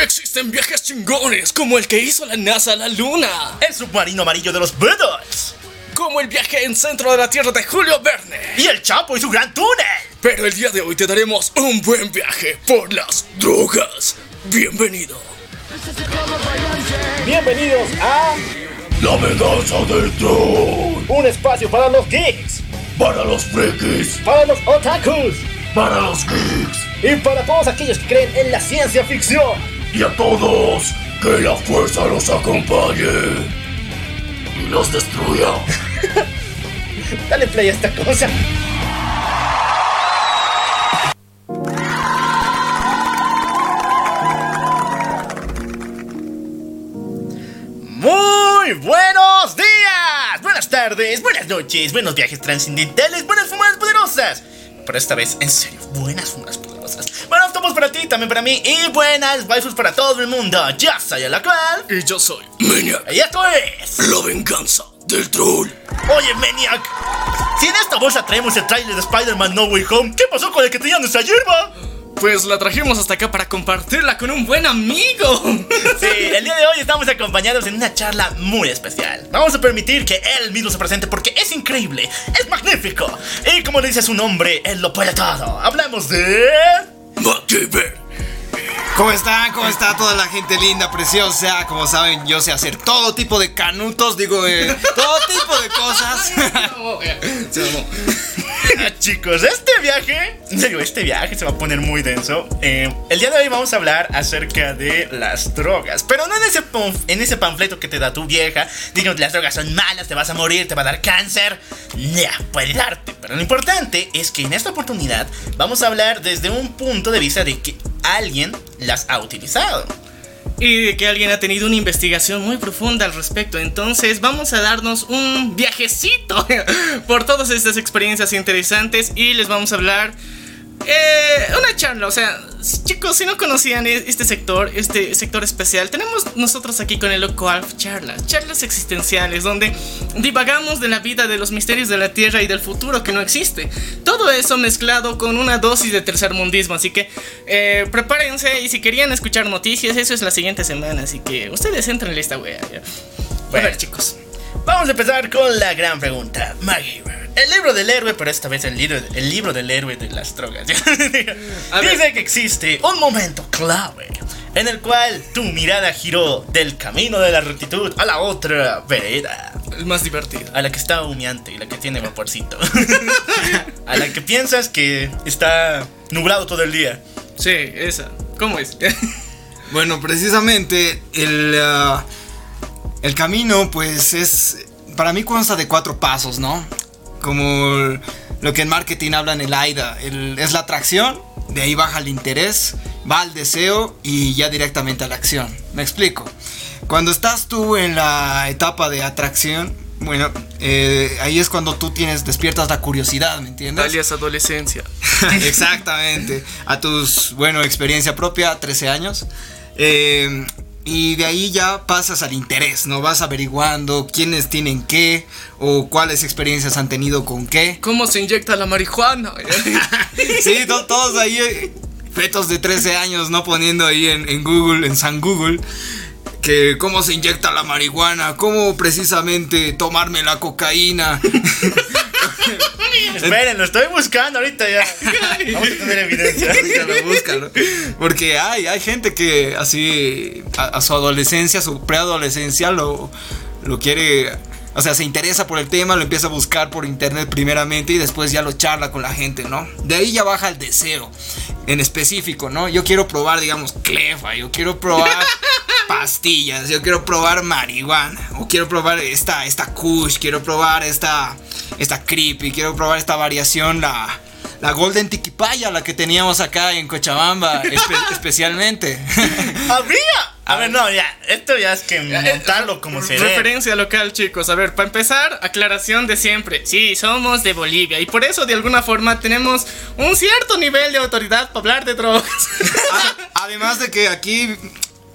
Existen viajes chingones como el que hizo la NASA a la Luna. El submarino amarillo de los Beatles. Como el viaje en centro de la Tierra de Julio Verne. Y el Chapo y su gran túnel. Pero el día de hoy te daremos un buen viaje por las drogas. Bienvenido. Bienvenidos a La venganza del troll. un espacio para los geeks, Para los frikis. para los otakus Para los geeks. y para todos aquellos que creen en la ciencia ficción. Y a todos, que la fuerza los acompañe. Y los destruya. Dale play a esta cosa. Muy buenos días, buenas tardes, buenas noches, buenos viajes trascendentales, buenas fumadas poderosas. Pero esta vez, en serio, buenas fumadas poderosas. Buenos tomos para ti, también para mí, y buenas waifus para todo el mundo. Yo soy el actual. Y yo soy Maniac. Y esto es. La venganza del troll. Oye, Maniac. Si en esta bolsa traemos el trailer de Spider-Man No Way Home, ¿qué pasó con el que tenía nuestra hierba? Pues la trajimos hasta acá para compartirla con un buen amigo. Sí, el día de hoy estamos acompañados en una charla muy especial. Vamos a permitir que él mismo se presente porque es increíble, es magnífico. Y como dice su nombre, él lo puede todo. Hablamos de... MacGyver. ¿Cómo están? ¿Cómo está toda la gente linda, preciosa? Como saben, yo sé hacer todo tipo de canutos, digo, eh, todo tipo de cosas. Se mamó. Chicos, este viaje, digo, este viaje se va a poner muy denso. Eh, el día de hoy vamos a hablar acerca de las drogas, pero no en ese, en ese panfleto que te da tu vieja. Digo, las drogas son malas, te vas a morir, te va a dar cáncer. Ya, puede darte, pero lo importante es que en esta oportunidad vamos a hablar desde un punto de vista de que alguien las ha utilizado. Y de que alguien ha tenido una investigación muy profunda al respecto. Entonces vamos a darnos un viajecito por todas estas experiencias interesantes y les vamos a hablar eh, una charla. O sea, chicos, si no conocían e- este sector, este sector especial, tenemos nosotros aquí con el Loco Alf charlas, charlas existenciales donde divagamos de la vida, de los misterios de la Tierra y del futuro que no existe. Todo eso mezclado con una dosis de tercermundismo. Así que eh, prepárense y si querían escuchar noticias, eso es la siguiente semana. Así que ustedes entren en esta wea. ya. A Bueno. ver, chicos. Vamos a empezar con la gran pregunta. MacGyver. El libro del héroe, pero esta vez el libro, el libro del héroe de las drogas. Dice que existe un momento clave en el cual tu mirada giró del camino de la rectitud a la otra vereda. El más divertido. A la que está humeante y la que tiene vaporcito. a la que piensas que está nublado todo el día. Sí, esa. ¿Cómo es? Bueno, precisamente el, ah, el camino, pues es, para mí consta de cuatro pasos, ¿no? Como lo que en marketing hablan el AIDA, el- es la atracción, de ahí baja el interés, va al deseo y ya directamente a la acción. Me explico. Cuando estás tú en la etapa de atracción, bueno, eh, ahí es cuando tú tienes, despiertas la curiosidad, ¿me entiendes? Alias adolescencia. Exactamente. A tus, bueno, experiencia propia, 13 años. Eh, y de ahí ya pasas al interés, ¿no? Vas averiguando quiénes tienen qué o cuáles experiencias han tenido con qué. ¿Cómo se inyecta la marihuana? Sí, to- todos ahí, eh, fetos de 13 años, ¿no? Poniendo ahí en, en Google, en San Google, que cómo se inyecta la marihuana, cómo precisamente tomarme la cocaína. Esperen, lo estoy buscando ahorita ya. Vamos a tener evidencia. búscalo, búscalo. Porque hay, hay gente que así a, a su adolescencia, su preadolescencia lo, lo quiere, o sea, se interesa por el tema, lo empieza a buscar por internet primeramente y después ya lo charla con la gente, ¿no? De ahí ya baja el deseo en específico, ¿no? Yo quiero probar, digamos, clefa, yo quiero probar pastillas, yo quiero probar marihuana, o quiero probar esta, esta kush, quiero probar esta, esta creepy, quiero probar esta variación, la... La Golden Tiquipaya, la que teníamos acá en Cochabamba, espe- especialmente. ¡Habría! A ver, no, ya. Esto ya es que montarlo como se. Referencia local, chicos. A ver, para empezar, aclaración de siempre. Sí, somos de Bolivia y por eso de alguna forma tenemos un cierto nivel de autoridad para hablar de drogas. Además de que aquí,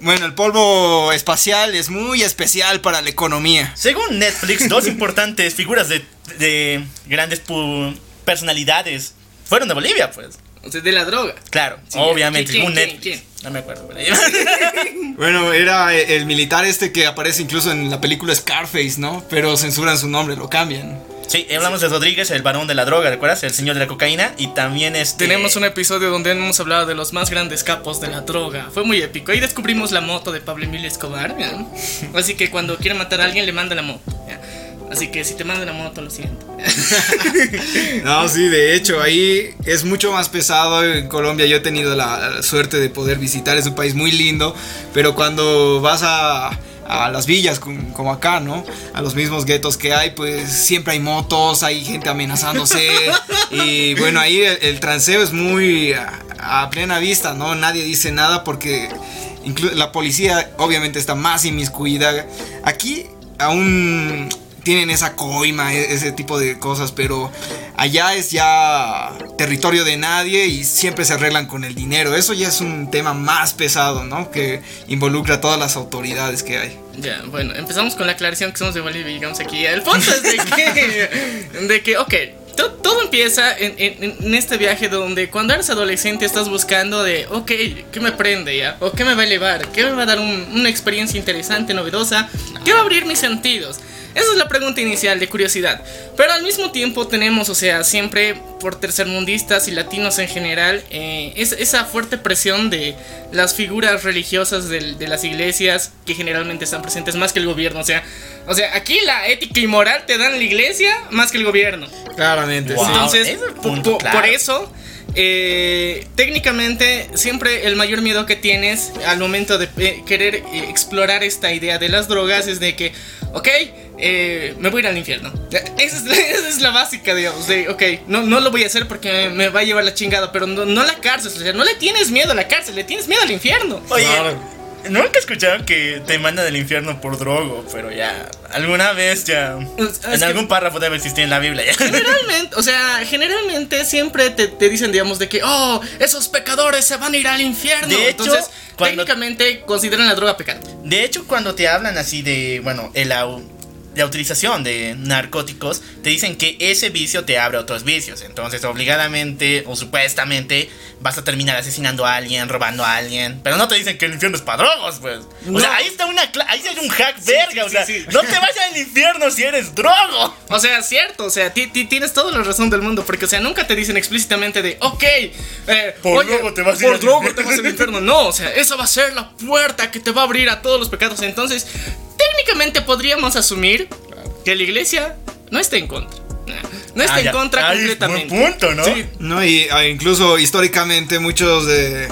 bueno, el polvo espacial es muy especial para la economía. Según Netflix, dos importantes figuras de, de grandes personalidades fueron de Bolivia, pues. O sea, de la droga. Claro, Sí, obviamente. ¿quién, quién, quién? No me acuerdo. Bueno, era el militar este que aparece incluso en la película Scarface, ¿no? Pero censuran su nombre, lo cambian. Sí, hablamos de Rodríguez, el varón de la droga, ¿recuerdas? El señor de la cocaína. Y también este. Tenemos un episodio donde hemos hablado de los más grandes capos de la droga. Fue muy épico. Ahí descubrimos la moto de Pablo Emilio Escobar. ¿ya? Así que cuando quiere matar a alguien, le manda la moto. ¿ya? Así que si te manda la moto, lo siento. No, sí, de hecho, ahí es mucho más pesado en Colombia. Yo he tenido la, la suerte de poder visitar, es un país muy lindo, pero cuando vas a, a las villas com- como acá, ¿no? A los mismos guetos que hay, pues siempre hay motos, hay gente amenazándose. y bueno, ahí el, el transeo es muy a, a plena vista, ¿no? Nadie dice nada porque la policía obviamente está más inmiscuida. Aquí aún tienen esa coima, e- ese tipo de cosas, pero allá es ya territorio de nadie y siempre se arreglan con el dinero. Eso ya es un tema más pesado, ¿no? Que involucra a todas las autoridades que hay. Ya, bueno, empezamos con la aclaración que somos de Bolivia y llegamos aquí. El punto es de que, de que ok, to- todo empieza en, en- en este viaje donde cuando eres adolescente estás buscando de, ok, ¿qué me prende ya? ¿O qué me va a elevar? ¿Qué me va a dar un- una experiencia interesante, novedosa? ¿Qué va a abrir mis sentidos? Esa es la pregunta inicial de curiosidad. Pero al mismo tiempo tenemos, o sea, siempre por tercermundistas y latinos en general, eh, es- esa fuerte presión de las figuras religiosas de, las iglesias que generalmente están presentes más que el gobierno. O sea, o sea, aquí la ética y moral te dan la iglesia más que el gobierno. Claramente. Wow. Entonces, ese es el po- punto, po- claro. por eso, eh, técnicamente, siempre el mayor miedo que tienes al momento de eh, querer eh, explorar esta idea de las drogas es de que, ok, eh, me voy a ir al infierno. Esa es, la, esa es la básica, digamos, de, ok, no, no lo voy a hacer porque me, me va a llevar la chingada, pero no, no la cárcel, o sea, no le tienes miedo a la cárcel, le tienes miedo al infierno. Oye, nunca escucharon que te mandan del infierno por drogo, pero ya. Alguna vez ya. Es en algún párrafo debe existir en la Biblia ya. Generalmente, o sea, generalmente siempre te, te dicen, digamos, de que, oh, esos pecadores se van a ir al infierno. De hecho, Entonces, cuando- técnicamente consideran la droga pecado. De hecho, cuando te hablan así de, bueno, el au- la utilización de narcóticos, te dicen que ese vicio te abre otros vicios. Entonces, obligadamente o supuestamente vas a terminar asesinando a alguien, robando a alguien. Pero no te dicen que el infierno es para drogos, pues. O sea, ahí está una ahí hay un hack Sí, verga. sí, o sea, sí, no te vayas al infierno si eres drogo. O sea, cierto, o sea, ti- ti- tienes toda la razón del mundo, porque, o sea, nunca te dicen explícitamente de, ok, eh, Por oye, drogo te vas a ir por al drogo infierno". te vas al infierno. No, o sea, esa va a ser la puerta que te va a abrir a todos los pecados. Entonces, técnicamente podríamos asumir que la iglesia no está en contra. No está Ah, en ya. contra Ahí, completamente. buen punto, ¿no? Sí, ¿no? Y ah, incluso históricamente muchos de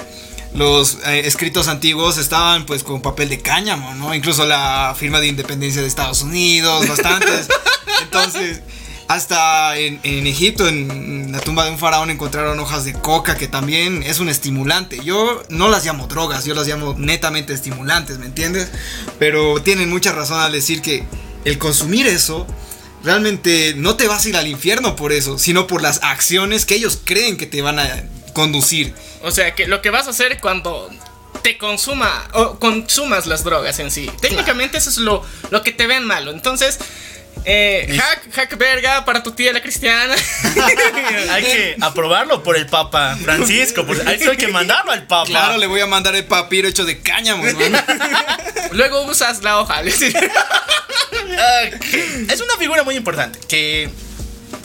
los eh, escritos antiguos estaban pues con papel de cáñamo, ¿no? Incluso la firma de independencia de Estados Unidos, bastantes. Entonces, hasta en, Egipto, en la tumba de un faraón, encontraron hojas de coca que también es un estimulante. Yo no las llamo drogas, yo las llamo netamente estimulantes, ¿me entiendes? Pero tienen mucha razón al decir que el consumir eso realmente no te vas a ir al infierno por eso, sino por las acciones que ellos creen que te van a conducir. O sea, que lo que vas a hacer cuando te consuma o consumas las drogas en sí. Técnicamente eso es lo, lo que te ven malo. Entonces, eh, hack, hack verga para tu tía la cristiana. Hay que aprobarlo por el Papa Francisco. Por, eso hay que mandarlo al Papa. Claro, le voy a mandar el papiro hecho de cáñamo, hermano. Luego usas la hoja. Es una figura muy importante que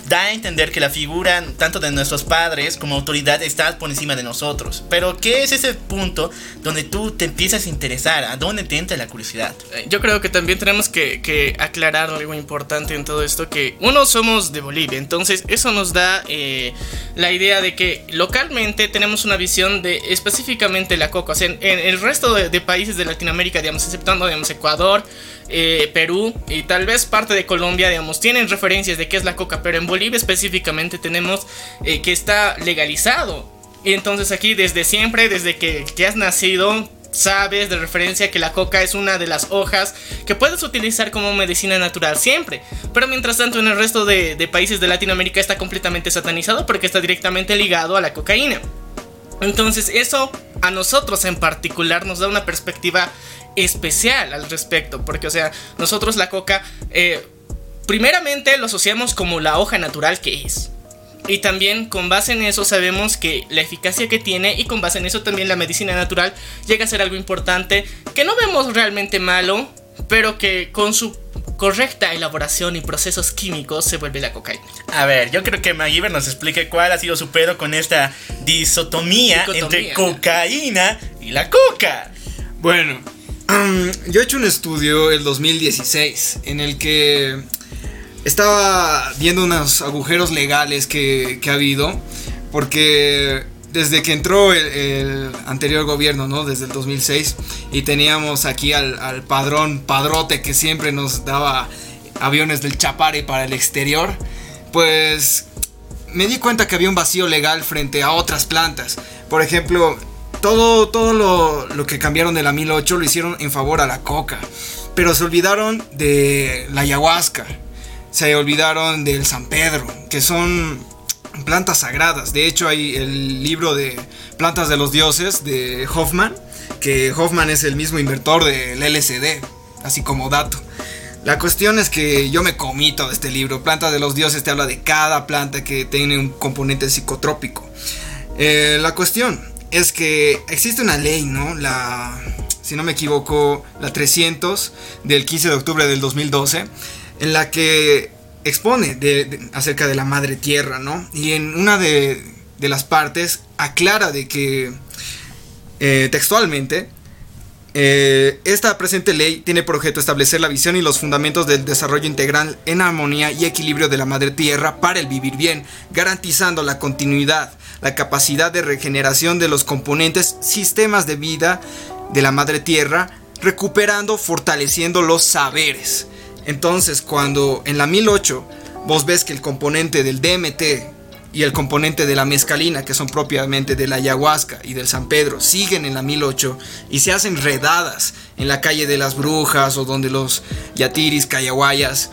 da a entender que la figura tanto de nuestros padres como autoridad está por encima de nosotros. Pero ¿qué es ese punto donde tú te empiezas a interesar? ¿A dónde te entra la curiosidad? Yo creo que también tenemos que, que aclarar algo importante en todo esto, que uno somos de Bolivia, entonces eso nos da eh, la idea de que localmente tenemos una visión de específicamente la coca, o sea, en, en el resto de, de países de Latinoamérica, digamos, exceptuando, digamos, Ecuador, eh, Perú y tal vez parte de Colombia, digamos, tienen referencias de qué es la coca, pero en Bolivia específicamente tenemos eh, que está legalizado. Y entonces aquí desde siempre, desde que, que has nacido, sabes de referencia que la coca es una de las hojas que puedes utilizar como medicina natural siempre. Pero mientras tanto en el resto de, de países de Latinoamérica está completamente satanizado porque está directamente ligado a la cocaína. Entonces eso a nosotros en particular nos da una perspectiva especial al respecto. Porque o sea, nosotros la coca... eh, primeramente lo asociamos como la hoja natural que es. Y también con base en eso sabemos que la eficacia que tiene y con base en eso también la medicina natural llega a ser algo importante que no vemos realmente malo, pero que con su correcta elaboración y procesos químicos se vuelve la cocaína. A ver, yo creo que MacGyver nos explique cuál ha sido su pedo con esta disotomía Dicotomía, entre cocaína y la coca. Bueno, yo he hecho un estudio el 2016 en el que estaba viendo unos agujeros legales que, que ha habido, porque desde que entró el, el anterior gobierno, ¿no? Desde el 2006, y teníamos aquí al, al padrón, padrote que siempre nos daba aviones del Chapare para el exterior, pues me di cuenta que había un vacío legal frente a otras plantas. Por ejemplo, todo, todo lo, que cambiaron de la 1008 lo hicieron en favor a la coca. Pero se olvidaron de la ayahuasca. Se olvidaron del San Pedro, que son plantas sagradas. De hecho, hay el libro de Plantas de los Dioses de Hoffman, que Hoffman es el mismo inventor del LSD, así como dato. La cuestión es que yo me comí todo este libro. Plantas de los Dioses te habla de cada planta que tiene un componente psicotrópico. Eh, la cuestión es que existe una ley, ¿no? La, si no me equivoco, la 300 del 15 de octubre del 2012, en la que expone de- acerca de la madre tierra, ¿no? Y en una de, de las partes aclara de que eh, textualmente eh, esta presente ley tiene por objeto establecer la visión y los fundamentos del desarrollo integral en armonía y equilibrio de la madre tierra para el vivir bien, garantizando la continuidad, la capacidad de regeneración de los componentes, sistemas de vida de la madre tierra, recuperando, fortaleciendo los saberes. Entonces, cuando en la 1008 vos ves que el componente del DMT y el componente de la mezcalina, que son propiamente de la ayahuasca y del San Pedro, siguen en la 1008 y se hacen redadas en la calle de las brujas o donde los yatiris, cayahuayas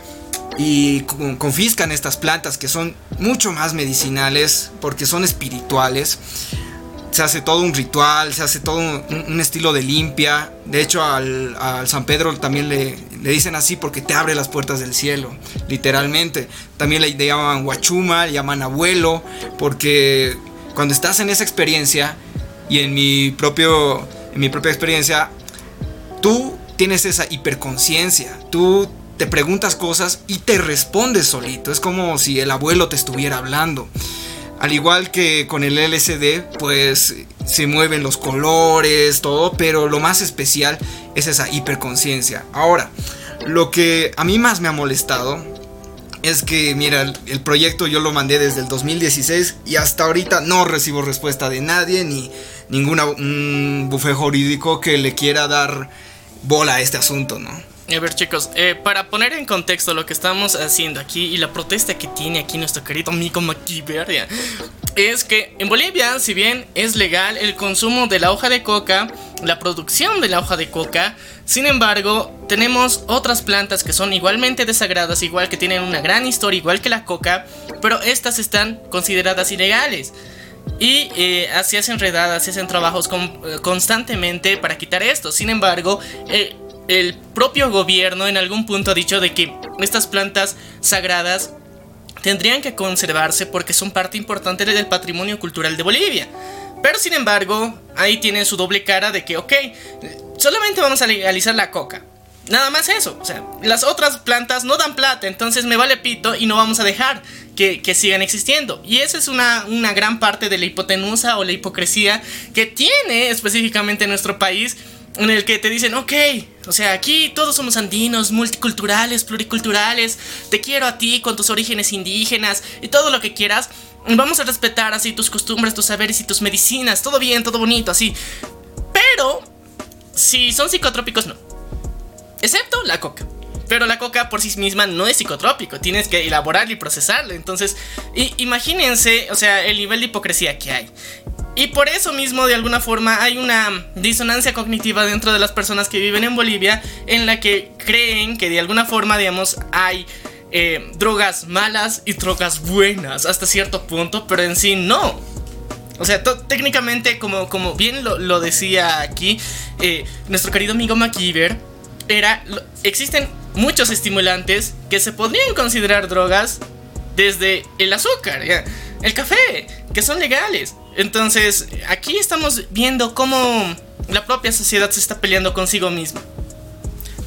y con- confiscan estas plantas que son mucho más medicinales porque son espirituales. Se hace todo un ritual, se hace todo un, estilo de limpia. De hecho, al, San Pedro también le, le dicen así porque te abre las puertas del cielo, literalmente. También le, le llaman guachuma, le llaman abuelo, porque cuando estás en esa experiencia, y en mi, propio, en mi propia experiencia, tú tienes esa hiperconciencia, tú te preguntas cosas y te respondes solito, es como si el abuelo te estuviera hablando. Al igual que con el LCD, pues se mueven los colores, todo, pero lo más especial es esa hiperconciencia. Ahora, lo que a mí más me ha molestado es que, mira, el, proyecto yo lo mandé desde el 2016 y hasta ahorita no recibo respuesta de nadie ni ningún bufé jurídico que le quiera dar bola a este asunto, ¿no? A ver chicos, eh, para poner en contexto lo que estamos haciendo aquí y la protesta que tiene aquí nuestro querido amigo MacGyver ya, es que en Bolivia, si bien es legal el consumo de la hoja de coca, la producción de la hoja de coca, sin embargo, tenemos otras plantas que son igualmente desagradas, igual que tienen una gran historia, igual que la coca, pero estas están consideradas ilegales. Y eh, así hacen redadas, se hacen trabajos eh, constantemente para quitar esto. Sin embargo, eh, el propio gobierno en algún punto ha dicho de que estas plantas sagradas tendrían que conservarse porque son parte importante del patrimonio cultural de Bolivia. Pero sin embargo, ahí tienen su doble cara de que, ok, solamente vamos a legalizar la coca. Nada más eso. O sea, las otras plantas no dan plata, entonces me vale pito y no vamos a dejar que, que sigan existiendo. Y esa es una, una gran parte de la hipotenusa o la hipocresía que tiene específicamente nuestro país en el que te dicen, ok, o sea, aquí todos somos andinos, multiculturales, pluriculturales, te quiero a ti con tus orígenes indígenas y todo lo que quieras. Vamos a respetar así tus costumbres, tus saberes y tus medicinas, todo bien, todo bonito, así. Pero, si son psicotrópicos, no. Excepto la coca. Pero la coca por sí misma no es psicotrópico, tienes que elaborarlo y procesarlo. Entonces, imagínense, o sea, el nivel de hipocresía que hay. Y por eso mismo, de alguna forma, hay una disonancia cognitiva dentro de las personas que viven en Bolivia en la que creen que de alguna forma, digamos, hay eh, drogas malas y drogas buenas hasta cierto punto, pero en sí no. O sea, técnicamente, como, como bien lo, lo decía aquí, eh, nuestro querido amigo MacGyver, era, existen muchos estimulantes que se podrían considerar drogas desde el azúcar. el café, que son legales. Entonces, aquí estamos viendo cómo la propia sociedad se está peleando consigo misma.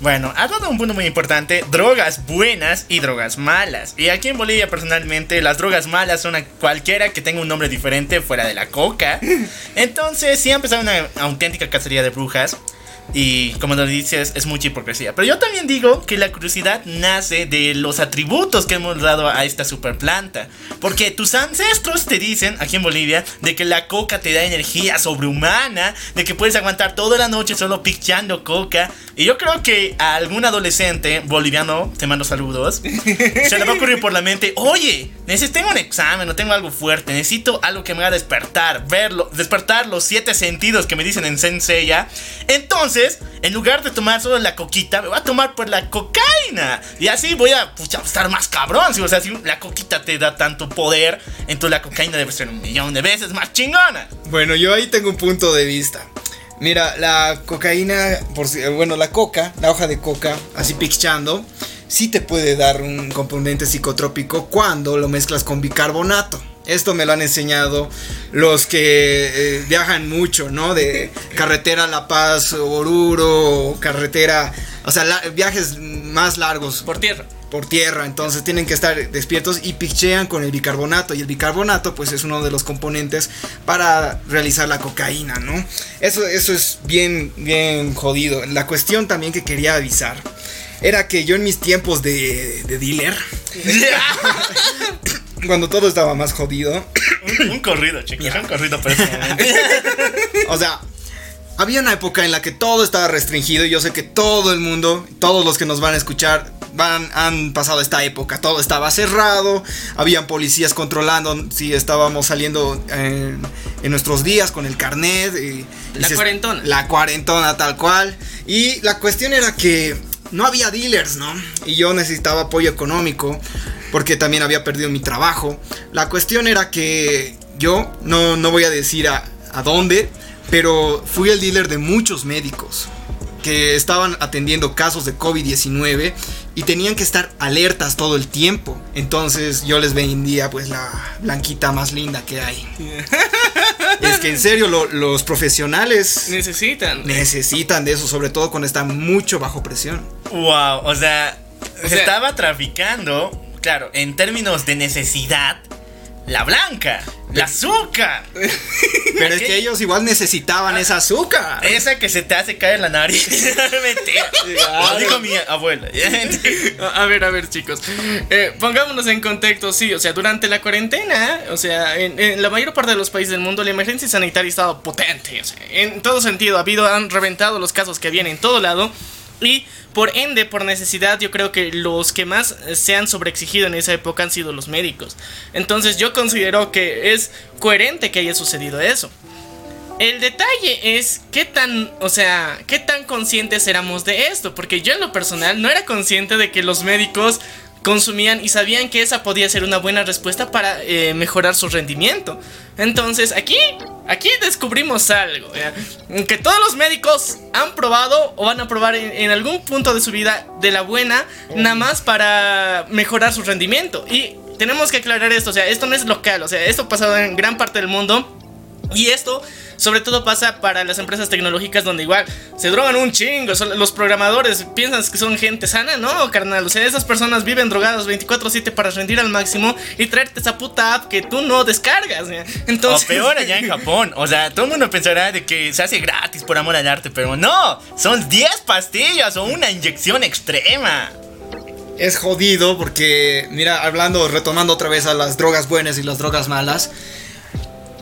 Bueno, ha dado un punto muy importante, drogas buenas y drogas malas. Y aquí en Bolivia personalmente las drogas malas son cualquiera que tenga un nombre diferente fuera de la coca. Entonces sí ha empezado una auténtica cacería de brujas. Y como lo dices, es mucha hipocresía. Pero yo también digo que la curiosidad nace de los atributos que hemos dado a esta superplanta. Porque tus ancestros te dicen, aquí en Bolivia, de que la coca te da energía sobrehumana, de que puedes aguantar toda la noche solo pichando coca. Y yo creo que a algún adolescente boliviano, te mando saludos, se le va a ocurrir por la mente, oye, necesito un examen, no tengo algo fuerte, necesito algo que me haga despertar, verlo, despertar los siete sentidos que me dicen en Senseiya. Entonces, en lugar de tomar solo la coquita, me voy a tomar por la cocaína. Y así voy a pucha, estar más cabrón. ¿sí? O sea, si la coquita te da tanto poder, entonces la cocaína debe ser un millón de veces más chingona. Bueno, yo ahí tengo un punto de vista. Mira, la cocaína, por bueno, la coca, la hoja de coca, así pichando, sí te puede dar un componente psicotrópico cuando lo mezclas con bicarbonato. Esto me lo han enseñado los que eh, viajan mucho, ¿no? De carretera La Paz, Oruro, carretera, o sea, la- viajes más largos Por tierra. por tierra, entonces tienen que estar despiertos y pichean con el bicarbonato y el bicarbonato pues es uno de los componentes para realizar la cocaína, ¿no? Eso, eso es bien, bien jodido. La cuestión también que quería avisar era que yo en mis tiempos de, de dealer, cuando todo estaba más jodido, un, un corrido, chicos, un corrido para ese momento. o sea, había una época en la que todo estaba restringido y yo sé que todo el mundo, todos los que nos van a escuchar, van, han pasado esta época. Todo estaba cerrado, habían policías controlando si estábamos saliendo en, en nuestros días con el carnet. y- y La se- cuarentona. La cuarentona tal cual. Y la cuestión era que no había dealers, ¿no? Y yo necesitaba apoyo económico porque también había perdido mi trabajo. La cuestión era que yo no, no voy a decir a, a dónde, pero fui el dealer de muchos médicos que estaban atendiendo casos de COVID-19 y tenían que estar alertas todo el tiempo. Entonces yo les vendía pues la blanquita más linda que hay. es que en serio lo- los profesionales Necesitan. necesitan de eso, sobre todo cuando están mucho bajo presión. Wow, o sea, O se sea- estaba traficando, claro, en términos de necesidad, la blanca, la azúcar. Pero es que ellos igual necesitaban esa azúcar. Esa que se te hace caer la nariz. Lo dijo mi abuela. A a ver, a ver, chicos. Eh, pongámonos en contexto, sí. O sea, durante la cuarentena, o sea, en, en la mayor parte de los países del mundo, la emergencia sanitaria ha estado potente. O sea, en todo sentido, ha habido, han reventado los casos que habían en todo lado. Y por ende, por necesidad, yo creo que los que más se han sobreexigido en esa época han sido los médicos. Entonces, yo considero que es coherente que haya sucedido eso. El detalle es qué tan, o sea, qué tan conscientes éramos de esto, porque yo en lo personal no era consciente de que los médicos consumían y sabían que esa podía ser una buena respuesta para eh, mejorar su rendimiento. Entonces aquí, aquí descubrimos algo, que todos los médicos han probado o van a probar en, en algún punto de su vida de la buena, nada más para mejorar su rendimiento. Y tenemos que aclarar esto, o sea, esto no es local, o sea, esto ha pasado en gran parte del mundo. Y esto sobre todo pasa para las empresas tecnológicas donde igual se drogan un chingo. son- Los programadores piensan que son gente sana, ¿no, carnal? O sea, esas personas viven drogadas 24/7 para rendir al máximo y traerte esa puta app que tú no descargas. Entonces, O peor allá en Japón. O sea, todo el mundo pensará de que se hace gratis por amor al arte, pero no. Son 10 pastillas o una inyección extrema. Es jodido porque, mira, hablando, retomando otra vez a las drogas buenas y las drogas malas,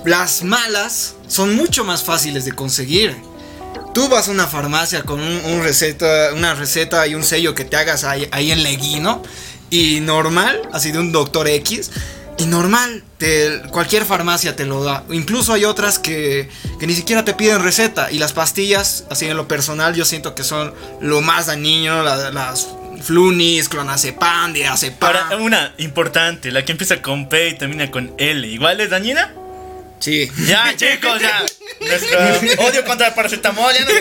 las malas son mucho más fáciles de conseguir. Tú vas a una farmacia con un, receta, una receta y un sello que te hagas ahí, en Leguino y normal, así de un doctor X, y normal, cualquier farmacia te lo da. Incluso hay otras que, que ni siquiera te piden receta y las pastillas, así en lo personal, yo siento que son lo más dañino, la- las flunis, clonazepam, diazepam. Ahora, una importante, la que empieza con P y termina con L. ¿Igual es dañina? Sí. Ya, chicos, ya. Nuestro odio contra el paracetamol ya no.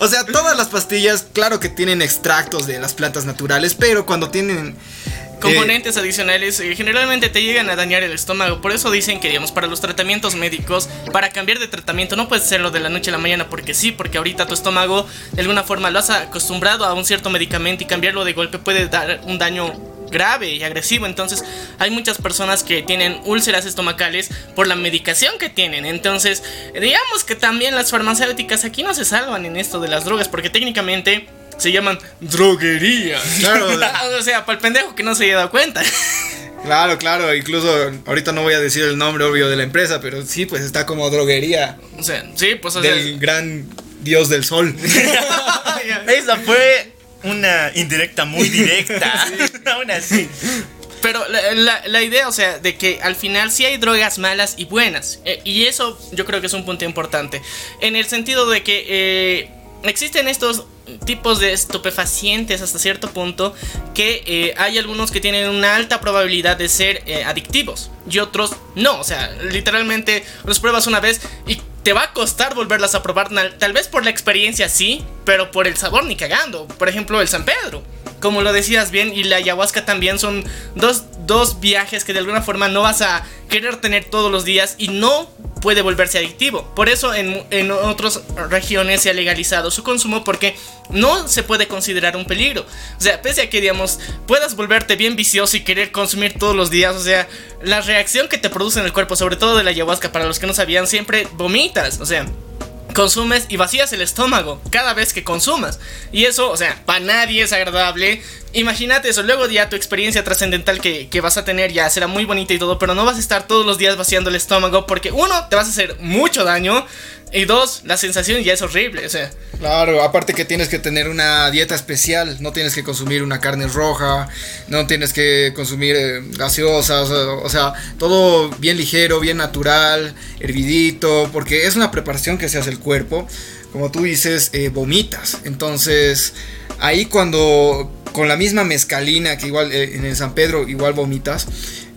O sea, todas las pastillas, claro que tienen extractos de las plantas naturales, pero cuando tienen componentes adicionales eh, generalmente te llegan a dañar el estómago. Por eso dicen que, digamos, para los tratamientos médicos, para cambiar de tratamiento, no puedes hacerlo de la noche a la mañana porque sí, porque ahorita tu estómago de alguna forma lo has acostumbrado a un cierto medicamento y cambiarlo de golpe puede dar un daño grave y agresivo. Entonces, hay muchas personas que tienen úlceras estomacales por la medicación que tienen. Entonces, digamos que también las farmacéuticas aquí no se salvan en esto de las drogas, porque técnicamente se llaman droguería. Claro. o sea, para el pendejo que no se haya dado cuenta. Claro, claro, incluso ahorita no voy a decir el nombre obvio de la empresa, pero sí, pues está como droguería O sea, sí, pues o sea, del gran dios del sol. Esa fue una indirecta muy directa. Aún así. Pero la, la- la idea, o sea, de que al final sí hay drogas malas y buenas. Eh, y eso yo creo que es un punto importante. En el sentido de que eh, existen estos tipos de estupefacientes hasta cierto punto que eh, hay algunos que tienen una alta probabilidad de ser eh, adictivos y otros no. O sea, literalmente los pruebas una vez y te va a costar volverlas a probar. Tal- vez por la experiencia sí, pero por el sabor ni cagando. Por ejemplo, el San Pedro como lo decías bien, y la ayahuasca también son dos, dos viajes que de alguna forma no vas a querer tener todos los días y no puede volverse adictivo. Por eso en, en otras regiones se ha legalizado su consumo porque no se puede considerar un peligro. O sea, pese a que, digamos, puedas volverte bien vicioso y querer consumir todos los días, o sea, la reacción que te produce en el cuerpo, sobre todo de la ayahuasca, para los que no sabían, siempre vomitas, o sea consumes y vacías el estómago cada vez que consumas. Y eso, o sea, para nadie es agradable. Imagínate eso, luego ya tu experiencia trascendental que, que vas a tener ya será muy bonita y todo, pero no vas a estar todos los días vaciando el estómago porque uno, te vas a hacer mucho daño y dos, la sensación ya es horrible, o sea. Claro, aparte que tienes que tener una dieta especial, no tienes que consumir una carne roja, no tienes que consumir eh, gaseosas, o, sea, todo bien ligero, bien natural, hervidito, porque es una preparación que se hace el cuerpo, como tú dices, eh, vomitas, entonces ahí cuando con la misma mezcalina que igual eh, en San Pedro igual vomitas,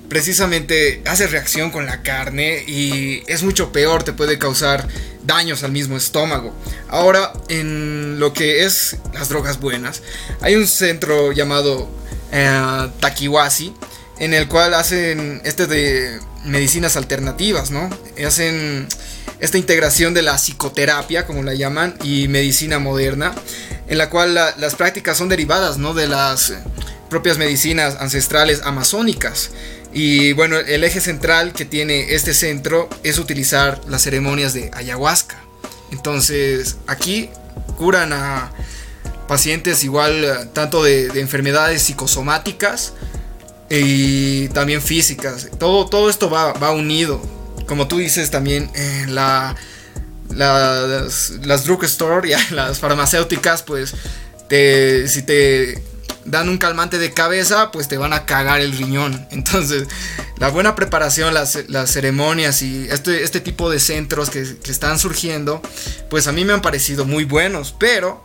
precisamente hace reacción con la carne y es mucho peor, te puede causar daños al mismo estómago. Ahora, en lo que es las drogas buenas, hay un centro llamado eh, Takiwasi, en el cual hacen este de medicinas alternativas, ¿no? Hacen esta integración de la psicoterapia, como la llaman, y medicina moderna, en la cual la- las prácticas son derivadas, ¿no? De las propias medicinas ancestrales amazónicas. Y bueno, el eje central que tiene este centro es utilizar las ceremonias de ayahuasca. Entonces, aquí curan a pacientes igual eh, tanto de, de enfermedades psicosomáticas y también físicas. Todo, todo esto va, va unido. Como tú dices también, eh, la, las, las drugstore, las farmacéuticas, pues si te dan un calmante de cabeza, pues te van a cagar el riñón. Entonces, la buena preparación, las, las ceremonias y este, este tipo de centros que están surgiendo, pues a mí me han parecido muy buenos, pero...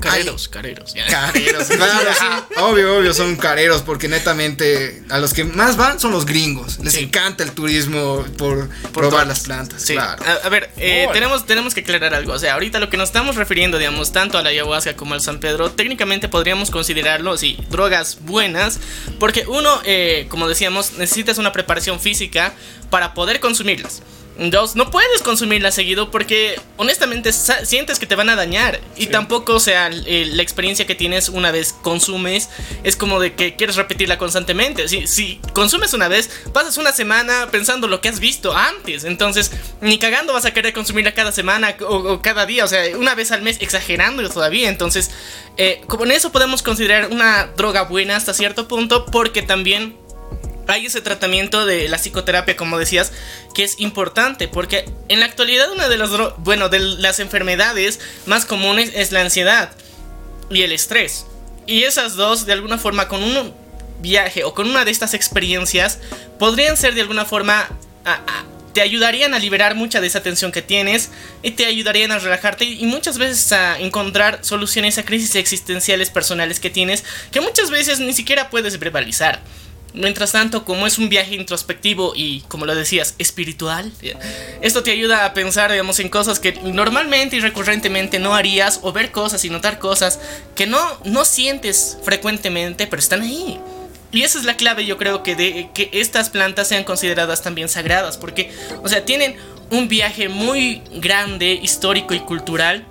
Careros, careros. ya. Careros, claro, sí. Obvio, obvio, son careros porque netamente a los que más van son los gringos. Les Sí. encanta el turismo por, Por probar todas. las plantas. Sí. Claro. A, a ver, eh, tenemos, tenemos que aclarar algo. O sea, ahorita lo que nos estamos refiriendo, digamos, tanto a la ayahuasca como al San Pedro, técnicamente podríamos considerarlo, sí, drogas buenas, porque uno, eh, como decíamos, necesitas una preparación física para poder consumirlas. Dos, no puedes consumirlas seguido porque honestamente sientes que te van a dañar. Y tampoco, o sea, eh, la experiencia que tienes una vez consumes es como de que quieres repetirla constantemente. Si, si consumes una vez, pasas una semana pensando lo que has visto antes. Entonces, ni cagando vas a querer consumirla cada semana o, o cada día. O sea, una vez al mes exagerando todavía. Entonces, eh, con eso podemos considerar una droga buena hasta cierto punto porque también hay ese tratamiento de la psicoterapia, como decías, que es importante, porque en la actualidad una de las, bueno, de las enfermedades más comunes es la ansiedad y el estrés. Y esas dos, de alguna forma, con un viaje o con una de estas experiencias, podrían ser de alguna forma... te ayudarían a liberar mucha de esa tensión que tienes y te ayudarían a relajarte y muchas veces a encontrar soluciones a crisis existenciales personales que tienes que muchas veces ni siquiera puedes verbalizar. Mientras tanto, como es un viaje introspectivo y, como lo decías, espiritual, esto te ayuda a pensar, digamos, en cosas que normalmente y recurrentemente no harías, o ver cosas y notar cosas que no, no sientes frecuentemente, pero están ahí. Y esa es la clave, yo creo, que de que estas plantas sean consideradas también sagradas, porque, o sea, tienen un viaje muy grande, histórico y cultural,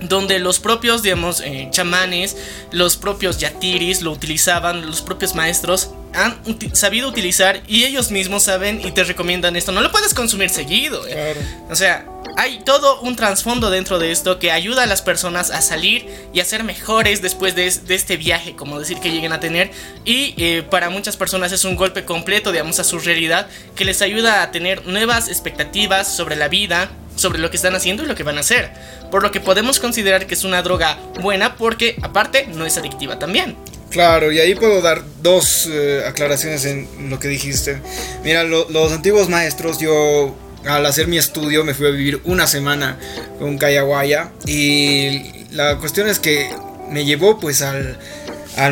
donde los propios, digamos, eh, chamanes, los propios yatiris lo utilizaban, los propios maestros han uti- sabido utilizar y ellos mismos saben y te recomiendan esto. No lo puedes consumir seguido. eh. O sea, hay todo un trasfondo dentro de esto que ayuda a las personas a salir y a ser mejores después de, es- de este viaje, como decir que lleguen a tener. Y eh, para muchas personas es un golpe completo, digamos, a su realidad que les ayuda a tener nuevas expectativas sobre la vida, sobre lo que están haciendo y lo que van a hacer. Por lo que podemos considerar que es una droga buena porque aparte no es adictiva también. Claro, y ahí puedo dar dos eh, aclaraciones en lo que dijiste. Mira, lo- los antiguos maestros, yo al hacer mi estudio me fui a vivir una semana con Cayaguaya y la cuestión es que me llevó pues al,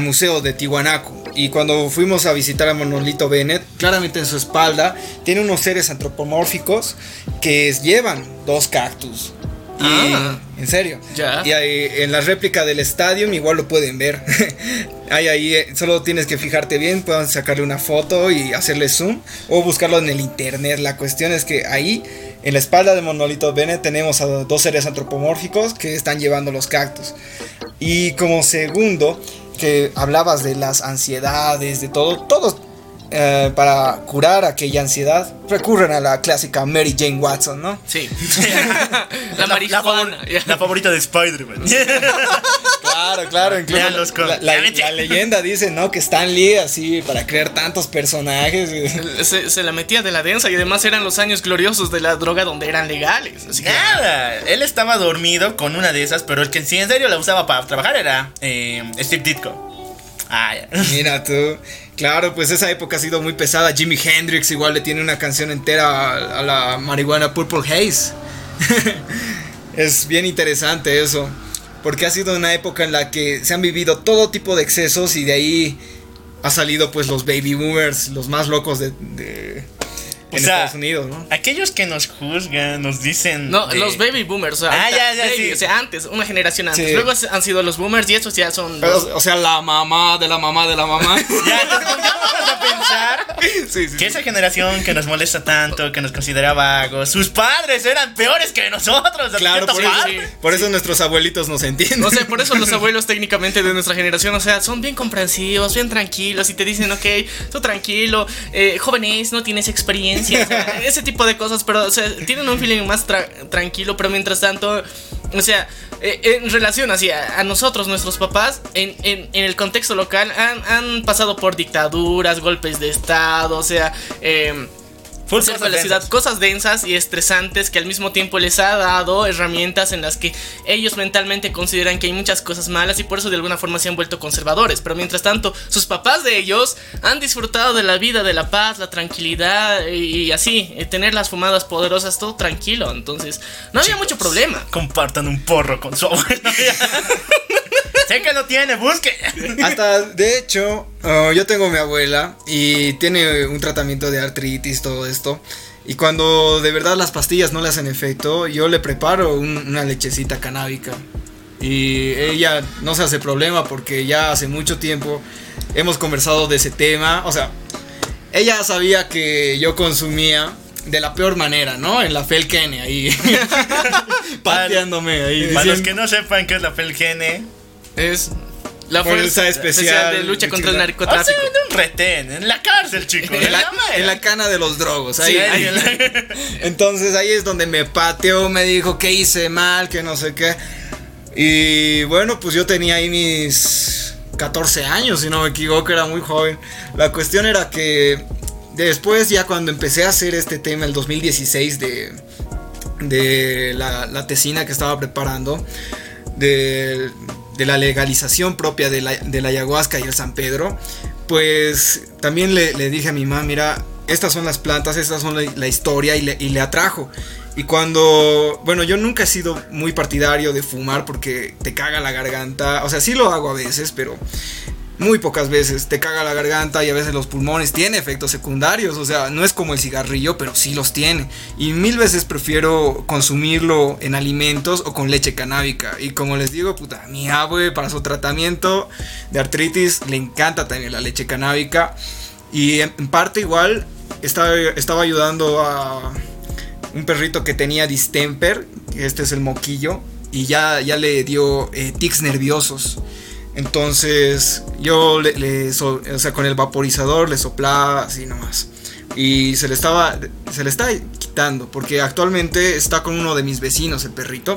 museo de Tiwanaku y cuando fuimos a visitar a Monolito Bennett, claramente en su espalda tiene unos seres antropomórficos que llevan dos cactus. Y, Ah. en serio. Ya. Y ahí, en la réplica del estadio igual lo pueden ver. Ahí, ahí, eh, solo tienes que fijarte bien, pueden sacarle una foto y hacerle zoom o buscarlo en el internet. La cuestión es que ahí, en la espalda de Monolito Bennett, tenemos a dos seres antropomórficos que están llevando los cactus. Y como segundo, que hablabas de las ansiedades, de todo, todos eh, para curar aquella ansiedad recurren a la clásica Mary Jane Watson, ¿no? Sí. la marihuana. favor- la favorita de Spider-Man. Claro, claro, incluso la, la- leyenda dice, ¿no? Que Stan Lee así para crear tantos personajes. Se, se la metía de la densa y además eran los años gloriosos de la droga donde eran legales. Así que Nada, él estaba dormido con una de esas, pero el que sí en serio la usaba para trabajar era eh, Steve Ditko. Ah, ya. Mira tú. Claro, pues esa época ha sido muy pesada. Jimi Hendrix igual le tiene una canción entera a, a la marihuana Purple Haze. es bien interesante eso. Porque ha sido una época en la que se han vivido todo tipo de excesos y de ahí ha salido pues los baby boomers, los más locos de, de- en sea, Estados Unidos, ¿no? Aquellos que nos juzgan, nos dicen. No, de- los baby boomers. O sea, Ah, ya, ya, baby, sí. O sea, antes, una generación antes. Sí. Luego han sido los boomers y esos ya son. Pero, los- o sea, la mamá de la mamá de la mamá. Ya, entonces pongámonos a pensar sí, sí, que esa generación que nos molesta tanto, que nos considera vagos, sus padres eran peores que nosotros. Claro, por eso, por eso nuestros abuelitos nos entienden. No sé, por eso los abuelos técnicamente de nuestra generación, o sea, son bien comprensivos, bien tranquilos y te dicen, ok, tú tranquilo, eh, jóvenes, no tienes experiencia, ese tipo de cosas, pero, o sea, tienen un feeling más tra- tranquilo, pero mientras tanto, o sea, eh, en relación así a nosotros, nuestros papás, en, en- en el contexto local, han, han pasado por dictaduras, golpes de Estado, o sea, eh, Full cosas de la ciudad, densas. cosas densas y estresantes que al mismo tiempo les ha dado herramientas en las que ellos mentalmente consideran que hay muchas cosas malas y por eso de alguna forma se han vuelto conservadores. Pero mientras tanto, sus papás de ellos han disfrutado de la vida, de la paz, la tranquilidad y así, eh, tener las fumadas poderosas, todo tranquilo. Entonces, no había mucho problema. Compartan un porro con su abuelo. sé que lo tiene, busque. Hasta, de hecho, uh, yo tengo mi abuela y tiene un tratamiento de artritis, todo esto. Y cuando de verdad las pastillas no le hacen efecto, yo le preparo un- una lechecita canábica. Y ella no se hace problema porque ya hace mucho tiempo hemos conversado de ese tema. O sea, ella sabía que yo consumía de la peor manera, ¿no? En la Felkene ahí. pateándome ahí. Para los que no sepan qué es la Felgene, Es la Fuerza fuerza especial especial, de lucha contra el de- o sea, narcotráfico. de un retén, en la cárcel, chicos. en la, en la cana de los drogos. Ahí, Sí, ahí. ahí- Entonces ahí es donde me pateó, me dijo que hice mal, que no sé qué. Y bueno, pues yo tenía ahí mis 14 años, si no me equivoco, era muy joven. La cuestión era que después, ya cuando empecé a hacer este tema, el 2016, de, de la, la tesina que estaba preparando, de, de la legalización propia de la, de la ayahuasca y el San Pedro, pues también le, le dije a mi mamá, mira, estas son las plantas, estas son la, la historia y le, y le atrajo. Y cuando, bueno, yo nunca he sido muy partidario de fumar porque te caga la garganta, o sea, sí lo hago a veces, pero Muy pocas veces. Te caga la garganta y a veces los pulmones. Tiene efectos secundarios. O sea, no es como el cigarrillo, pero sí los tiene. Y mil veces prefiero consumirlo en alimentos o con leche canábica. Y como les digo, puta, mi abue para su tratamiento de artritis le encanta también la leche canábica. Y en, parte igual estaba, estaba ayudando a un perrito que tenía distemper. Este es el moquillo. Y ya, ya le dio eh, tics nerviosos. Entonces yo le, le so- o sea, con el vaporizador le soplaba así nomás. Y se le estaba, se le está quitando, porque actualmente está con uno de mis vecinos, el perrito.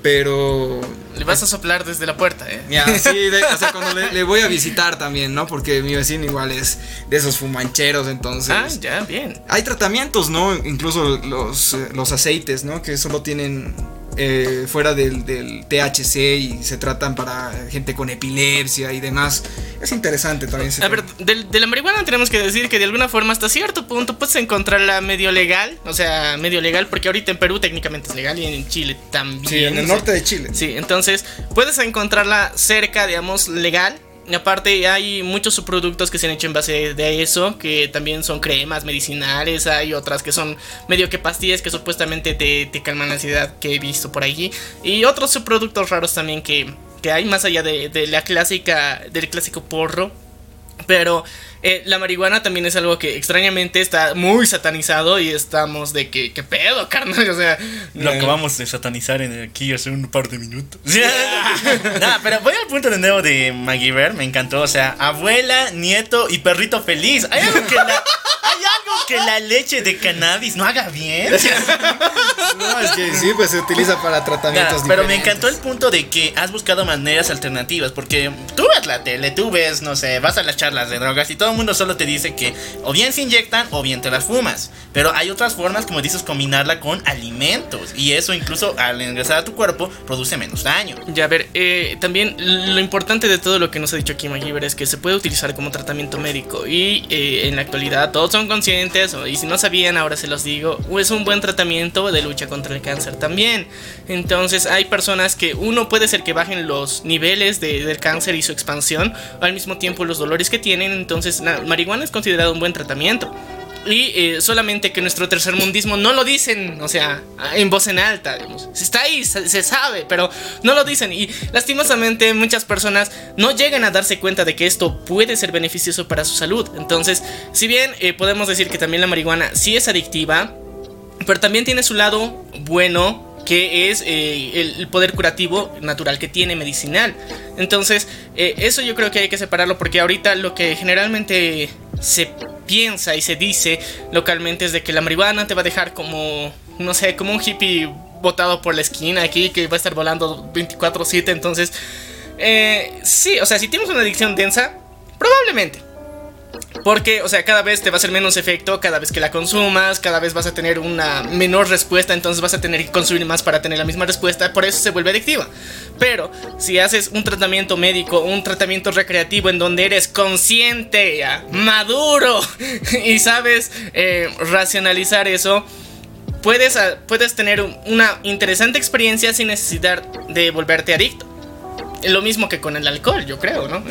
Pero Le vas a soplar desde la puerta, ¿eh? ya, sí, de- o sea, cuando le, le voy a visitar también, ¿no? Porque mi vecino igual es de esos fumancheros, entonces... Ah, ya, bien. Hay tratamientos, ¿no? Incluso los, eh, los aceites, ¿no? Que solo tienen eh, fuera del, del THC y se tratan para gente con epilepsia y demás. Es interesante también. A ver, de, de la marihuana tenemos que decir que de alguna forma hasta cierto punto puedes encontrarla medio legal, o sea, medio legal, porque ahorita en Perú técnicamente es legal y en Chile también. Sí, en el sea, norte de Chile. Sí, entonces puedes encontrarla cerca, digamos, legal. Y aparte hay muchos subproductos que se han hecho en base de eso, que también son cremas medicinales, hay otras que son medio que pastillas que supuestamente te, calman la ansiedad que he visto por allí. Y otros subproductos raros también que, que hay más allá de la clásica, del clásico porro. Pero eh, la marihuana también es algo que extrañamente está muy satanizado y estamos de que, ¿qué pedo, carnal? O sea, Lo que vamos a satanizar en aquí hace un par de minutos. Pero voy al punto de nuevo de MacGyver, me encantó. O sea, abuela, nieto y perrito feliz. Hay algo que la, hay algo que la leche de cannabis no haga bien. No, es que sí, pues se utiliza para tratamientos pero me encantó el punto de que has buscado maneras alternativas. Porque tú ves la tele, tú ves, no sé, vas a las charlas de drogas y todo el mundo solo te dice que o bien se inyectan o bien te las fumas. Pero hay otras formas, como dices, combinarla con alimentos. Y eso incluso al ingresar a tu cuerpo produce menos daño. Ya, a ver, eh, también lo importante de todo lo que nos ha dicho aquí MacGyver es que se puede utilizar como tratamiento médico y eh, en la actualidad todos son conscientes y si no sabían ahora se los digo, es un buen tratamiento de lucha contra el cáncer también. Entonces hay personas que uno puede ser que bajen los niveles de- del cáncer y su expansión al mismo tiempo los dolores que tienen, entonces la marihuana es considerado un buen tratamiento. Y eh, solamente que nuestro tercermundismo no lo dicen, o sea, en voz en alta, digamos. Está ahí, se, se sabe, pero no lo dicen. Y lastimosamente muchas personas no llegan a darse cuenta de que esto puede ser beneficioso para su salud. Entonces, si bien eh, podemos decir que también la marihuana sí es adictiva, pero también tiene su lado bueno que es eh, el, poder curativo natural que tiene medicinal. Entonces, eh, eso yo creo que hay que separarlo porque ahorita lo que generalmente se piensa y se dice localmente es de que la marihuana te va a dejar como, no sé, como un hippie botado por la esquina aquí que va a estar volando 24/7. Entonces, eh, sí, o sea, si tienes una adicción densa, probablemente. Porque, o sea, cada vez te va a hacer menos efecto, cada vez que la consumas, cada vez vas a tener una menor respuesta, entonces vas a tener que consumir más para tener la misma respuesta, por eso se vuelve adictiva. Pero si haces un tratamiento médico, un tratamiento recreativo en donde eres consciente, maduro y sabes eh, racionalizar eso, puedes, ah, puedes tener un- una interesante experiencia sin necesidad de volverte adicto. Lo mismo que con el alcohol, yo creo, ¿no?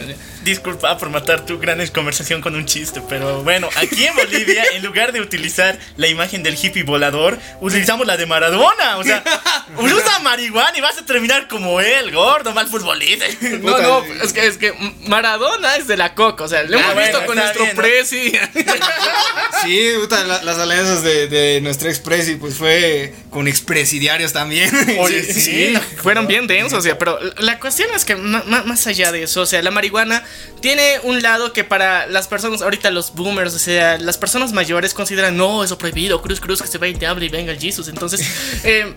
Disculpa por matar tu gran conversación con un chiste, pero bueno, aquí en Bolivia, en lugar de utilizar la imagen del hippie volador, utilizamos la de Maradona. O sea, usa marihuana y vas a terminar como él, gordo, mal futbolista. No, no, es que, es que Maradona es de la coca, o sea, lo Ah, hemos bueno, visto con nuestro bien. Sí, puta, la- las alianzas de, de nuestro expresi, pues fue con expresidiarios también. Oye, Sí, sí. fueron bien densos, o sea, pero la cuestión es que más allá de eso, o sea, la marihuana tiene un lado que para las personas, ahorita los boomers, o sea, las personas mayores consideran, no, eso prohibido, cruz, cruz, que se vaya el diablo y venga el Jesus. Entonces, eh,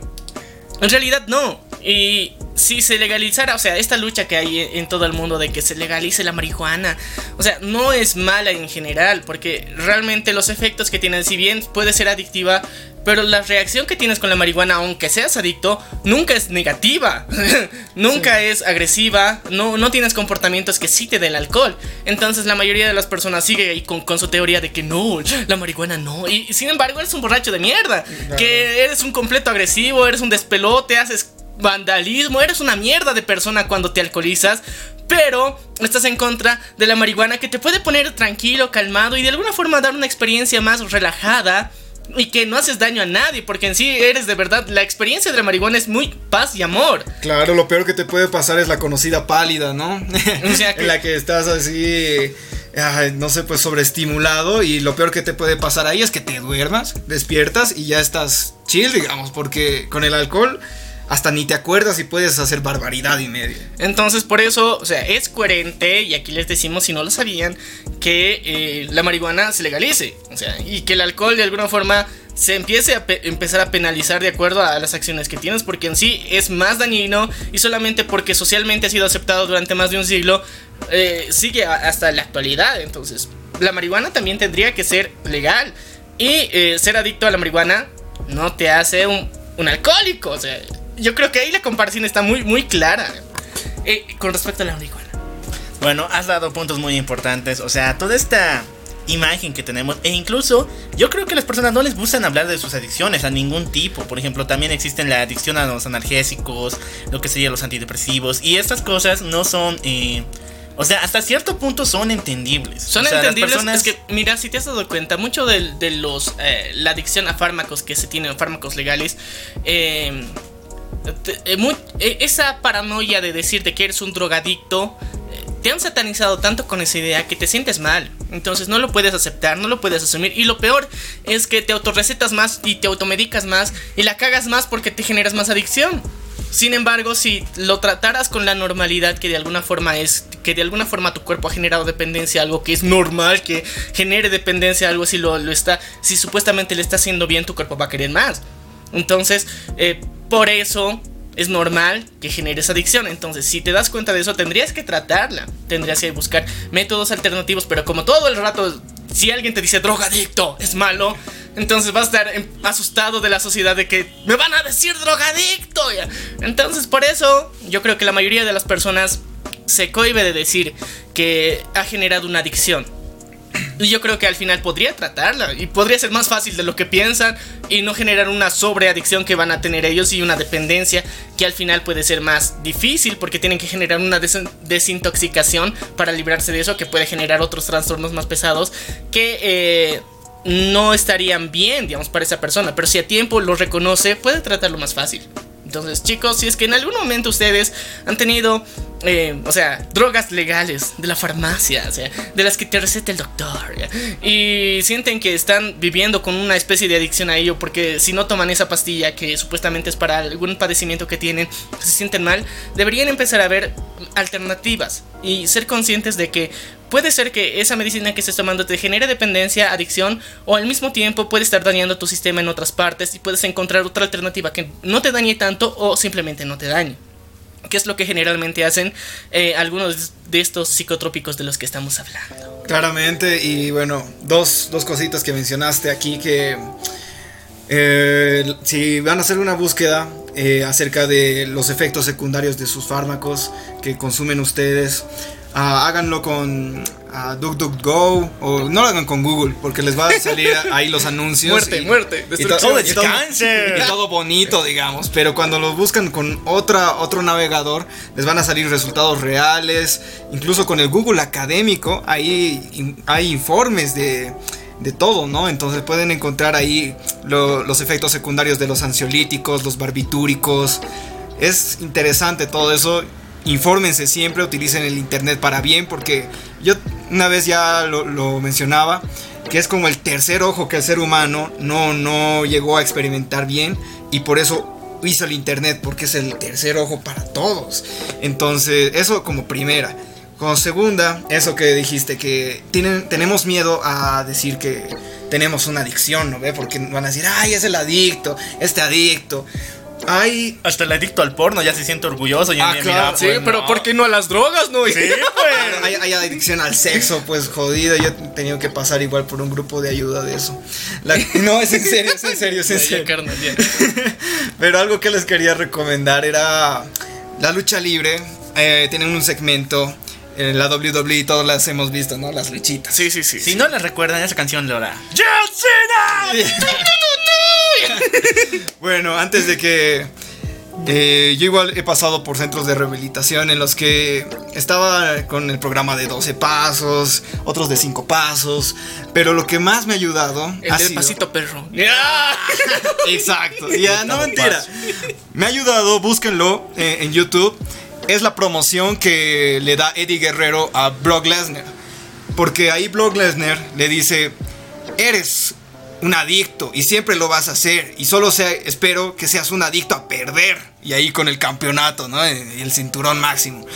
en realidad no. Y si se legalizara, o sea, esta lucha que hay en, todo el mundo de que se legalice la marihuana, o sea, no es mala en general, porque realmente los efectos que tiene, si bien puede ser adictiva, pero la reacción que tienes con la marihuana, aunque seas adicto, nunca es negativa, nunca es agresiva, no, no tienes comportamientos que sí te den el alcohol. Entonces la mayoría de las personas sigue ahí con, con su teoría de que no, la marihuana no. Y, sin embargo eres un borracho de mierda, que eres un completo agresivo, eres un despelote, haces vandalismo, eres una mierda de persona cuando te alcoholizas. pero estás en contra de la marihuana que te puede poner tranquilo, calmado y de alguna forma dar una experiencia más relajada y que no haces daño a nadie, porque en sí eres de verdad, la experiencia de la marihuana es muy paz y amor. Claro, lo peor que te puede pasar es la conocida pálida, ¿no? O sea que- en la que estás así, ay, no sé, pues sobreestimulado y lo peor que te puede pasar ahí es que te duermas, despiertas y ya estás chill, digamos, porque con el alcohol hasta ni te acuerdas y puedes hacer barbaridad y media. Entonces, por eso, o sea, es coherente, y aquí les decimos, si no lo sabían, que eh, la marihuana se legalice. O sea, y que el alcohol de alguna forma se empiece a pe- empezar a penalizar de acuerdo a las acciones que tienes, porque en sí es más dañino y solamente porque socialmente ha sido aceptado durante más de un siglo, eh, sigue hasta la actualidad. Entonces, la marihuana también tendría que ser legal. Y eh, ser adicto a la marihuana no te hace un, un alcohólico. O sea, yo creo que ahí la comparación está muy, muy clara. Eh, con respecto a la marihuana. Bueno, has dado puntos muy importantes. O sea, toda esta imagen que tenemos. E incluso, yo creo que las personas no les gustan hablar de sus adicciones a ningún tipo. Por ejemplo, también existen la adicción a los analgésicos, lo que sería los antidepresivos. Y estas cosas no son. eh, o sea, hasta cierto punto son entendibles. Son O sea, las entendibles. personas- Es que, mira, si te has dado cuenta, mucho de, de los. eh, la adicción a fármacos que se tienen, fármacos legales. eh, esa paranoia de decirte que eres un drogadicto. eh, Te han satanizado tanto con esa idea que te sientes mal. Entonces no lo puedes aceptar, no lo puedes asumir. Y lo peor es que te autorrecetas más y te automedicas más y la cagas más porque te generas más adicción. Sin embargo, si lo trataras con la normalidad que de alguna forma es, que de alguna forma tu cuerpo ha generado dependencia algo que es normal, que genere dependencia algo si lo, lo está, si supuestamente le está haciendo bien, tu cuerpo va a querer más. Entonces, eh, por eso es normal que generes adicción. Entonces, si te das cuenta de eso, tendrías que tratarla. Tendrías que buscar métodos alternativos, pero como todo el rato, si alguien te dice drogadicto es malo, entonces vas a estar em, asustado de la sociedad de que me van a decir drogadicto. Entonces, por eso, yo creo que la mayoría de las personas se cohibe de decir que ha generado una adicción. Y yo creo que al final podría tratarla y podría ser más fácil de lo que piensan y no generar una sobreadicción que van a tener ellos y una dependencia que al final puede ser más difícil porque tienen que generar una des- desintoxicación para librarse de eso que puede generar otros trastornos más pesados que eh, no estarían bien, digamos, para esa persona. Pero si a tiempo lo reconoce, puede tratarlo más fácil. Entonces, chicos, si es que en algún momento ustedes han tenido, eh, o sea, drogas legales de la farmacia, de las que te receta el doctor, y sienten que están viviendo con una especie de adicción a ello, porque si no toman esa pastilla que supuestamente es para algún padecimiento que tienen, se sienten mal, deberían empezar a ver alternativas y ser conscientes de que puede ser que esa medicina que estés tomando te genere dependencia, adicción, o al mismo tiempo puede estar dañando tu sistema en otras partes y puedes encontrar otra alternativa que no te dañe tanto o simplemente no te dañe. Que es lo que generalmente hacen eh, algunos de estos psicotrópicos de los que estamos hablando. Claramente, y bueno, dos, dos cositas que mencionaste aquí que eh, si van a hacer una búsqueda eh, acerca de los efectos secundarios de sus fármacos que consumen ustedes, ah, háganlo con ah, DuckDuckGo o no lo hagan con Google porque les va a salir ahí los anuncios. Muerte, y- muerte, y. Todo y todo- y todo bonito, digamos, pero cuando lo buscan con otra, otro navegador, les van a salir resultados reales, incluso con el Google académico, ahí hay informes de, de todo, ¿no? Entonces pueden encontrar ahí lo- los efectos secundarios de los ansiolíticos, los barbitúricos. Es interesante todo eso. Infórmense siempre, utilicen el internet para bien, porque yo una vez ya lo, lo mencionaba, que es como el tercer ojo que el ser humano no, no llegó a experimentar bien y por eso hizo el internet, porque es el tercer ojo para todos. Entonces, eso como primera. Como segunda, eso que dijiste, que tienen, tenemos miedo a decir que tenemos una adicción, ¿no ve? Porque van a decir, ay, es el adicto, este adicto. Hasta el adicto al porno ya se siente orgulloso. Y Ah, claro, Sí, pero ¿por qué no a las drogas, no? Sí, pues. hay, hay adicción al sexo, pues jodida. Yo he tenido que pasar igual por un grupo de ayuda de eso. La- no, es en serio, es en serio, es en serio. carnal, ya. Pero algo que les quería recomendar era la lucha libre. Eh, tienen un segmento en la WWE, todas las hemos visto, ¿no? Las luchitas. Sí, sí, sí. Si no la recuerdan, esa canción lo hará. ¡John Cena! Bueno, antes de que Eh, yo igual he pasado por centros de rehabilitación en los que estaba con el programa de 12 pasos, otros de 5 pasos, pero lo que más me ha ayudado El ha del sido- pasito perro. Exacto, ya, no mentira. Me ha ayudado, búsquenlo eh, en YouTube. Es la promoción que le da Eddie Guerrero a Brock Lesnar. Porque ahí Brock Lesnar le dice, eres un adicto y siempre lo vas a hacer. Y solo espero que seas un adicto a perder. Y ahí con el campeonato, ¿no? Y el cinturón máximo.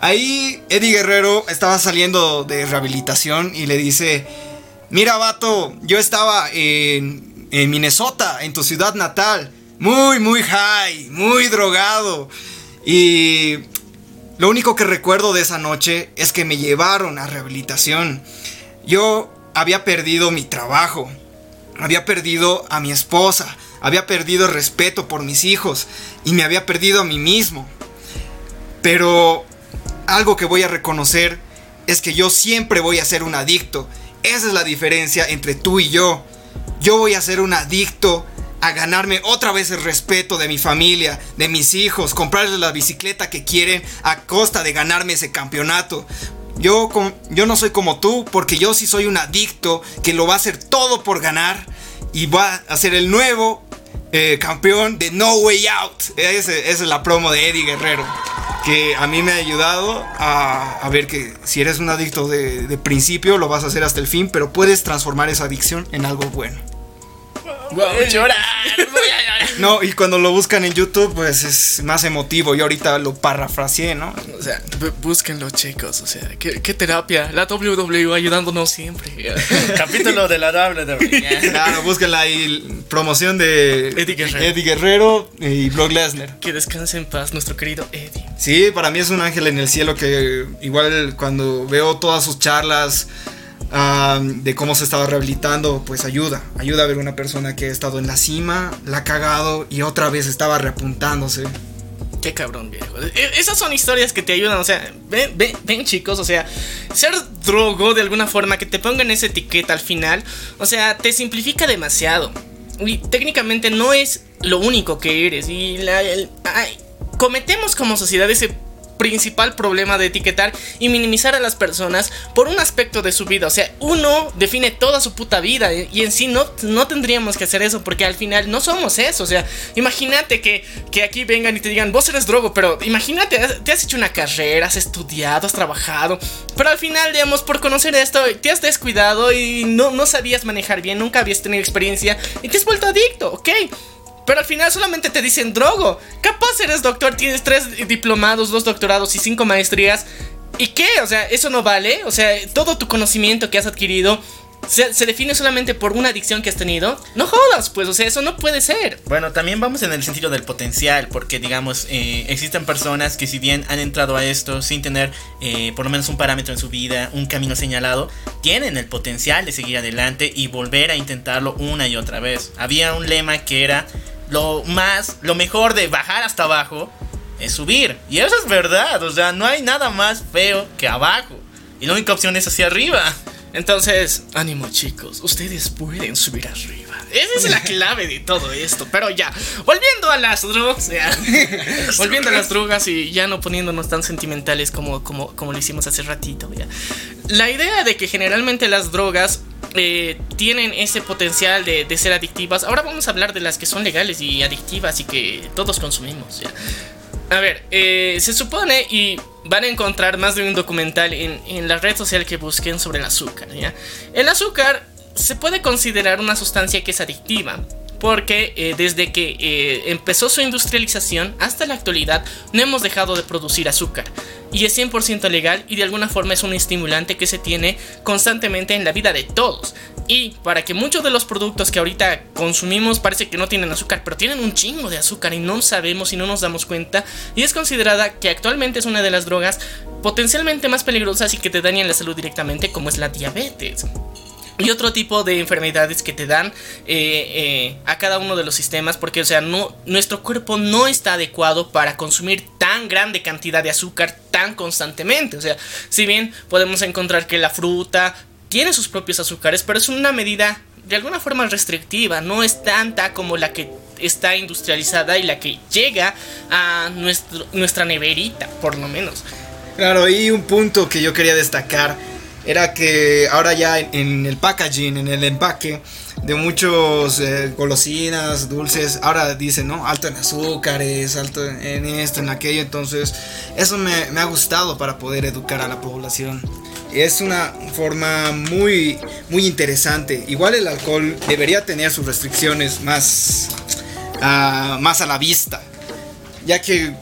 Ahí Eddie Guerrero estaba saliendo de rehabilitación y le dice, mira vato, yo estaba en Minnesota, en tu ciudad natal. Muy, muy high, muy drogado. Y lo único que recuerdo de esa noche es que me llevaron a rehabilitación. Yo había perdido mi trabajo, había perdido a mi esposa, había perdido respeto por mis hijos y me había perdido a mí mismo. Pero algo que voy a reconocer es que yo siempre voy a ser un adicto. Esa es la diferencia entre tú y yo. Yo voy a ser un adicto a ganarme otra vez el respeto de mi familia, de mis hijos, comprarles la bicicleta que quieren a costa de ganarme ese campeonato. Yo, yo no soy como tú, porque yo sí soy un adicto que lo va a hacer todo por ganar y va a ser el nuevo eh, campeón de No Way Out. Esa es la promo de Eddie Guerrero. Que a mí me ha ayudado a, ver que si eres un adicto de principio, lo vas a hacer hasta el fin, pero puedes transformar esa adicción en algo bueno. Voy a llorar, voy a llorar. No, y cuando lo buscan en YouTube, pues es más emotivo. Yo ahorita lo parafraseé, ¿no? O sea, búsquenlo, chicos. O sea, ¿qué, qué terapia. La WWE ayudándonos siempre. Capítulo de la WWE. Claro, búsquenla ahí. Promoción de Eddie Guerrero. Eddie Guerrero y Brock Lesnar. que descanse en paz nuestro querido Eddie. Sí, para mí es un ángel en el cielo que igual cuando veo todas sus charlas de cómo se estaba rehabilitando, pues ayuda. Ayuda a ver una persona que ha estado en la cima, la ha cagado y otra vez estaba reapuntándose. Qué cabrón, viejo. E- Esas son historias que te ayudan, o sea, ven, ven, ven, chicos, o sea, ser drogo de alguna forma, que te pongan esa etiqueta al final, o sea, te simplifica demasiado. Y técnicamente no es lo único que eres. Y la, cometemos como sociedad ese principal problema de etiquetar y minimizar a las personas por un aspecto de su vida. O sea, uno define toda su puta vida eh, y en sí no, no tendríamos que hacer eso porque al final no somos eso. O sea, imagínate que, que aquí vengan y te digan, vos eres drogo, pero imagínate, te has hecho una carrera, has estudiado, has trabajado, pero al final, digamos, por conocer esto, te has descuidado y no, no sabías manejar bien, nunca habías tenido experiencia y te has vuelto adicto, ¿ok? Pero al final solamente te dicen drogo. Capaz eres doctor, tienes tres diplomados, dos doctorados y cinco maestrías. ¿Y qué? O sea, eso no vale. O sea, todo tu conocimiento que has adquirido se, define solamente por una adicción que has tenido. No jodas, pues, o sea, eso no puede ser. Bueno, también vamos en el sentido del potencial, porque digamos, eh, existen personas que si bien han entrado a esto sin tener eh, por lo menos un parámetro en su vida, un camino señalado, tienen el potencial de seguir adelante y volver a intentarlo una y otra vez. Había un lema que era lo más, lo mejor de bajar hasta abajo es subir. Y eso es verdad, o sea, no hay nada más feo que abajo. Y la única opción es hacia arriba. Entonces, ánimo chicos, ustedes pueden subir arriba. Esa es la clave de todo esto. Pero ya, volviendo a las drogas, ya. volviendo a las drogas y ya no poniéndonos tan sentimentales como, como, como lo hicimos hace ratito. Ya. La idea de que generalmente las drogas eh, tienen ese potencial de, de ser adictivas. Ahora vamos a hablar de las que son legales y adictivas y que todos consumimos. ¿ya? A ver, eh, se supone y van a encontrar más de un documental en, en la red social que busquen sobre el azúcar. ¿ya? El azúcar se puede considerar una sustancia que es adictiva. Porque eh, desde que eh, empezó su industrialización hasta la actualidad no hemos dejado de producir azúcar. Y es 100% legal y de alguna forma es un estimulante que se tiene constantemente en la vida de todos. Y para que muchos de los productos que ahorita consumimos parece que no tienen azúcar, pero tienen un chingo de azúcar y no sabemos y no nos damos cuenta. Y es considerada que actualmente es una de las drogas potencialmente más peligrosas y que te dañan la salud directamente como es la diabetes y otro tipo de enfermedades que te dan eh, eh, a cada uno de los sistemas porque o sea nuestro cuerpo no está adecuado para consumir tan grande cantidad de azúcar tan constantemente o sea si bien podemos encontrar que la fruta tiene sus propios azúcares pero es una medida de alguna forma restrictiva no es tanta como la que está industrializada y la que llega a nuestro, nuestra neverita, por lo menos. Claro, y un punto que yo quería destacar era que ahora ya en, el packaging, en el empaque de muchos eh, golosinas, dulces, ahora dicen, ¿no? Alto en azúcares, alto en esto, en aquello, entonces eso me, me ha gustado para poder educar a la población. Es una forma muy, muy interesante. Igual el alcohol debería tener sus restricciones más, ah, más a la vista, ya que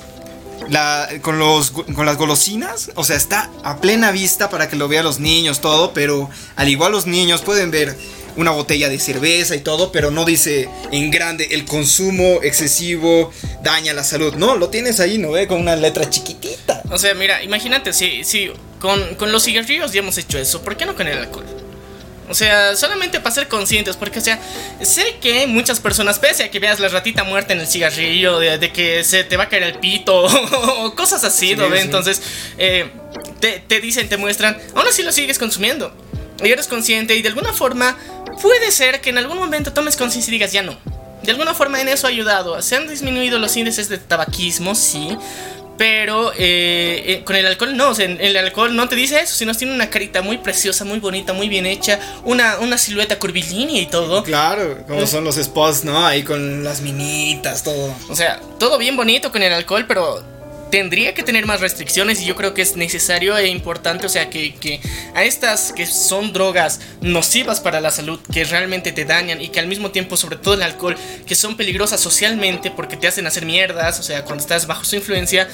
la, con, los, con las golosinas, o sea, está a plena vista para que lo vean los niños, todo, pero al igual los niños pueden ver una botella de cerveza y todo, pero no dice en grande el consumo excesivo daña la salud. No, lo tienes ahí, ¿no ve? Con una letra chiquitita. O sea, mira, imagínate, si, si con, con los cigarrillos ya hemos hecho eso, ¿por qué no con el alcohol? O sea, solamente para ser conscientes, porque, o sea, sé que muchas personas, pese a que veas la ratita muerta en el cigarrillo, de, de que se te va a caer el pito, o cosas así, ¿no Sí, ve? sí. Entonces, eh, te, te dicen, te muestran, aún así lo sigues consumiendo. Y eres consciente, y de alguna forma, puede ser que en algún momento tomes conciencia y digas, ya no. De alguna forma en eso ha ayudado. Se han disminuido los índices de tabaquismo, sí. Pero eh, eh, con el alcohol no, o sea, el alcohol no te dice eso, sino tiene una carita muy preciosa, muy bonita, muy bien hecha, una, una silueta curvilínea y todo. Claro, como son los spots, ¿no? Ahí con las minitas, todo. O sea, todo bien bonito con el alcohol, pero tendría que tener más restricciones y yo creo que es necesario e importante, o sea, que, que a estas que son drogas nocivas para la salud, que realmente te dañan y que al mismo tiempo, sobre todo el alcohol, que son peligrosas socialmente porque te hacen hacer mierdas, o sea, cuando estás bajo su influencia,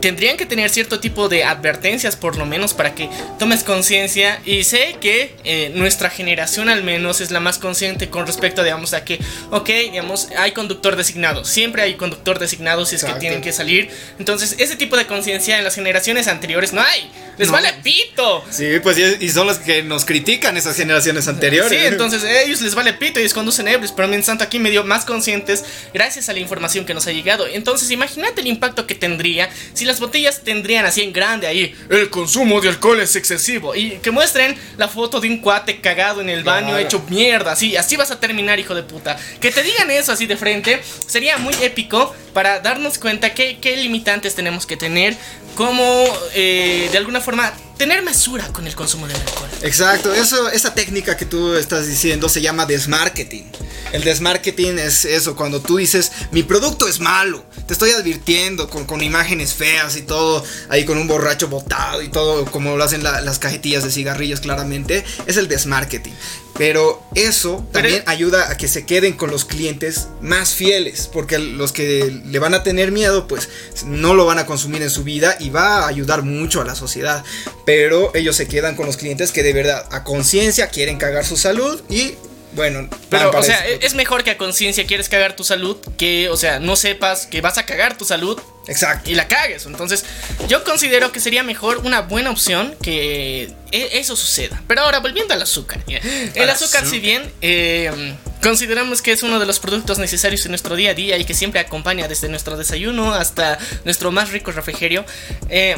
tendrían que tener cierto tipo de advertencias por lo menos para que tomes conciencia y sé que eh, nuestra generación al menos es la más consciente con respecto digamos a que ok digamos hay conductor designado siempre hay conductor designado si es Exacto. que tienen que salir entonces ese tipo de conciencia en las generaciones anteriores no hay les No. vale pito Sí, pues y, son los que nos critican esas generaciones anteriores. Sí, entonces a ellos les vale pito y ellos conducen ebrios, pero mientras tanto aquí medio más conscientes gracias a la información que nos ha llegado. Entonces imagínate el impacto que tendría si las botellas tendrían así en grande ahí, el consumo de alcohol es excesivo y que muestren la foto de un cuate cagado en el baño Claro. hecho mierda, así, así vas a terminar hijo de puta. Que te digan eso así de frente sería muy épico para darnos cuenta que, qué limitantes tenemos que tener, cómo eh, de alguna forma tener mesura con el consumo del alcohol. Exacto, eso, esa técnica que tú estás diciendo se llama desmarketing. El desmarketing es eso, cuando tú dices, mi producto es malo, te estoy advirtiendo con, con imágenes feas y todo, ahí con un borracho botado y todo, como lo hacen la- las cajetillas de cigarrillos claramente, es el desmarketing. Pero eso Pero- también ayuda a que se queden con los clientes más fieles, porque los que le van a tener miedo, pues no lo van a consumir en su vida y va a ayudar mucho a la sociedad. Pero ellos se quedan con los clientes que de verdad a conciencia quieren cagar su salud y bueno, Pero, o sea, es mejor que a conciencia quieres cagar tu salud que, o sea, no sepas que vas a cagar tu salud exacto. y la cagues. Entonces, yo considero que sería mejor una buena opción que e- eso suceda. Pero ahora, volviendo al azúcar. El azúcar, si bien eh, consideramos que es uno de los productos necesarios en nuestro día a día y que siempre acompaña desde nuestro desayuno hasta nuestro más rico refrigerio, eh,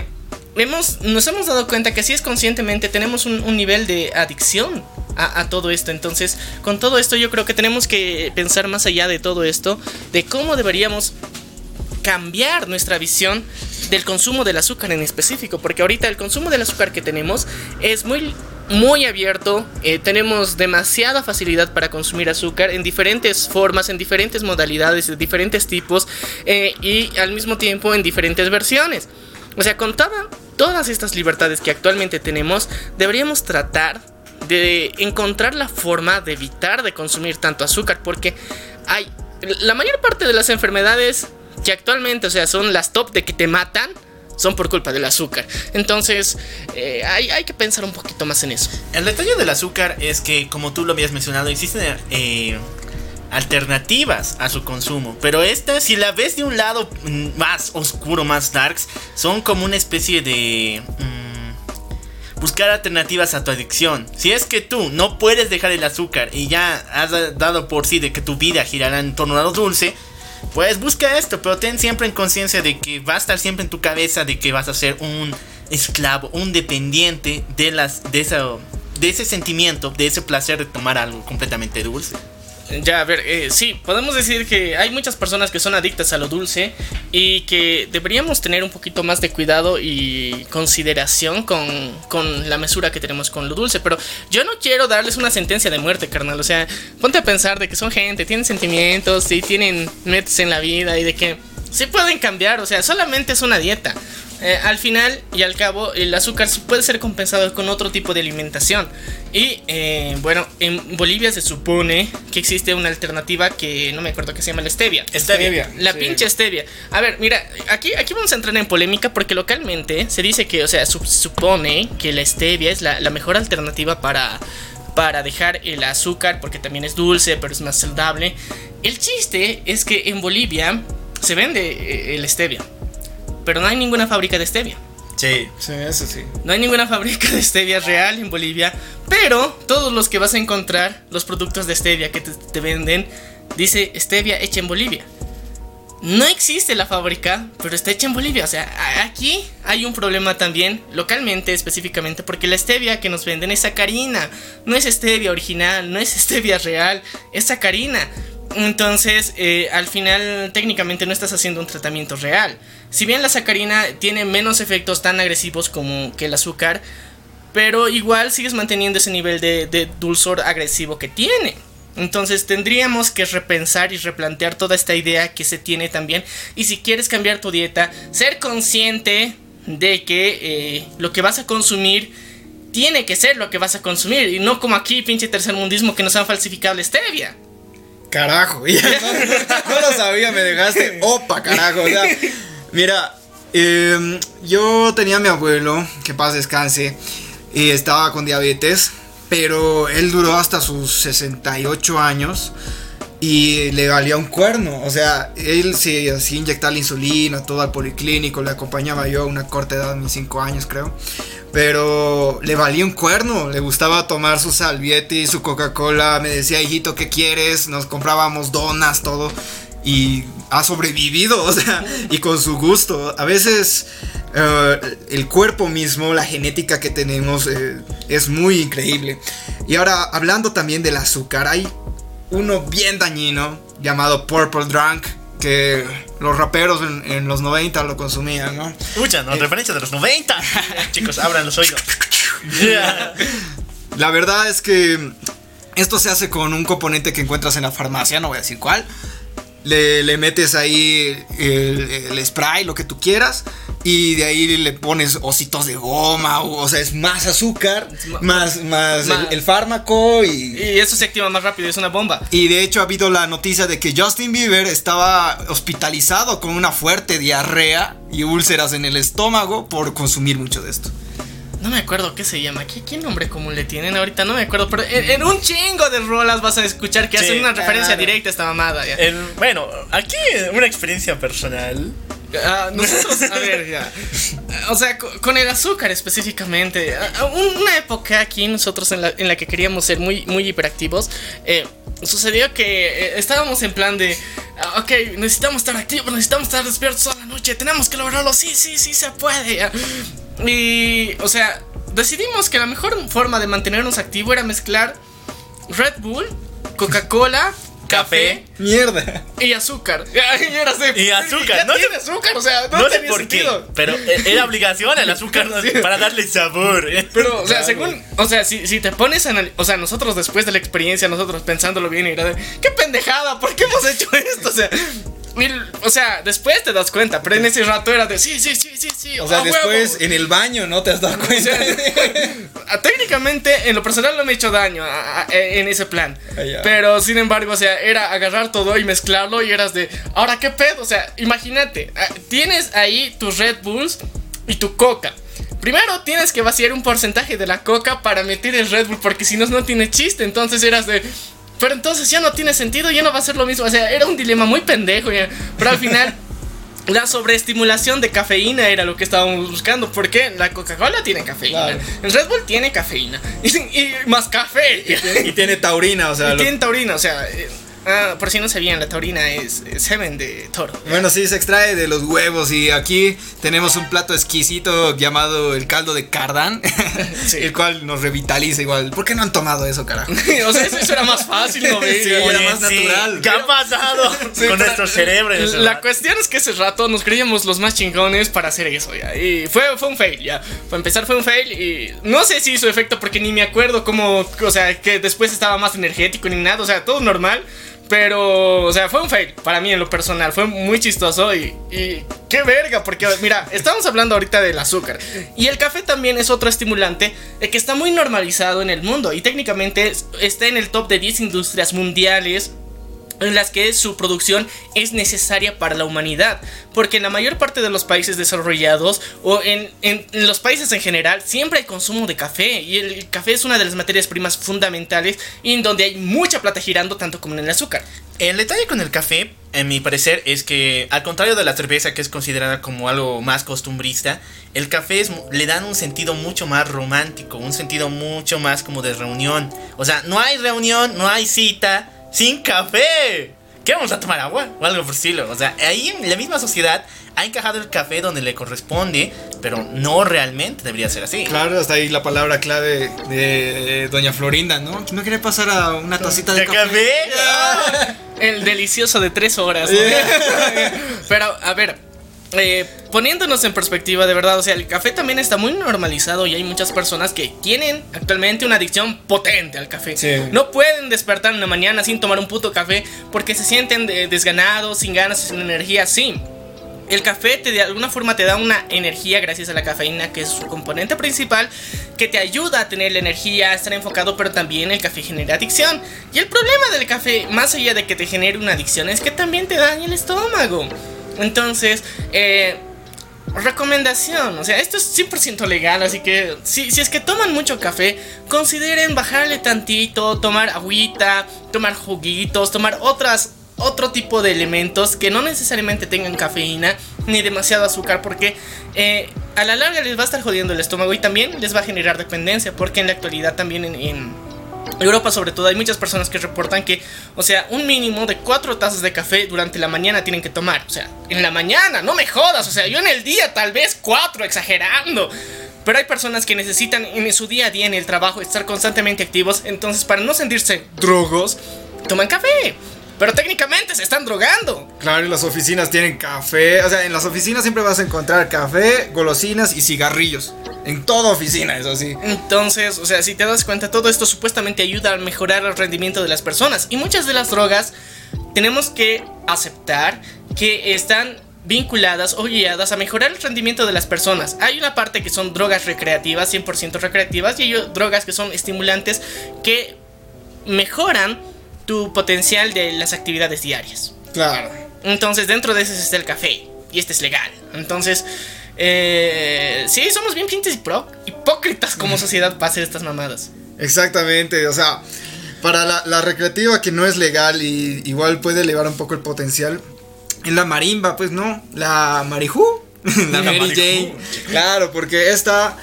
nos hemos dado cuenta que si es conscientemente tenemos un, nivel de adicción a todo esto. Entonces, con todo esto yo creo que tenemos que pensar más allá de todo esto, de cómo deberíamos cambiar nuestra visión del consumo del azúcar en específico, porque ahorita el consumo del azúcar que tenemos es muy muy abierto, eh, tenemos demasiada facilidad para consumir azúcar en diferentes formas, en diferentes modalidades, de diferentes tipos eh, y al mismo tiempo en diferentes versiones. O sea, con toda- todas estas libertades que actualmente tenemos, deberíamos tratar de encontrar la forma de evitar de consumir tanto azúcar, porque hay la mayor parte de las enfermedades que actualmente, o sea, son las top de que te matan, son por culpa del azúcar. Entonces, eh, hay, hay que pensar un poquito más en eso. El detalle del azúcar es que, como tú lo habías mencionado, existen eh, alternativas a su consumo. Pero esta, si la ves de un lado más oscuro, más darks, son como una especie de... mm, buscar alternativas a tu adicción. Si es que tú no puedes dejar el azúcar y ya has da- dado por sí de que tu vida girará en torno a lo dulce, pues busca esto, pero ten siempre en conciencia de que va a estar siempre en tu cabeza de que vas a ser un esclavo, un dependiente de las de esa de ese sentimiento, de ese placer de tomar algo completamente dulce. Ya, a ver, eh, sí, podemos decir que hay muchas personas que son adictas a lo dulce y que deberíamos tener un poquito más de cuidado y consideración con, con la mesura que tenemos con lo dulce. Pero yo no quiero darles una sentencia de muerte, carnal. O sea, ponte a pensar de que son gente, tienen sentimientos y tienen metas en la vida y de que sí pueden cambiar. O sea, solamente es una dieta. Eh, al final y al cabo, el azúcar puede ser compensado con otro tipo de alimentación. Y eh, bueno, en Bolivia se supone que existe una alternativa que no me acuerdo que se llama la stevia. Stevia. La sí. pinche stevia. A ver, mira, aquí, aquí vamos a entrar en polémica porque localmente se dice que, o sea, su- supone que la stevia es la, la mejor alternativa para, para dejar el azúcar porque también es dulce, pero es más saludable. El chiste es que en Bolivia se vende eh, el stevia, pero no hay ninguna fábrica de stevia. Sí. Sí, eso sí. No hay ninguna fábrica de stevia real en Bolivia, pero todos los que vas a encontrar, los productos de stevia que te, te venden, dice stevia hecha en Bolivia. No existe la fábrica, pero está hecha en Bolivia. O sea, aquí hay un problema también, localmente específicamente, porque la stevia que nos venden es sacarina. No es stevia original, no es stevia real, es sacarina. Entonces, eh, al final, técnicamente no estás haciendo un tratamiento real. Si bien la sacarina tiene menos efectos tan agresivos como que el azúcar, pero igual sigues manteniendo ese nivel de, dulzor agresivo que tiene. Entonces tendríamos que repensar y replantear toda esta idea que se tiene también. Y si quieres cambiar tu dieta, ser consciente de que eh, lo que vas a consumir tiene que ser lo que vas a consumir. Y no como aquí, pinche tercermundismo, que nos han falsificado la stevia. Carajo, no lo sabía, me dejaste. Opa, carajo. o sea, mira, em, yo tenía a mi abuelo, que paz descanse, y estaba con diabetes, pero él duró hasta sus 68 años y le valía un cuerno. O sea, él se inyectar la insulina, todo al policlínico, le acompañaba yo a una corta edad, mis 5 años creo. Pero le valía un cuerno, le gustaba tomar su salvieti, su Coca-Cola, me decía, hijito, ¿qué quieres? Nos comprábamos donas, todo. Y ha sobrevivido, o sea, y con su gusto. A veces eh, el cuerpo mismo, la genética que tenemos eh, es muy increíble. Y ahora, hablando también del azúcar, hay uno bien dañino llamado Purple Drunk, que los raperos en, en los 90 lo consumían, ¿no? Escucha, ¿no? Referencia de los 90. Chicos, abran los oídos. Yeah. La verdad es que esto se hace con un componente que encuentras en la farmacia, no voy a decir cuál. Le, le metes ahí el, el spray, lo que tú quieras, y de ahí le pones ositos de goma, o, o sea, es más azúcar, más, más, Más. El, el fármaco y... Y eso se activa más rápido, es una bomba. Y de hecho ha habido la noticia de que Justin Bieber estaba hospitalizado con una fuerte diarrea y úlceras en el estómago por consumir mucho de esto. No me acuerdo qué se llama. ¿Qué, qué nombre común le tienen ahorita? No me acuerdo. Pero en, en un chingo de rolas vas a escuchar que Sí, hacen una referencia claro. directa a esta mamada. ya. El- bueno, aquí una experiencia personal. Ah, nosotros, a ver, ya. O sea, co- con el azúcar específicamente. un- Una época aquí nosotros en la, en la que queríamos ser muy, muy hiperactivos. eh, sucedió que eh, estábamos en plan de. ah, Ok, necesitamos estar activos, necesitamos estar despiertos toda la noche, tenemos que lograrlo. Sí, sí, sí se puede. Y, o sea, decidimos que la mejor forma de mantenernos activos era mezclar Red Bull, Coca-Cola, café Mierda. y azúcar. Y, era así, Y azúcar, ya no tiene sé- azúcar, o sea, no, No, sé tenía por sentido. qué, pero eh, era obligación el azúcar para darle sabor. Pero, o sea, según, o sea, si, si te pones a o sea, nosotros después de la experiencia, nosotros pensándolo bien, y era de, qué pendejada, ¿por qué hemos hecho esto? O sea, o sea, después te das cuenta, pero en ese rato era de, sí, sí, sí, sí, sí. O sea, a huevo". después en el baño no te has dado O cuenta. sea, técnicamente, en lo personal no me he hecho daño a- a- en ese plan. Ah. Pero, sin embargo, o sea, era agarrar todo y mezclarlo y eras de, ahora qué pedo. O sea, imagínate, tienes ahí tus Red Bulls y tu Coca. Primero tienes que vaciar un porcentaje de la Coca para meter el Red Bull, porque si no, no tiene chiste. Entonces eras de. Pero entonces ya no tiene sentido, ya no va a ser lo mismo. O sea, era un dilema muy pendejo. ya. Pero al final. La sobreestimulación de cafeína era lo que estábamos buscando. Porque la Coca-Cola tiene cafeína. Claro. El Red Bull tiene cafeína. Y, y más café. y tiene taurina, o sea, Y lo- tiene taurina. O sea, eh, Ah, por si no sabían, la taurina es semen de toro. Bueno, sí, se extrae de los huevos y aquí tenemos un plato exquisito llamado el caldo de cardán, Sí. el cual nos revitaliza igual. ¿Por qué no han tomado eso, carajo? o sea, eso, eso era más fácil, ¿no ves? Sí, Oye, era más sí, natural. ¿Qué ha pasado con nuestro cerebro? La rato? cuestión es que ese rato nos creíamos los más chingones para hacer eso, ya. Y fue, fue un fail, ya. Para empezar fue un fail y no sé si hizo efecto porque ni me acuerdo cómo, o sea, que después estaba más energético ni nada, o sea, todo normal. Pero, o sea, fue un fail para mí en lo personal. Fue muy chistoso y, qué verga, porque mira, estamos hablando ahorita del azúcar. Y el café también es otro estimulante que está muy normalizado en el mundo y técnicamente es- está en el top de 10 industrias mundiales en las que su producción es necesaria para la humanidad. Porque en la mayor parte de los países desarrollados o en, en- los países en general siempre hay consumo de café. Y el café es una de las materias primas fundamentales y en donde hay mucha plata girando tanto como en el azúcar. El detalle con el café, en mi parecer, es que al contrario de la cerveza, que es considerada como algo más costumbrista, el café es, le dan un sentido mucho más romántico, un sentido mucho más como de reunión. O sea, no hay reunión, no hay cita sin café. ¿Qué vamos a tomar agua? O algo por estilo. O sea, ahí en la misma sociedad ha encajado el café donde le corresponde, pero no realmente debería ser así. Claro, hasta ahí la palabra clave de Doña Florinda, ¿no? ¿No quiere pasar a una tacita de ¿De café? café? Ah, El delicioso de tres horas. ¿no? Pero, a ver, eh, poniéndonos en perspectiva, de verdad, o sea, el café también está muy normalizado y hay muchas personas que tienen actualmente una adicción potente al café. Sí. No pueden despertar en la mañana sin tomar un puto café porque se sienten de- desganados, sin ganas, sin energía, sí. El café te, de alguna forma te da una energía gracias a la cafeína, que es su componente principal, que te ayuda a tener la energía, a estar enfocado, pero también el café genera adicción. Y el problema del café, más allá de que te genere una adicción, es que también te daña el estómago. Entonces, eh, recomendación, o sea, esto es 100% legal, así que si, si es que toman mucho café, consideren bajarle tantito, tomar agüita, tomar juguitos, tomar otras otro tipo de elementos que no necesariamente tengan cafeína ni demasiado azúcar porque eh, a la larga les va a estar jodiendo el estómago y también les va a generar dependencia porque en la actualidad también en, en Europa sobre todo hay muchas personas que reportan que, o sea, un mínimo de cuatro tazas de café durante la mañana tienen que tomar. O sea, en la mañana, no me jodas. O sea, yo en el día tal vez cuatro, exagerando. Pero hay personas que necesitan en su día a día en el trabajo estar constantemente activos. Entonces, para no sentirse drogos, toman café. Pero técnicamente se están drogando. Claro, y las oficinas tienen café. O sea, en las oficinas siempre vas a encontrar café, golosinas y cigarrillos. En toda oficina, eso sí. Entonces, o sea, si te das cuenta, todo esto supuestamente ayuda a mejorar el rendimiento de las personas. Y muchas de las drogas tenemos que aceptar que están vinculadas o guiadas a mejorar el rendimiento de las personas. Hay una parte que son drogas recreativas, 100% recreativas, y hay drogas que son estimulantes que mejoran tu potencial de las actividades diarias. Claro. Entonces, dentro de ese está el café. Y este es legal. Entonces, eh, sí, somos bien pinches y pro, hipócritas como sociedad para hacer estas mamadas. Exactamente, o sea, para la, la recreativa que no es legal y igual puede elevar un poco el potencial. En la marimba, pues no, la marijú, la Mary Jane. Claro, porque esta...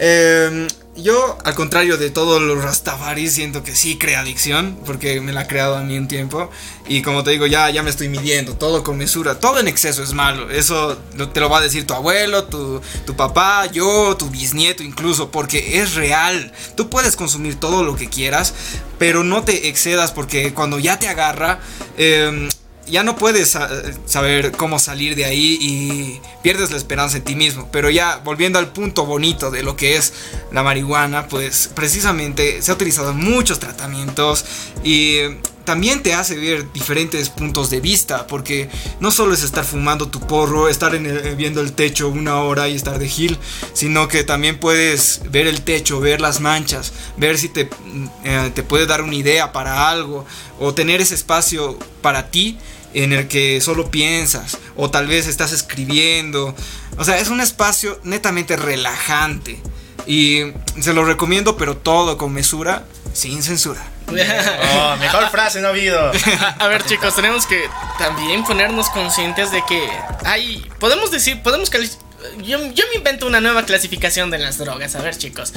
eh, yo, al contrario de todos los Rastafari, siento que sí crea adicción, porque me la ha creado a mí un tiempo. Y como te digo, ya, ya me estoy midiendo, todo con mesura, todo en exceso es malo. Eso te lo va a decir tu abuelo, tu, tu papá, yo, tu bisnieto incluso, porque es real. Tú puedes consumir todo lo que quieras, pero no te excedas, porque cuando ya te agarra, eh, ya no puedes sa- saber cómo salir de ahí y pierdes la esperanza en ti mismo. Pero ya volviendo al punto bonito de lo que es la marihuana, pues precisamente se ha utilizado muchos tratamientos y también te hace ver diferentes puntos de vista, porque no solo es estar fumando tu porro, estar el- viendo el techo una hora y estar de gil, sino que también puedes ver el techo, ver las manchas, ver si te, eh, te puede dar una idea para algo, o tener ese espacio para ti en el que solo piensas, o tal vez estás escribiendo. O sea, es un espacio netamente relajante. Y se lo recomiendo, pero todo con mesura, sin censura. Oh, mejor frase no ha habido. A ver chicos, tenemos que también ponernos conscientes de que hay, podemos decir, podemos yo, yo me invento una nueva clasificación de las drogas. A ver, chicos.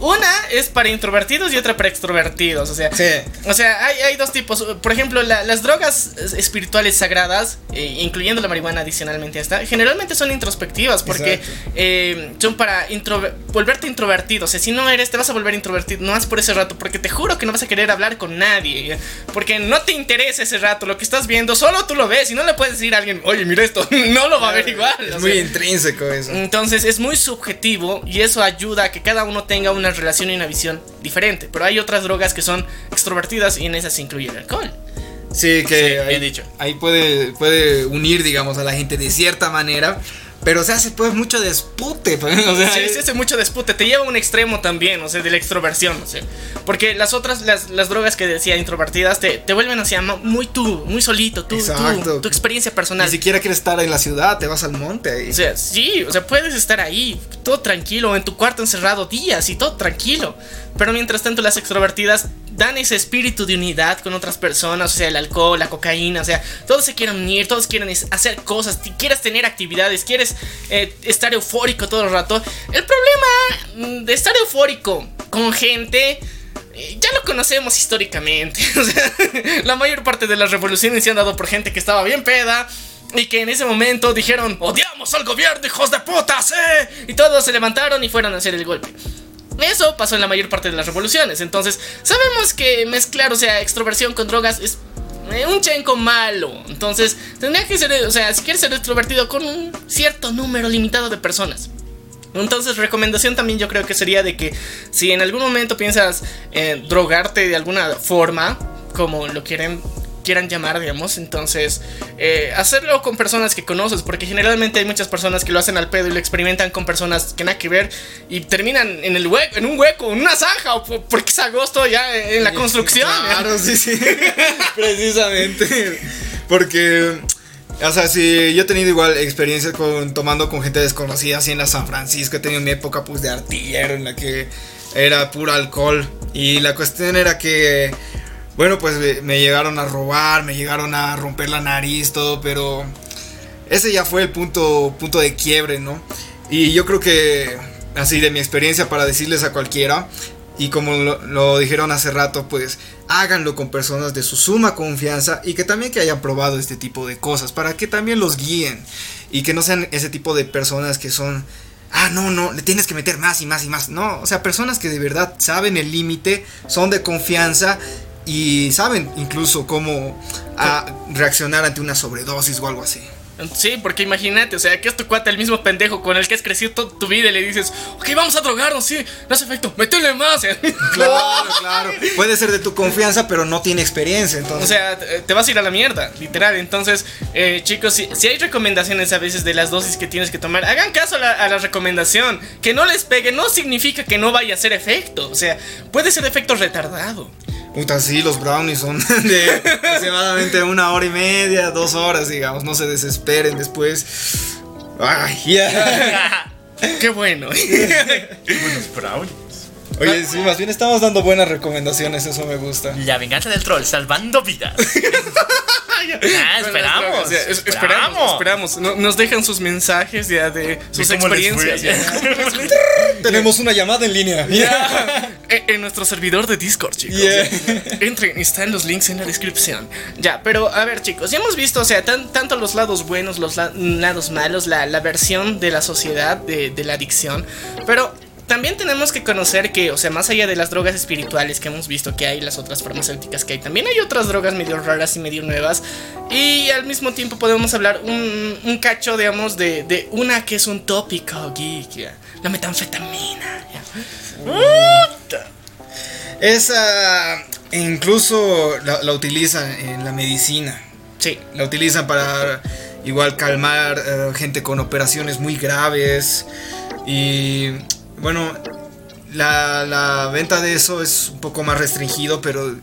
Una es para introvertidos y otra para extrovertidos. O sea, Sí. o sea hay, hay dos tipos. Por ejemplo, la- las drogas espirituales sagradas, eh, incluyendo la marihuana adicionalmente a esta, generalmente son introspectivas porque eh, son para introver- volverte introvertido. O sea, si no eres, te vas a volver introvertido. No más por ese rato, porque te juro que no vas a querer hablar con nadie. Porque no te interesa ese rato. Lo que estás viendo, solo tú lo ves y no le puedes decir a alguien, oye, mira esto. no lo va a ver igual. Es o muy sea. intrínseco eso. Entonces es muy subjetivo y eso ayuda a que cada uno tenga una relación y una visión diferente. Pero hay otras drogas que son extrovertidas y en esas se incluye el alcohol. Sí, que Sí, ahí, bien dicho. ahí puede, puede unir, digamos, a la gente de cierta manera. Pero se hace pues mucho dispute. pues, o sea, Sí, se hace mucho dispute, te lleva a un extremo también, o sea, de la extroversión, o sea. Porque las otras, las, las drogas que decía introvertidas, te, te vuelven hacia muy tú, muy solito, tú, tu experiencia Ni personal. siquiera quieres estar en la ciudad, te vas al monte ahí. O sea, sí, o sea, puedes estar ahí, todo tranquilo, en tu cuarto encerrado días y todo tranquilo. Pero mientras tanto, las extrovertidas dan ese espíritu de unidad con otras personas, o sea, el alcohol, la cocaína, o sea, todos se quieren unir, todos quieren hacer cosas, quieres tener actividades, quieres eh, estar eufórico todo el rato. El problema mm, de estar eufórico con gente. eh, Ya lo conocemos históricamente. O sea, la mayor parte de las revoluciones se han dado por gente que estaba bien peda, y que en ese momento dijeron, odiamos al gobierno, hijos de putas, eh. Y todos se levantaron y fueron a hacer el golpe. Eso pasó en la mayor parte de las revoluciones. Entonces, sabemos que mezclar, o sea, extroversión con drogas es eh, un chenco malo. Entonces, tendría que ser, o sea, si quieres ser extrovertido con un cierto número limitado de personas. Entonces, recomendación también yo creo que sería de que si en algún momento piensas eh, drogarte de alguna forma, como lo quieren quieran llamar, digamos, entonces eh, hacerlo con personas que conoces, porque generalmente hay muchas personas que lo hacen al pedo y lo experimentan con personas que nada que ver y terminan en el hueco, en un hueco, en una zanja, o po- porque es agosto ya en la construcción. Claro, sí, sí. Precisamente. Porque, o sea, sí, yo he tenido igual experiencias con tomando con gente desconocida, así en la San Francisco. He tenido mi época, pues, de artillero en la que era puro alcohol. Y la cuestión era que, bueno, pues me- me llegaron a robar, me llegaron a romper la nariz, todo, pero ese ya fue el punto, punto de quiebre, ¿no? Y yo creo que, así de mi experiencia, para decirles a cualquiera, y como lo, lo dijeron hace rato, pues háganlo con personas de su suma confianza y que también que hayan probado este tipo de cosas, para que también los guíen y que no sean ese tipo de personas que son... Ah, no, no, le tienes que meter más y más y más. No, o sea, personas que de verdad saben el límite, son de confianza y saben incluso cómo reaccionar ante una sobredosis o algo así. Sí, porque imagínate, o sea, que es tu cuate el mismo pendejo con el que has crecido toda tu vida y le dices, ok, vamos a drogarnos, sí, no hace efecto, métele más. Claro, claro. Puede ser de tu confianza, pero no tiene experiencia, O entonces. sea, te te vas a ir a la mierda, literal. Entonces, eh, chicos, si, si hay recomendaciones a veces de las dosis que tienes que tomar, hagan caso a la, a la recomendación. Que no les pegue no significa que no vaya a hacer efecto. O sea, puede ser efecto retardado. Puta, sí, los brownies son de aproximadamente una hora y media, dos horas, digamos. No se desesperen después. Ay, ya. Qué bueno. Unos brownies. Oye, sí, más bien estamos dando buenas recomendaciones, eso me gusta. La venganza del troll, salvando vidas. Ah, esperamos. Esperamos, esperamos. No- nos dejan sus mensajes ya de sus experiencias. Tenemos una llamada en línea. En, en nuestro servidor de Discord, chicos. Yeah. Entren, están los links en la descripción. Ya, pero a ver, chicos, ya hemos visto, o sea, tan- tanto los lados buenos, los la- lados malos, la, la versión de la sociedad de, de la adicción. Pero también tenemos que conocer que, o sea, más allá de las drogas espirituales que hemos visto que hay, las otras farmacéuticas que hay, también hay otras drogas medio raras y medio nuevas. Y al mismo tiempo podemos hablar un, un cacho, digamos, de, de una que es un tópico geek, ya, la metanfetamina. ya. Esa incluso la, la utilizan en la medicina. Sí. La utilizan para igual calmar eh, gente con operaciones muy graves. Y bueno, la, venta de eso es un poco más restringido, pero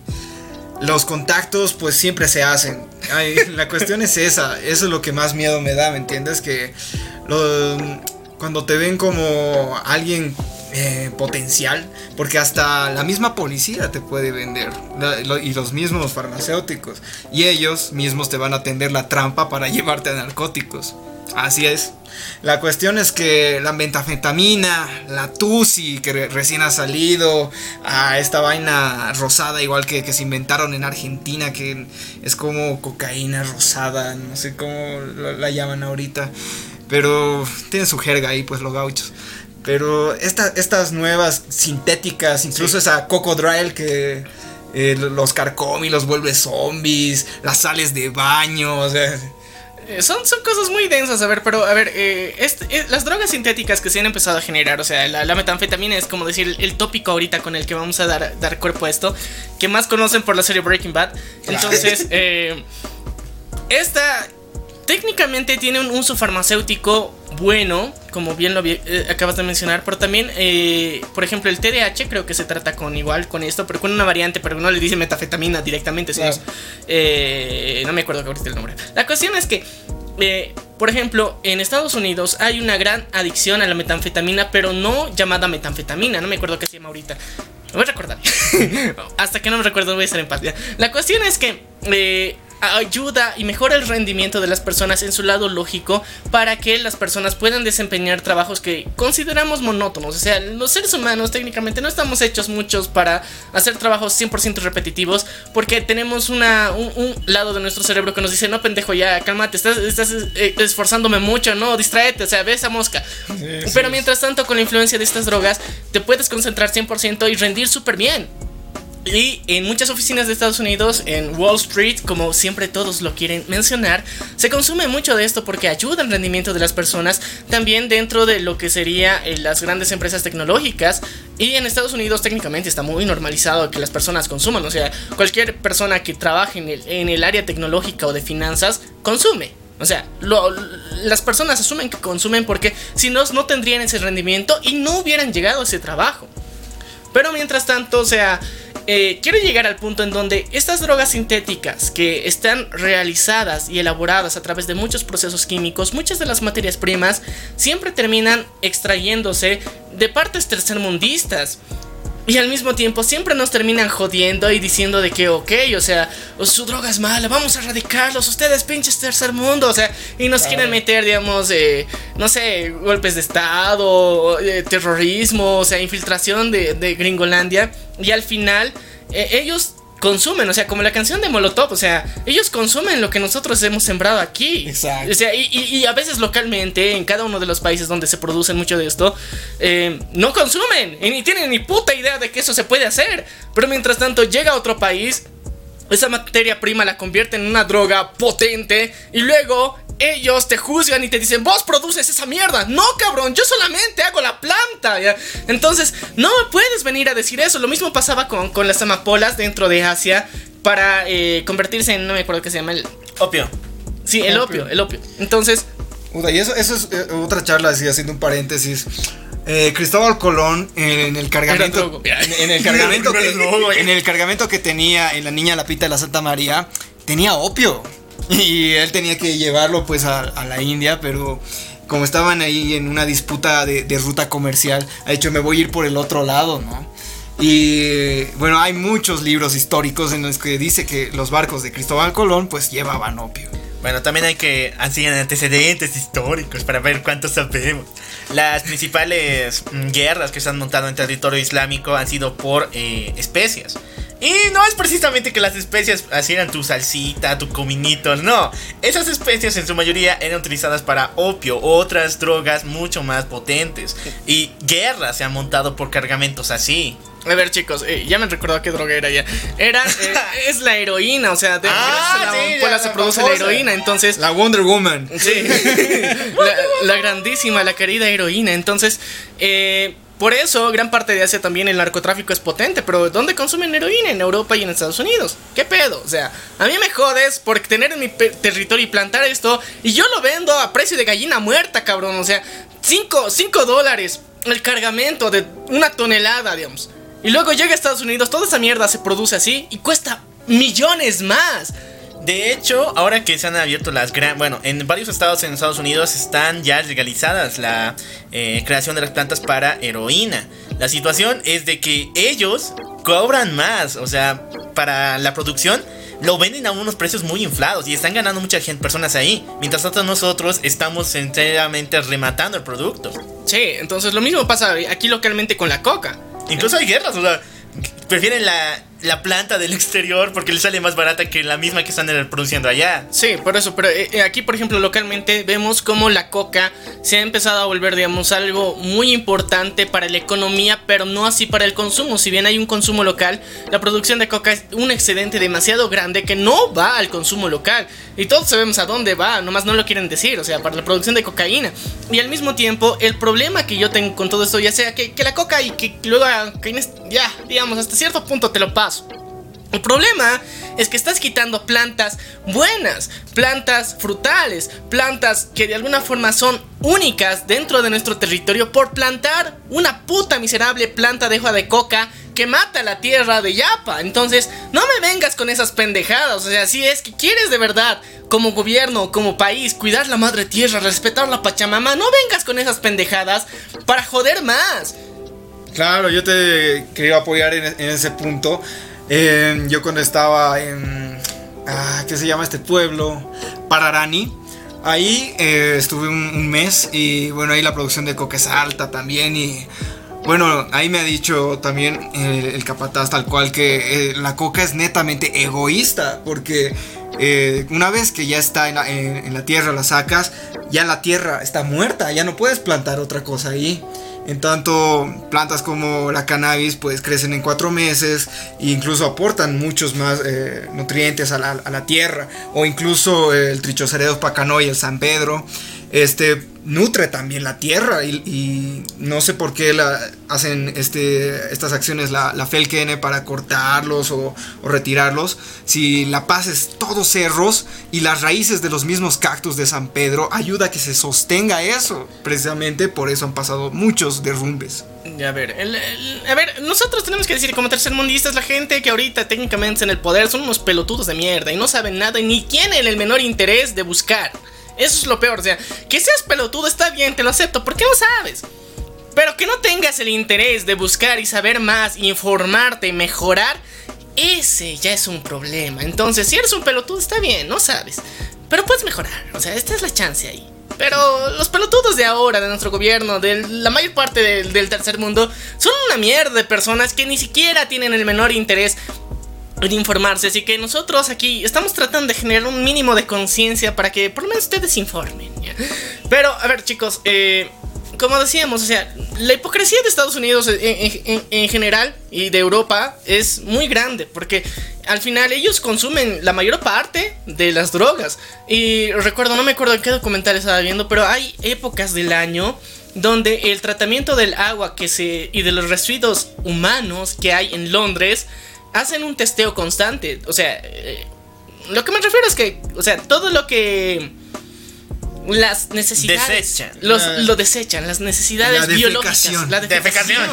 los contactos pues siempre se hacen. La cuestión es esa, eso es lo que más miedo me da, ¿me entiendes? Que cuando te ven como alguien eh, potencial, porque hasta la misma policía te puede vender, y los mismos farmacéuticos, y ellos mismos te van a tender la trampa para llevarte a narcóticos. Así es. La cuestión es que la metafetamina, la Tusi que re- recién ha salido, a esta vaina rosada igual que, que se inventaron en Argentina, que es como cocaína rosada, no sé cómo la, la llaman ahorita, pero tienen su jerga ahí pues los gauchos. Pero esta- estas nuevas sintéticas, incluso esa cocodrile que eh, los carcome y los vuelve zombies, las sales de baño, o sea... Eh, Son, son cosas muy densas, a ver, pero a ver, eh, este- eh, las drogas sintéticas que se han empezado a generar, o sea, la, la metanfetamina es como decir el, tópico ahorita con el que vamos a dar, dar cuerpo a esto, que más conocen por la serie Breaking Bad. Entonces, eh, esta técnicamente tiene un uso farmacéutico bueno, como bien lo eh, acabas de mencionar, pero también, eh, por ejemplo, el TDAH creo que se trata con igual con esto, pero con una variante, pero no le dice metafetamina directamente, sino Claro. eh, no me acuerdo ahorita el nombre. La cuestión es que, por ejemplo, en Estados Unidos hay una gran adicción a la metanfetamina, pero no llamada metanfetamina, no me acuerdo qué se llama ahorita. Lo voy a recordar. Hasta que no me recuerdo voy a estar en paz. La cuestión es que ayuda y mejora el rendimiento de las personas en su lado lógico para que las personas puedan desempeñar trabajos que consideramos monótonos. O sea, los seres humanos técnicamente no estamos hechos muchos para hacer trabajos 100% repetitivos porque tenemos una, un, un lado de nuestro cerebro que nos dice, no pendejo, ya, cálmate, estás, estás eh, esforzándome mucho, no, distraete, o sea, ve esa mosca. Pero mientras tanto, con la influencia de estas drogas, te puedes concentrar 100% y rendir súper bien. Y en muchas oficinas de Estados Unidos, en Wall Street, como siempre todos lo quieren mencionar, se consume mucho de esto porque ayuda al rendimiento de las personas, también dentro de lo que sería eh, las grandes empresas tecnológicas. Y en Estados Unidos técnicamente está muy normalizado que las personas consuman, o sea, cualquier persona que trabaje en el, en el área tecnológica o de finanzas consume. O sea, las personas asumen que consumen porque si no, no tendrían ese rendimiento y no hubieran llegado a ese trabajo. Pero mientras tanto, o sea, eh, quiero llegar al punto en donde estas drogas sintéticas que están realizadas y elaboradas a través de muchos procesos químicos, muchas de las materias primas siempre terminan extrayéndose de partes tercermundistas. Y al mismo tiempo siempre nos terminan jodiendo y diciendo de que, ok, o sea, su droga es mala, vamos a erradicarlos, ustedes pinches tercer mundo, o sea, y nos quieren meter, digamos, eh, no sé, golpes de Estado, eh, terrorismo, o sea, infiltración de, de Gringolandia, y al final eh, ellos consumen, o sea, como la canción de Molotov, o sea, ellos consumen lo que nosotros hemos sembrado aquí. Exacto. O sea, y, y- y a veces localmente, en cada uno de los países donde se produce mucho de esto, eh, no consumen y ni tienen ni puta idea de que eso se puede hacer. Pero mientras tanto llega a otro país, esa materia prima la convierte en una droga potente y luego ellos te juzgan y te dicen, vos produces esa mierda. No, cabrón, yo solamente hago la planta. ¿ya? Entonces, no me puedes venir a decir eso. Lo mismo pasaba con, con las amapolas dentro de Asia para eh, convertirse en, no me acuerdo qué se llama, el, Opio. sí, el Opio. opio, el opio. Entonces, y eso, eso es eh, otra charla, así haciendo un paréntesis. Eh, Cristóbal Colón en, en el cargamento en, en el cargamento que, en el cargamento que tenía en la niña Lapita de la Santa María tenía opio y él tenía que llevarlo pues a, a la India pero como estaban ahí en una disputa de, de ruta comercial ha dicho me voy a ir por el otro lado no y bueno hay muchos libros históricos en los que dice que los barcos de Cristóbal Colón pues llevaban opio Bueno, también hay que hacer antecedentes históricos para ver cuánto sabemos. Las principales mm, guerras que se han montado en territorio islámico han sido por eh, especias. Y no es precisamente que las especias hacían tu salsita, tu cominito, no. Esas especias en su mayoría eran utilizadas para opio, otras drogas mucho más potentes. Y guerras se han montado por cargamentos así. a ver chicos, eh, ya me recordó qué droga era ya. Era, eh, es la heroína, o sea, de Ah, la sí, la se produce la heroína, entonces... la Wonder Woman Sí, la, la grandísima, la querida heroína. Entonces, eh, por eso, gran parte de Asia también el narcotráfico es potente. Pero ¿dónde consumen heroína? En Europa y en Estados Unidos. ¿Qué pedo? O sea, a mí me jodes por tener en mi territorio y plantar esto. Y yo lo vendo a precio de gallina muerta, cabrón. O sea, 5 dólares el cargamento de una tonelada, digamos. Y luego llega a Estados Unidos, toda esa mierda se produce así y cuesta millones más. De hecho, ahora que se han abierto las gran... Bueno, en varios estados en Estados Unidos están ya legalizadas la eh, creación de las plantas para heroína. La situación es de que ellos cobran más, o sea, para la producción, lo venden a unos precios muy inflados y están ganando muchas gente, personas ahí. Mientras tanto nosotros estamos enteramente rematando el producto. Sí, entonces lo mismo pasa aquí localmente con la coca. Incluso hay guerras, o sea, prefieren la, la planta del exterior porque les sale más barata que la misma que están produciendo allá. Sí, por eso, pero eh, eh, aquí por ejemplo localmente vemos como la coca se ha empezado a volver, digamos, algo muy importante para la economía, pero no así para el consumo. Si bien hay un consumo local, la producción de coca es un excedente demasiado grande que no va al consumo local. Y todos sabemos a dónde va, nomás no lo quieren decir, o sea, para la producción de cocaína. Y al mismo tiempo, el problema que yo tengo con todo esto, ya sea que, que la coca y que luego ya, digamos, hasta cierto punto te lo paso. El problema es que estás quitando plantas buenas, plantas frutales, plantas que de alguna forma son únicas dentro de nuestro territorio por plantar una puta miserable planta de hoja de coca que mata la tierra de Yapa. Entonces, no me vengas con esas pendejadas. O sea, si es que quieres de verdad, como gobierno, como país, cuidar la madre tierra, respetar la Pachamama, no vengas con esas pendejadas para joder más. Claro, yo te quería apoyar en, en ese punto. Eh, yo cuando estaba en... Ah, ¿Qué se llama este pueblo? Pararani. Ahí eh, estuve un, mes y bueno, ahí la producción de coca es alta también y... Bueno, ahí me ha dicho también el, capataz tal cual que eh, la coca es netamente egoísta porque una vez que ya está en la, tierra la sacas, ya la tierra está muerta, ya no puedes plantar otra cosa ahí. En tanto, plantas como la cannabis pues crecen en cuatro meses e incluso aportan muchos más eh, nutrientes a la, tierra. O incluso el trichoceredos pacanoy, el San Pedro, este nutre también la tierra y, no sé por qué la, hacen este, estas acciones la, la FELKN para cortarlos o, retirarlos. Si La Paz es todos cerros y las raíces de los mismos cactus de San Pedro ayuda a que se sostenga eso. Precisamente por eso han pasado muchos derrumbes. A ver, a ver, nosotros tenemos que decir como tercermundistas la gente que ahorita técnicamente en el poder son unos pelotudos de mierda y no saben nada y ni tienen el menor interés de buscar. Eso es lo peor. O sea, que seas pelotudo está bien, te lo acepto. ¿Por qué no sabes? Pero que no tengas el interés de buscar y saber más, informarte y mejorar, ese ya es un problema. Entonces, si eres un pelotudo, está bien, no sabes. Pero puedes mejorar. O sea, esta es la chance ahí. Pero los pelotudos de ahora, de nuestro gobierno, de la mayor parte del, del tercer mundo, son una mierda de personas que ni siquiera tienen el menor interés de informarse. Así que nosotros aquí estamos tratando de generar un mínimo de conciencia para que por lo menos ustedes informen. Pero, a ver, chicos, eh, como decíamos, o sea, la hipocresía de Estados Unidos en, general y de Europa es muy grande porque al final ellos consumen la mayor parte de las drogas. Y recuerdo, no me acuerdo en qué documental estaba viendo, pero hay épocas del año donde el tratamiento del agua que se y de los residuos humanos que hay en Londres hacen un testeo constante. O sea, eh, lo que me refiero es que, o sea, todo lo que las necesidades desechan. Los, lo desechan, las necesidades biológicas, la defecación,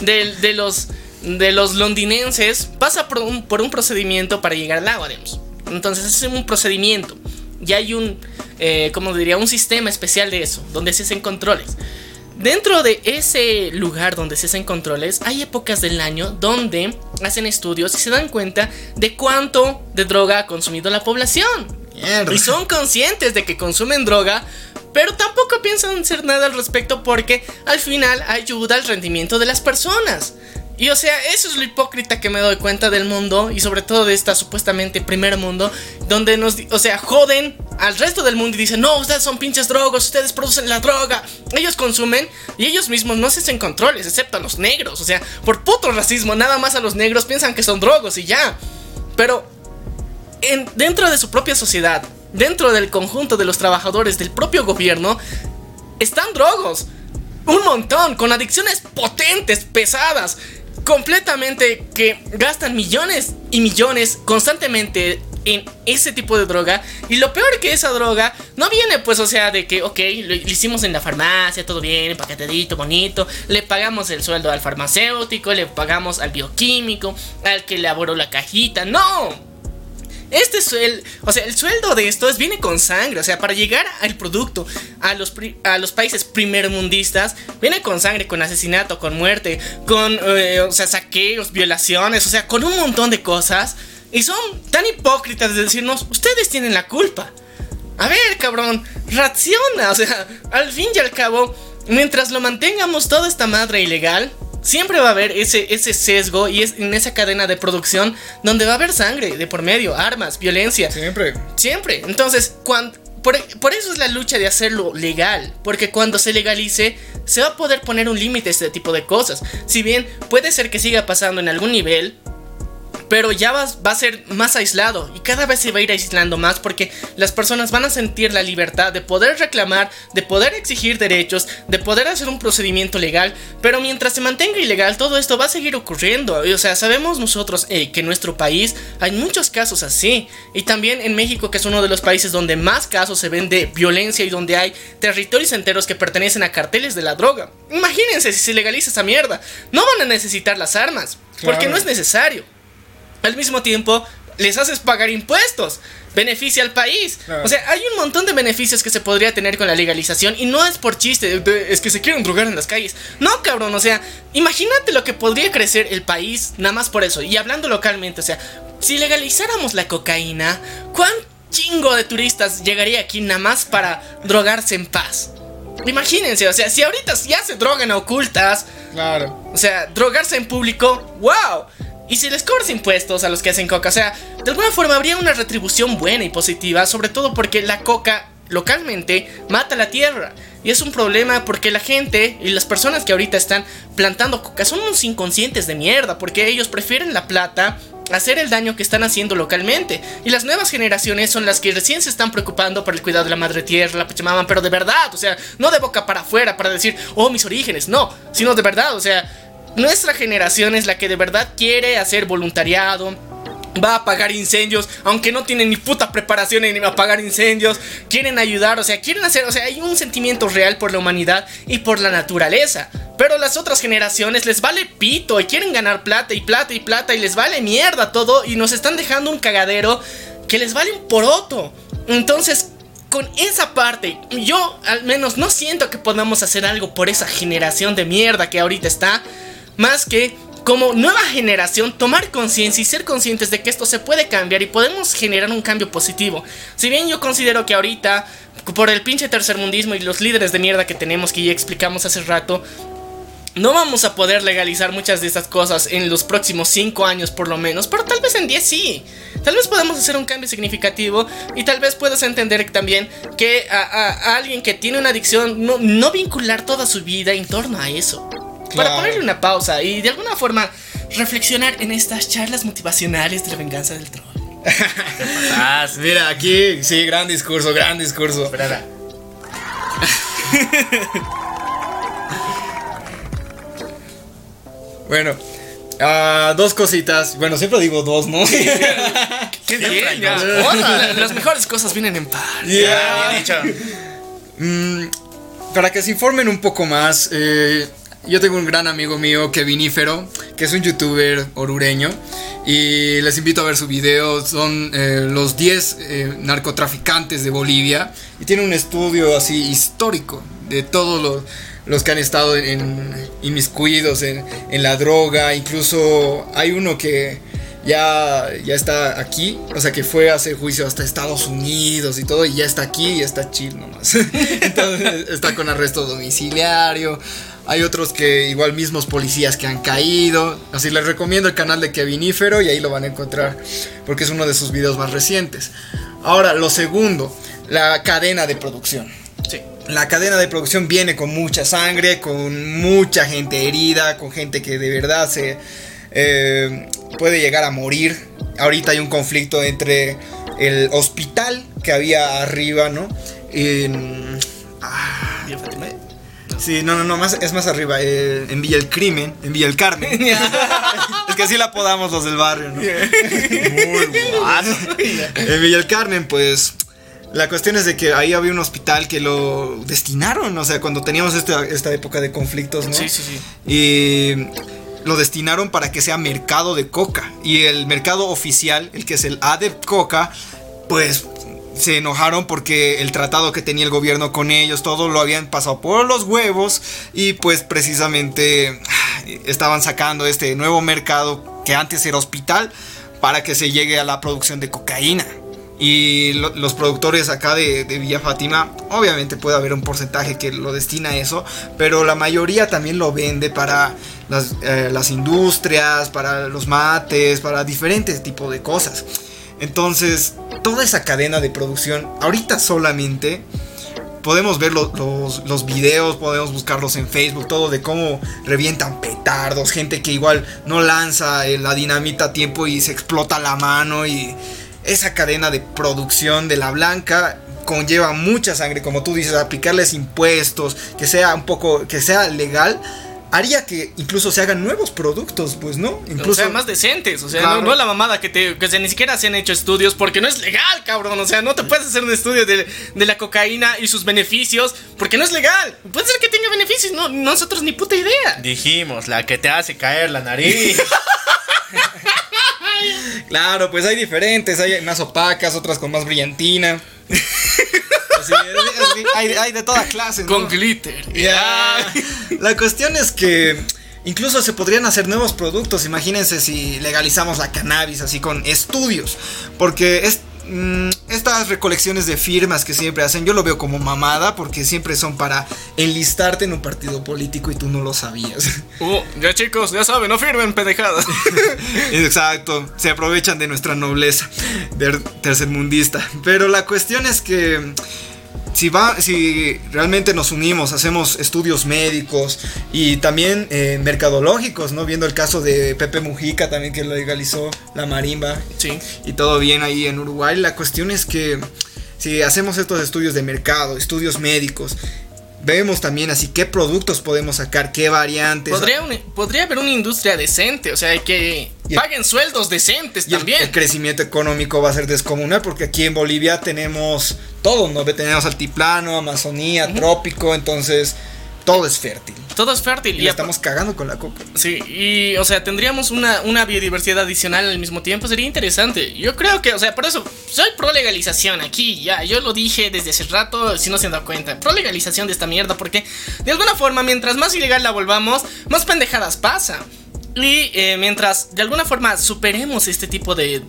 De, de, los de los londinenses pasa por un, por un procedimiento para llegar al agua, digamos. Entonces es un procedimiento. Y hay un, eh, como diría, un sistema especial de eso, donde se hacen controles. Dentro de ese lugar donde se hacen controles, hay épocas del año donde hacen estudios y se dan cuenta de cuánto de droga ha consumido la población. Y son conscientes de que consumen droga, pero tampoco piensan hacer nada al respecto porque al final ayuda al rendimiento de las personas. Y o sea, eso es lo hipócrita que me doy cuenta del mundo y sobre todo de esta supuestamente primer mundo, donde nos, o sea, joden al resto del mundo y dicen, no, ustedes son pinches drogos, ustedes producen la droga, ellos consumen y ellos mismos no se hacen controles, excepto a los negros, o sea, por puto racismo, nada más a los negros piensan que son drogos y ya. Pero en, dentro de su propia sociedad, dentro del conjunto de los trabajadores del propio gobierno, están drogos. Un montón, con adicciones potentes, pesadas completamente que gastan millones y millones constantemente en ese tipo de droga. Y lo peor que esa droga no viene, pues, o sea, de que, ok, lo, hicimos en la farmacia, todo bien, paquetadito, bonito. Le pagamos el sueldo al farmacéutico, le pagamos al bioquímico, al que elaboró la cajita. ¡No! Este sueldo, o sea, el sueldo de esto es, viene con sangre. O sea, para llegar al producto a los, a los países primermundistas, viene con sangre, con asesinato, con muerte, con, eh, o sea, saqueos, violaciones, o sea, con un montón de cosas. Y son tan hipócritas de decirnos, ustedes tienen la culpa. A ver, cabrón, reacciona. O sea, al fin y al cabo, mientras lo mantengamos toda esta madre ilegal, siempre va a haber ese, ese sesgo y es en esa cadena de producción donde va a haber sangre de por medio, armas, violencia. Siempre. Siempre. Entonces, cuando, por, por eso es la lucha de hacerlo legal. Porque cuando se legalice, se va a poder poner un límite a este tipo de cosas. Si bien puede ser que siga pasando en algún nivel, pero ya va, va, a ser más aislado y cada vez se va a ir aislando más porque las personas van a sentir la libertad de poder reclamar, de poder exigir derechos, de poder hacer un procedimiento legal, pero mientras se mantenga ilegal todo esto va a seguir ocurriendo. O sea, sabemos nosotros eh, que en nuestro país hay muchos casos así y también en México que es uno de los países donde más casos se ven de violencia y donde hay territorios enteros que pertenecen a carteles de la droga. Imagínense si se legaliza esa mierda, no van a necesitar las armas, porque Claro. no es necesario al mismo tiempo les haces pagar impuestos. Beneficia al país. Claro. O sea, hay un montón de beneficios que se podría tener con la legalización y no es por chiste, es que se quieren drogar en las calles. No, cabrón, o sea, imagínate lo que podría crecer el país nada más por eso. Y hablando localmente, o sea, si legalizáramos la cocaína, ¿cuán chingo de turistas llegaría aquí nada más para drogarse en paz? Imagínense, o sea, si ahorita ya se drogan a ocultas, Claro. o sea, drogarse en público, wow. Y si les cobras impuestos a los que hacen coca, o sea, de alguna forma habría una retribución buena y positiva, sobre todo porque la coca localmente mata la tierra. Y es un problema porque la gente y las personas que ahorita están plantando coca son unos inconscientes de mierda, porque ellos prefieren la plata hacer el daño que están haciendo localmente. Y las nuevas generaciones son las que recién se están preocupando por el cuidado de la madre tierra, la Pachamama, pero de verdad, o sea, no de boca para afuera para decir, oh, mis orígenes, no, sino de verdad, o sea, nuestra generación es la que de verdad quiere hacer voluntariado. Va a apagar incendios, aunque no tienen ni puta preparación en apagar incendios. Quieren ayudar, o sea, quieren hacer, o sea, hay un sentimiento real por la humanidad y por la naturaleza. Pero las otras generaciones les vale pito y quieren ganar plata y plata y plata y les vale mierda todo y nos están dejando un cagadero que les vale un poroto. Entonces, con esa parte, yo al menos no siento que podamos hacer algo por esa generación de mierda que ahorita está. Más que como nueva generación tomar conciencia y ser conscientes de que esto se puede cambiar y podemos generar un cambio positivo. Si bien yo considero que ahorita, por el pinche tercermundismo y los líderes de mierda que tenemos que ya explicamos hace rato, no vamos a poder legalizar muchas de estas cosas en los próximos 5 años por lo menos, pero tal vez en 10 sí. Tal vez podamos hacer un cambio significativo y tal vez puedas entender también que a alguien que tiene una adicción no, no vincular toda su vida en torno a eso. Para ponerle una pausa y de alguna forma reflexionar en estas charlas motivacionales de la venganza del troll. Ah, Mira, aquí, sí, gran discurso, gran discurso. espera. Bueno, ah, dos cositas. Bueno, siempre digo dos, ¿no? ¡Qué Siempre bien! ya. cosas. Las mejores cosas vienen en par. Yeah. Bien dicho. Mm, para que se informen un poco más, eh, yo tengo un gran amigo mío, Kevinífero, que es un youtuber orureño. Y les invito a ver su video. Son eh, los 10 eh, narcotraficantes de Bolivia. Y tiene un estudio así histórico de todos los, que han estado en, inmiscuidos en, en la droga. Incluso hay uno que ya, ya está aquí. O sea, que fue a hacer juicio hasta Estados Unidos y todo. Y ya está aquí y está chill nomás. Entonces está con arresto domiciliario. Hay otros que igual mismos policías que han caído. Así les recomiendo el canal de Kevinífero y ahí lo van a encontrar. Porque es uno de sus videos más recientes. Ahora, lo segundo, la cadena de producción. Sí. La cadena de producción viene con mucha sangre, con mucha gente herida, con gente que de verdad se eh, puede llegar a morir. Ahorita hay un conflicto entre el hospital que había arriba, ¿no? En, ah, sí, no, no, no, más, es más arriba, eh, en Villa el Crimen, en Villa el Carmen. es que así la podamos los del barrio, ¿no? Muy guaso. En Villa el Carmen, pues la cuestión es de que ahí había un hospital que lo destinaron, o sea, cuando teníamos esta, esta época de conflictos, ¿no? Sí, sí, sí. Y lo destinaron para que sea mercado de coca. Y el mercado oficial, el que es el ADEP Coca, pues se enojaron porque el tratado que tenía el gobierno con ellos, todo lo habían pasado por los huevos y pues precisamente ah, estaban sacando este nuevo mercado que antes era hospital para que se llegue a la producción de cocaína. Y lo- los productores acá de, de Villa Fátima, obviamente puede haber un porcentaje que lo destina a eso, pero la mayoría también lo vende para las, eh, las industrias, para los mates, para diferentes tipos de cosas. Entonces, toda esa cadena de producción, ahorita solamente podemos ver lo- los, los videos, podemos buscarlos en Facebook, todo de cómo revientan petardos, gente que igual no lanza eh, la dinamita a tiempo y se explota la mano y esa cadena de producción de la blanca conlleva mucha sangre, como tú dices, aplicarles impuestos, que sea un poco, que sea legal, haría que incluso se hagan nuevos productos, pues no, incluso o sea, más decentes, o sea, Claro. no, no la mamada que te que se- ni siquiera se han hecho estudios porque no es legal, cabrón, o sea, no te puedes hacer un estudio de, de la cocaína y sus beneficios porque no es legal. Puede ser que tenga beneficios, no nosotros ni puta idea. Dijimos, la que te hace caer la nariz. Claro, pues hay diferentes, hay más opacas, otras con más brillantina. Hay, hay de toda clase. ¿no? Con glitter. La cuestión es que incluso se podrían hacer nuevos productos. Imagínense si legalizamos la cannabis así con estudios. Porque es, mm, estas recolecciones de firmas que siempre hacen, yo lo veo como mamada porque siempre son para enlistarte en un partido político y tú no lo sabías. Uh, ya chicos, ya saben, no firmen pendejadas. Exacto, se aprovechan de nuestra nobleza de tercermundista. Pero la cuestión es que si, va, si realmente nos unimos, hacemos estudios médicos y también eh, mercadológicos, ¿no? Viendo el caso de Pepe Mujica también que legalizó la marimba sí. y todo bien ahí en Uruguay. La cuestión es que si hacemos estos estudios de mercado, estudios médicos, vemos también así qué productos podemos sacar, qué variantes. Podría, un- podría haber una industria decente, o sea, que el- paguen sueldos decentes Y el, también. el crecimiento económico va a ser descomunal porque aquí en Bolivia tenemos todo, ¿no? Tenemos altiplano, Amazonía, trópico, entonces todo es fértil. Todo es fértil. Y Y estamos cagando con la coca. Sí, y o sea, tendríamos una, una biodiversidad adicional al mismo tiempo, sería interesante. Yo creo que, o sea, por eso soy pro legalización aquí, ya, yo lo dije desde hace rato, si no se han dado cuenta, pro legalización de esta mierda, porque de alguna forma, mientras más ilegal la volvamos, más pendejadas pasa. Y eh, mientras de alguna forma superemos este tipo de,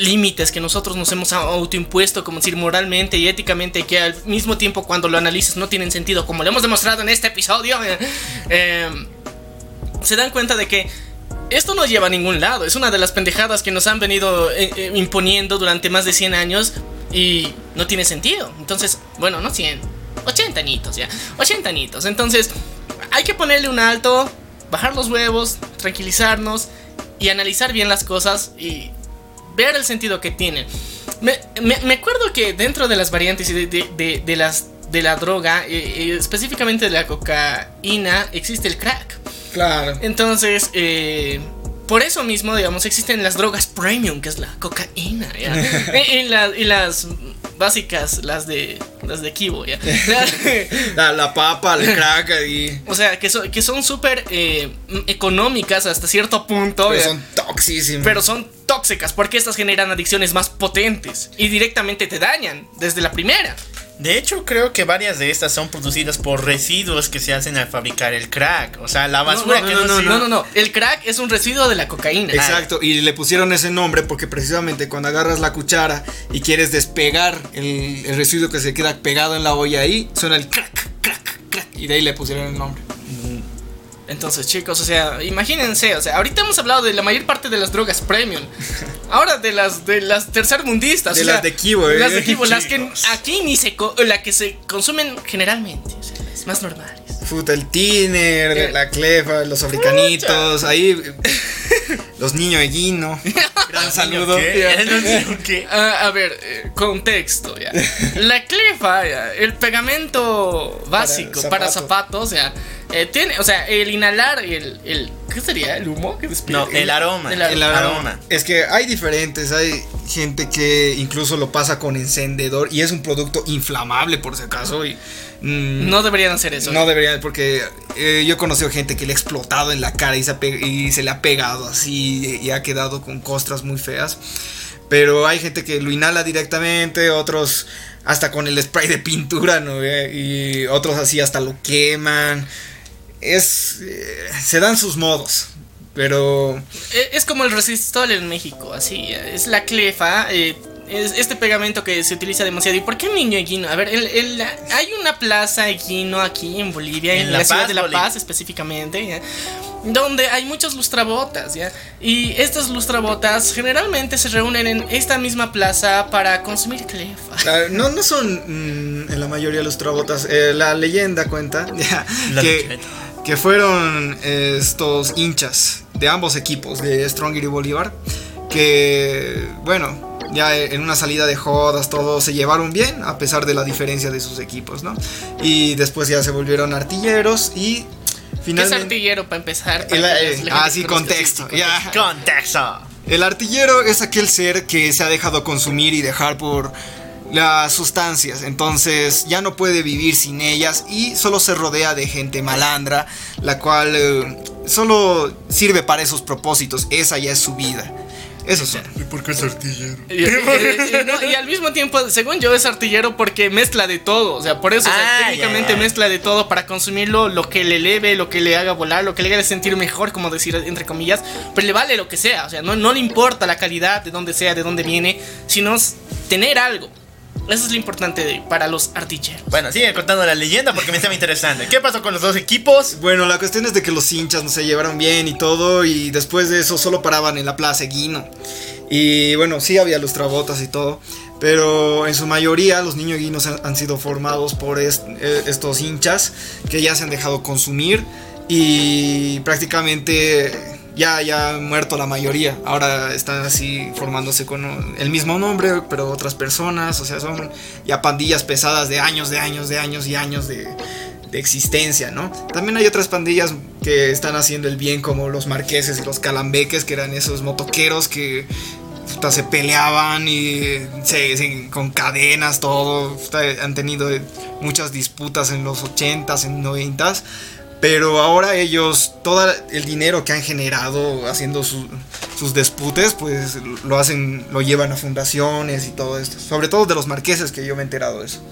límites que nosotros nos hemos autoimpuesto, como decir moralmente y éticamente, que al mismo tiempo cuando lo analices no tienen sentido, como lo hemos demostrado en este episodio, eh, se dan cuenta de que esto no lleva a ningún lado. Es una de las pendejadas que nos han venido eh, imponiendo durante más de 100 años y no tiene sentido. Entonces, bueno, no 100, 80 añitos ya, 80 añitos. Entonces, hay que ponerle un alto, bajar los huevos, tranquilizarnos y analizar bien las cosas y ver el sentido que tiene. Me, me- me acuerdo que dentro de las variantes de- de- de las de la droga, eh, eh, específicamente de la cocaína, existe el crack. Claro. Entonces, eh, por eso mismo, digamos, existen las drogas premium, que es la cocaína, ¿ya? y, y la- y las básicas, las de las de Kibo, ¿ya? La, la papa, el crack y... o sea, que, son que son súper eh, económicas hasta cierto punto, Pero ¿ya? son toxísimos. pero son tóxicas porque estas generan adicciones más potentes y directamente te dañan desde la primera. De hecho, creo que varias de estas son producidas por residuos que se hacen al fabricar el crack. O sea, la basura no, que no, no, no, se- no, no, no. El crack es un residuo de la cocaína. Exacto, y le pusieron ese nombre porque precisamente cuando agarras la cuchara y quieres despegar el, el residuo que se queda pegado en la olla ahí, suena el crack, crack, crack. Y de ahí le pusieron el nombre. Entonces, chicos, o sea, imagínense, o sea, ahorita hemos hablado de la mayor parte de las drogas premium. Ahora de las de las tercermundistas, De o sea, las de Kibo, eh. Las de Kibo, las que aquí ni se co- la que se consumen generalmente, o sea, las más normales. Puta, el tiner, Eh. la clefa, los africanitos, ahí eh, los niños de Guino. Gran saludo. ¿Qué? Ah, a ver, eh, contexto, ya. La clefa, ya, el pegamento básico para, zapatos. zapatos, ya, eh, tiene, o sea, el inhalar el, el ¿qué sería? ¿El humo que despide? No, el aroma. El aroma. El aroma. aroma. Es que hay diferentes, hay gente que incluso lo pasa con encendedor y es un producto inflamable por si acaso y mm, No deberían hacer eso. no deberían porque eh, yo he conocido gente que le ha explotado en la cara y se, y se le ha pegado así y ha quedado con costras muy feas. Pero hay gente que lo inhala directamente, otros hasta con el spray de pintura, ¿no? Y otros así hasta lo queman. Es... eh, se dan sus modos. Pero Eh, Es como el resistol en México, así. Es la clefa. eh, es este pegamento que se utiliza demasiado. ¿Y por qué niño equino? A ver, el- el- hay una plaza equino aquí en Bolivia, en, En la, La ciudad de La Bolivia. Paz específicamente, ¿ya? donde hay muchos lustrabotas, ¿ya? Y estos lustrabotas generalmente se reúnen en esta misma plaza para consumir clefa. ah, no, no son mm, en la mayoría los trabotas. Eh, la leyenda cuenta ya, La que, leyenda. Que fueron estos hinchas de ambos equipos, de Stronger y Bolívar, que, bueno, ya en una salida de jodas, todos se llevaron bien, a pesar de la diferencia de sus equipos, ¿no? Y después ya se volvieron artilleros y ¿Qué es finalmente... artillero para empezar? Para El- eh, ah, sí, contexto, ya. Contexto. El artillero es aquel ser que se ha dejado consumir y dejar por las sustancias, entonces ya no puede vivir sin ellas y solo se rodea de gente malandra, la cual eh, solo sirve para esos propósitos, esa ya es su vida. Esos son. ¿Y por qué es artillero? Y, y- y- no, y al mismo tiempo, según yo, es artillero porque mezcla de todo. O sea, por eso o sea, Ah, técnicamente mezcla de todo para consumirlo, lo que le eleve, lo que le haga volar, lo que le haga sentir mejor, como decir entre comillas. Pero le vale lo que sea. O sea, no, no le importa la calidad, de dónde sea, de dónde viene, sino tener algo. Eso es lo importante de- para los artilleros. Bueno, sigue contando la leyenda porque me estaba interesante. ¿Qué pasó con los dos equipos? Bueno, la cuestión es de que los hinchas no se llevaron bien y todo, y después de eso solo paraban en la plaza Guino. Y bueno, sí había lustrabotas y todo, pero en su mayoría los niños guinos han, han sido formados por est- eh, estos hinchas que ya se han dejado consumir y prácticamente ya, ya muerto la mayoría. Ahora están así formándose con el mismo nombre, pero otras personas, o sea, son ya pandillas pesadas de años, de años, de años y años de, de existencia, ¿no? También hay otras pandillas que están haciendo el bien, como los marqueses y los calambeques, que eran esos motoqueros que se peleaban y se, con cadenas, todo. han tenido muchas disputas en los 80s, en 90s. Pero ahora ellos, todo el dinero que han generado haciendo su- sus disputes, pues lo hacen, lo llevan a fundaciones y todo esto. Sobre todo de los marqueses, que yo me he enterado de eso.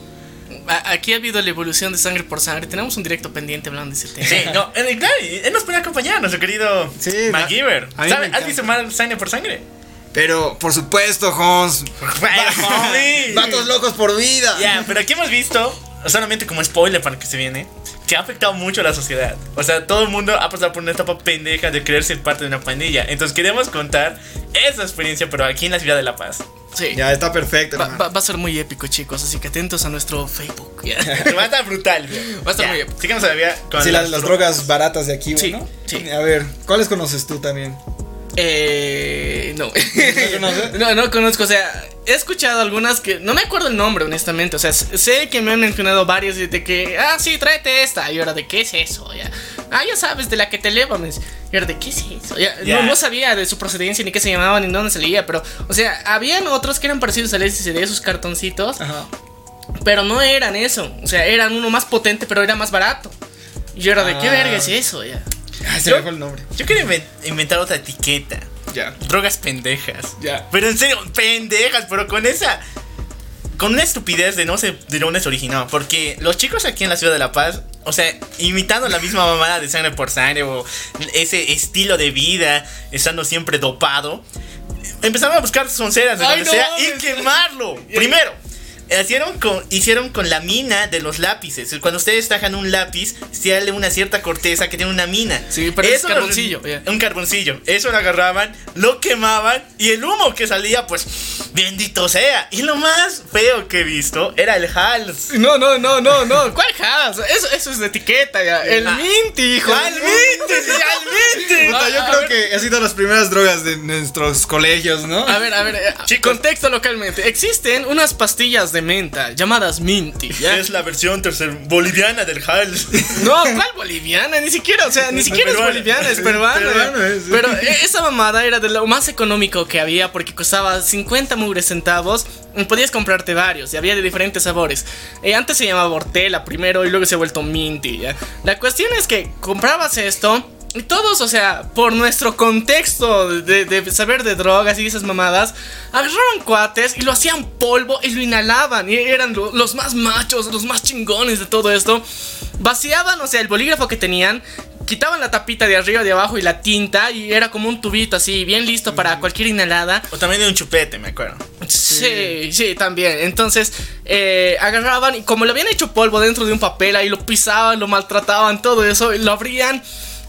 Aquí ha habido la evolución de sangre por sangre. Tenemos un directo pendiente hablando de ese tema. Sí, no, eh, claro, él nos puede acompañar, nuestro querido Sí, MacGyver. a mí me ¿Sabe- ¿Has visto mal sangre por sangre? Pero, por supuesto, homie. Vatos locos por vida. Ya, pero aquí hemos visto, solamente como spoiler para que se viene, que ha afectado mucho a la sociedad. O sea, todo el mundo ha pasado por una etapa pendeja de querer ser parte de una pandilla. Entonces queremos contar esa experiencia, pero aquí en la ciudad de La Paz. Sí. Ya está perfecto. Va, va- va a ser muy épico, chicos. Así que atentos a nuestro Facebook. ¿ya? Va a estar brutal. Va a estar Ya, muy épico. Todavía con Sí, las, las drogas baratas de aquí, Sí, ¿no? sí. A ver, ¿cuáles conoces tú también? Eh, no. no, no conozco. O sea, he escuchado algunas que no me acuerdo el nombre, honestamente. O sea, sé que me han mencionado varias de que, ah, sí, tráete esta. Y ahora, ¿de qué es eso? Ya. Ah, ya sabes, de la que te dice. Y ahora, ¿de qué es eso? Ya. No, no sabía de su procedencia, ni qué se llamaban, ni dónde salía. Pero, o sea, habían otros que eran parecidos al LCD, esos cartoncitos. Ajá. Pero no eran eso. O sea, eran uno más potente, pero era más barato. Y ahora, ¿de qué Ah. verga es eso? Ya. Ah, se Yo- me fue el nombre. Yo inven- inventar otra etiqueta. Ya. Drogas pendejas. Ya. Pero en serio, pendejas, pero con esa. Con una estupidez de no sé de dónde se originó. Porque los chicos aquí en la ciudad de La Paz, o sea, imitando la misma mamada de sangre por sangre o ese estilo de vida, estando siempre dopado, empezaron a buscar sonceras de Ay, donde no sea mames. y quemarlo. Primero. Hicieron con, hicieron con la mina de los lápices. Cuando ustedes tajan un lápiz, sale una cierta corteza que tiene una mina. Sí, pero es lo- carboncillo, ya. un carboncillo. Eso lo agarraban, lo quemaban y el humo que salía, pues, bendito sea. Y lo más feo que he visto era el Hals. No, no, no, no, no. ¿Cuál Haas? Eso, eso es de etiqueta ya. El Ah. Minty, hijo. ¡Realmente! ¡Realmente! Puta, yo a creo ver. que ha sido las primeras drogas de nuestros colegios, ¿no? A ver, a ver, eh, Chicos. contexto localmente. Existen unas pastillas de menta llamadas Minty, ¿ya? Es la versión tercer boliviana del Hals. No, ¿cuál boliviana? Ni siquiera, o sea, ni siquiera es boliviana, es peruana. peruana, ya. es. Pero eh, esa mamada era de lo más económico que había porque costaba 50 mugres centavos y podías comprarte varios y había de diferentes sabores. Eh, antes se llamaba Bortela primero y luego se ha vuelto Minty, ¿ya? La cuestión es que comprabas esto todos, o sea, por nuestro contexto de, de saber de drogas y esas mamadas, agarraban cuates y lo hacían polvo y lo inhalaban. Y eran lo- los más machos, los más chingones de todo esto. Vaciaban, o sea, el bolígrafo que tenían, quitaban la tapita de arriba, de abajo y la tinta y era como un tubito así, bien listo para cualquier inhalada. O también de un chupete, me acuerdo. Sí, sí, también. Entonces, eh, agarraban y como le habían hecho polvo dentro de un papel, ahí lo pisaban, lo maltrataban, todo eso, y lo abrían.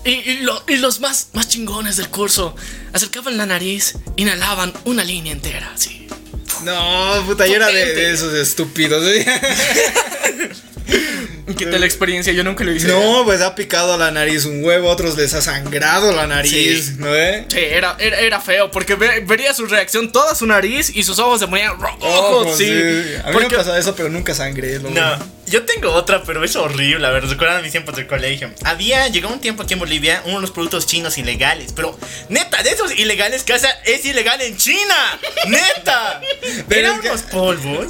Y, y lo- y los más, más chingones del curso acercaban la nariz, inhalaban una línea entera, así. No, puta, yo era de, de esos estúpidos. ¿Qué tal la experiencia? Yo nunca lo hice. No, pues ha picado la nariz un huevo, otros les ha sangrado la nariz, Sí. ¿no eh? Sí, era, era, era feo, porque ve- vería su reacción, toda su nariz y sus ojos se ponían rojos, Ojo, sí. sí. A mí Porque- me ha pasado eso, pero nunca sangré. lo No, bueno. yo tengo otra, pero es horrible. A ver, recuerdan mis tiempos del colegio. Había, llegó un tiempo aquí en Bolivia, uno de los productos chinos ilegales. Pero, neta, de esos ilegales que hace, es ilegal en China. Neta. Pero Eran es que- unos polvos.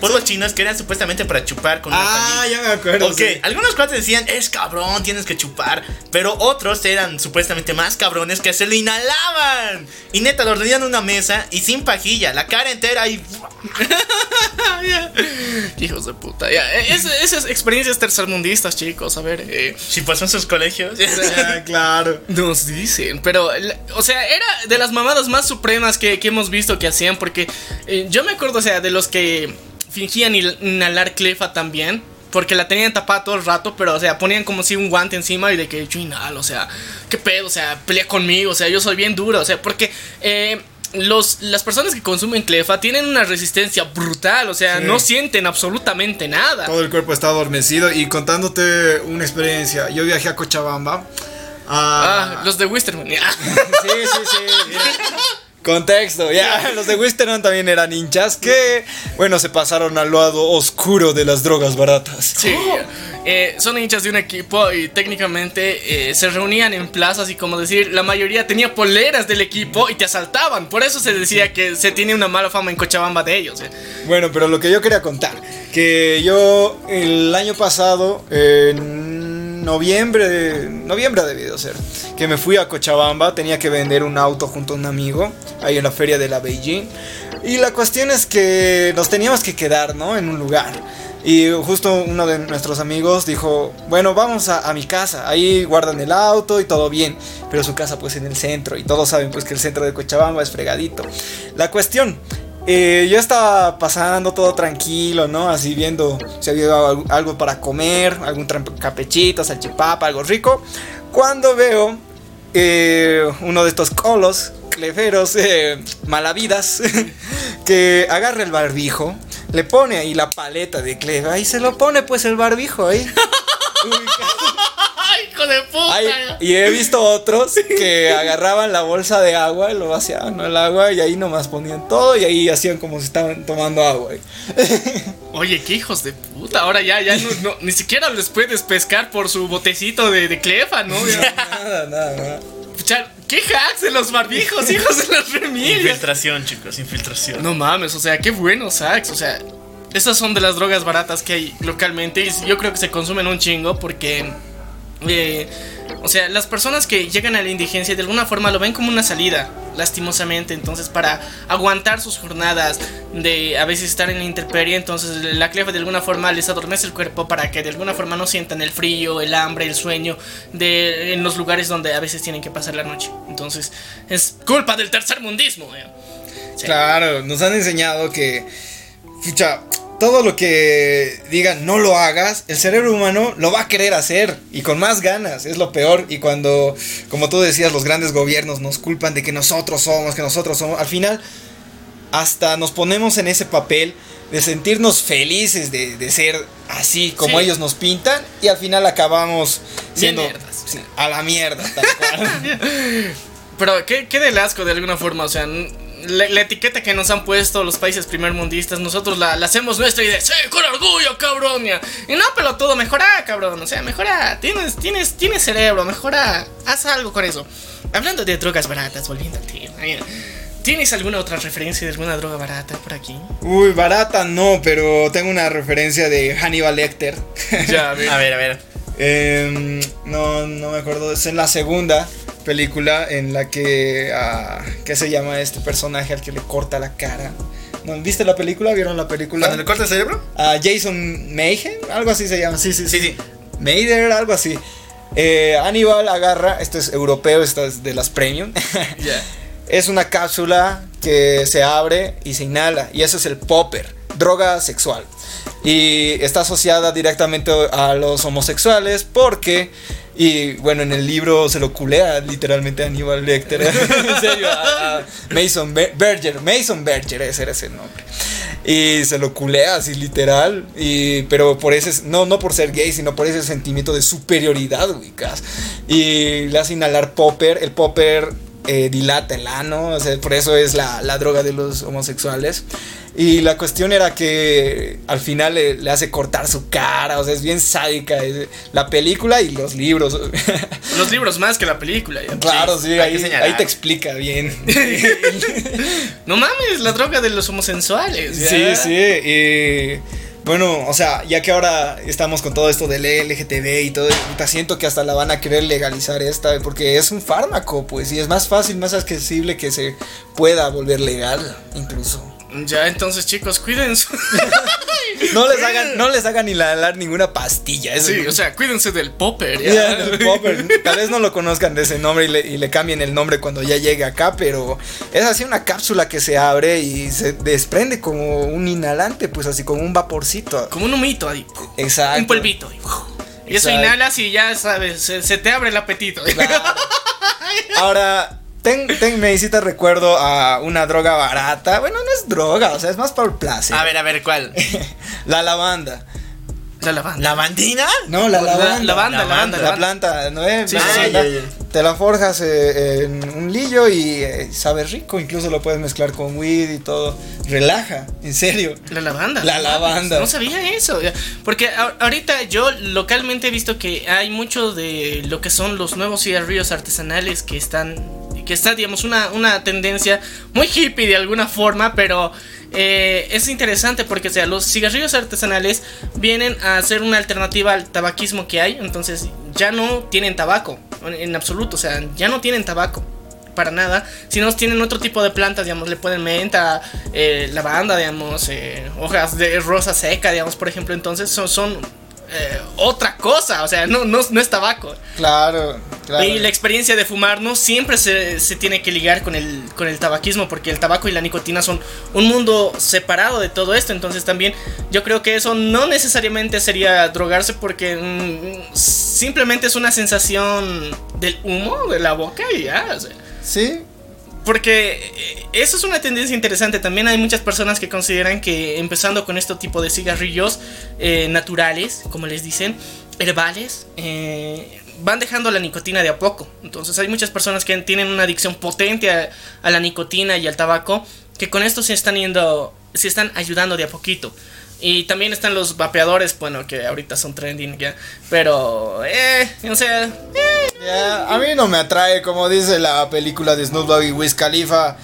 Polvos chinos que eran supuestamente para chupar con una Ah, ya me acuerdo. Ok, sí. algunos cuates decían, es cabrón, tienes que chupar. Pero otros eran supuestamente más cabrones que se lo inhalaban. Y neta, lo ordenaban en una mesa y sin pajilla, la cara entera y. Hijos de puta, ya. Eh, es- esas experiencias tercermundistas, chicos, a ver. eh, Si pasó en sus colegios. Ya, claro. Nos dicen, pero, o sea, era de las mamadas más supremas que, que hemos visto que hacían, porque eh, yo me acuerdo, o sea, de los que fingían inhalar clefa también, porque la tenían tapada todo el rato, pero, o sea, ponían como si un guante encima y de que yo inhalo, o sea, qué pedo, o sea, pelea conmigo, o sea, yo soy bien duro, o sea, porque... eh, los, las personas que consumen clefa tienen una resistencia brutal, o sea, Sí. no sienten absolutamente nada. Todo el cuerpo está adormecido. Y contándote una experiencia, yo viajé a Cochabamba. a- Ah, los de Wisterman. Sí, sí, sí. Contexto, ya. Los de Wisteron también eran hinchas que, bueno, se pasaron al lado oscuro de las drogas baratas. Sí, eh, son hinchas de un equipo y técnicamente eh, se reunían en plazas y como decir, la mayoría tenía poleras del equipo y te asaltaban. Por eso se decía que se tiene una mala fama en Cochabamba de ellos. eh. Bueno, pero lo que yo quería contar, que yo el año pasado, en noviembre, noviembre ha debido ser, que me fui a Cochabamba, tenía que vender un auto junto a un amigo, ahí en la feria de la Beijing, y la cuestión es que nos teníamos que quedar, ¿no? En un lugar. Y justo uno de nuestros amigos dijo, bueno, vamos a, a mi casa, ahí guardan el auto y todo bien, pero su casa pues en el centro, y todos saben pues que el centro de Cochabamba es fregadito. La cuestión, eh, yo estaba pasando todo tranquilo, ¿no? Así viendo si había algo, algo para comer, algún capechito, salchipapa, algo rico. Cuando veo eh, uno de estos colos, cleferos, eh, malavidas, que agarra el barbijo, le pone ahí la paleta de cleva y se lo pone pues el barbijo ahí. ¡Ay, hijo de puta! Ay, y he visto otros que agarraban la bolsa de agua y lo vaciaban ¿no? el agua y ahí nomás ponían todo y ahí hacían como si estaban tomando agua. Oye, qué hijos de puta. Ahora ya, ya no, no- ni siquiera les puedes pescar por su botecito de, de clefa, ¿no? Nada, nada, nada. ¿Qué hacks de los barbijos, hijos de las remillas? Infiltración, chicos, infiltración. No mames, o sea, qué buenos hacks, o sea, estas son de las drogas baratas que hay localmente y yo creo que se consumen un chingo porque, o sea, las personas que llegan a la indigencia de alguna forma lo ven como una salida, lastimosamente, entonces para aguantar sus jornadas de a veces estar en la intemperie, entonces la clefa de alguna forma les adormece el cuerpo para que de alguna forma no sientan el frío, el hambre, el sueño de en los lugares donde a veces tienen que pasar la noche. Entonces, es culpa del tercer mundismo, eh. Claro, nos han enseñado que, pucha, todo lo que digan no lo hagas, el cerebro humano lo va a querer hacer y con más ganas, es lo peor. Y cuando, como tú decías, los grandes gobiernos nos culpan de que nosotros somos, que nosotros somos, al final hasta nos ponemos en ese papel de sentirnos felices de, de ser así como Sí. ellos nos pintan y al final acabamos siendo a la mierda. Tal cual. Pero qué, qué del asco de alguna forma, o sea, la, la etiqueta que nos han puesto los países primermundistas, nosotros la, la hacemos nuestra y de, sí, con orgullo, cabrón. ya". Y no, pelotudo, mejora, cabrón, o sea, mejora, tienes, tienes, tienes cerebro, mejora, haz algo con eso. Hablando de drogas baratas, volviendo al tema, ¿tienes alguna otra referencia de alguna droga barata por aquí? Uy, barata no, pero tengo una referencia de Hannibal Lecter. Ya, a ver. A ver, a ver. Em, no, no me acuerdo, es en la segunda película en la que, ah, ¿qué se llama este personaje al que le corta la cara? ¿No, ¿Viste la película? ¿Vieron la película? ¿Cuando le corta el cerebro? Ah, Jason Mayhem, algo así se llama, sí, sí, sí. Sí, sí. Mayder, algo así. Eh, Aníbal agarra, esto es europeo, esto es de las premium. Es una cápsula que se abre y se inhala. Y eso es el popper, droga sexual. Y está asociada directamente a los homosexuales porque, y bueno, en el libro se lo culea literalmente a Aníbal Lecter. en serio, a, Mason Ber- Berger. Mason Berger, ese era ese nombre. Y se lo culea así literal. Y, pero por ese, no, no por ser gay, sino por ese sentimiento de superioridad, ubicas. Y le hace inhalar popper. El popper eh, dilata el ano, o sea, por eso es la, la droga de los homosexuales. Y la cuestión era que al final le, le hace cortar su cara, o sea, es bien sádica. es- la película y los libros. Los libros más que la película. ya. claro, sí, ahí, te explica bien. No mames, la droga de los homosexuales. ya. Sí, sí. Y bueno, o sea, ya que ahora estamos con todo esto del LGTB y todo, siento que hasta la van a querer legalizar esta, porque es un fármaco, pues, y es más fácil, más accesible que se pueda volver legal, incluso. Ya, entonces, chicos, cuídense. No les hagan, no les hagan inhalar ninguna pastilla. Eso Sí, o sea, cuídense del popper. ya. Popper. Tal vez no lo conozcan de ese nombre y le, y le cambien el nombre cuando ya llegue acá, pero es así una cápsula que se abre y se desprende como un inhalante, pues así como un vaporcito. Como un humito ahí. Exacto. Un polvito. ahí. Y eso Exacto. inhalas y ya sabes, se, se te abre el apetito. Claro. Ahora, ten, ten, me hiciste recuerdo a una droga barata. Bueno, no es droga, o sea, es más por placer. A ver, a ver, ¿cuál? La lavanda. La lavanda. ¿Lavandina? No, la La- lavanda. lavanda, lavanda, La lavanda. planta, ¿no es? Sí, La sí, ya, ya. Te la forjas eh, en un lillo y eh, sabe rico. Incluso lo puedes mezclar con weed y todo. Relaja, en serio. La lavanda. La lavanda. No sabía eso. Porque ahorita yo localmente he visto que hay mucho de lo que son los nuevos cigarrillos artesanales que están. Que está, digamos, una, una tendencia muy hippie de alguna forma, pero eh, es interesante porque, o sea, los cigarrillos artesanales vienen a ser una alternativa al tabaquismo que hay, entonces ya no tienen tabaco, en, absoluto, o sea, ya no tienen tabaco para nada, sino tienen otro tipo de plantas, digamos, le ponen menta, eh, lavanda, digamos, eh, hojas de rosa seca, digamos, por ejemplo, entonces son eh, otra cosa, o sea, no, no, no es tabaco. Claro, claro. Y la experiencia de fumar no siempre se, se tiene que ligar con el, con el tabaquismo, porque el tabaco y la nicotina son un mundo separado de todo esto. Entonces también yo creo que eso no necesariamente sería drogarse, porque mm, simplemente es una sensación del humo de la boca y ya. o sea. Sí, Porque eh, eso es una tendencia interesante. También hay muchas personas que consideran que empezando con este tipo de cigarrillos eh, naturales, como les dicen, herbales, eh, van dejando la nicotina de a poco. Entonces hay muchas personas que tienen una adicción potente a, a la nicotina y al tabaco, que con esto se están yendo, se están ayudando de a poquito. Y también están los vapeadores, bueno, que ahorita son trending ya. Pero, eh, o sea, ya, a mí no me atrae, como dice la película de Snoop Dogg y Wiz Khalifa.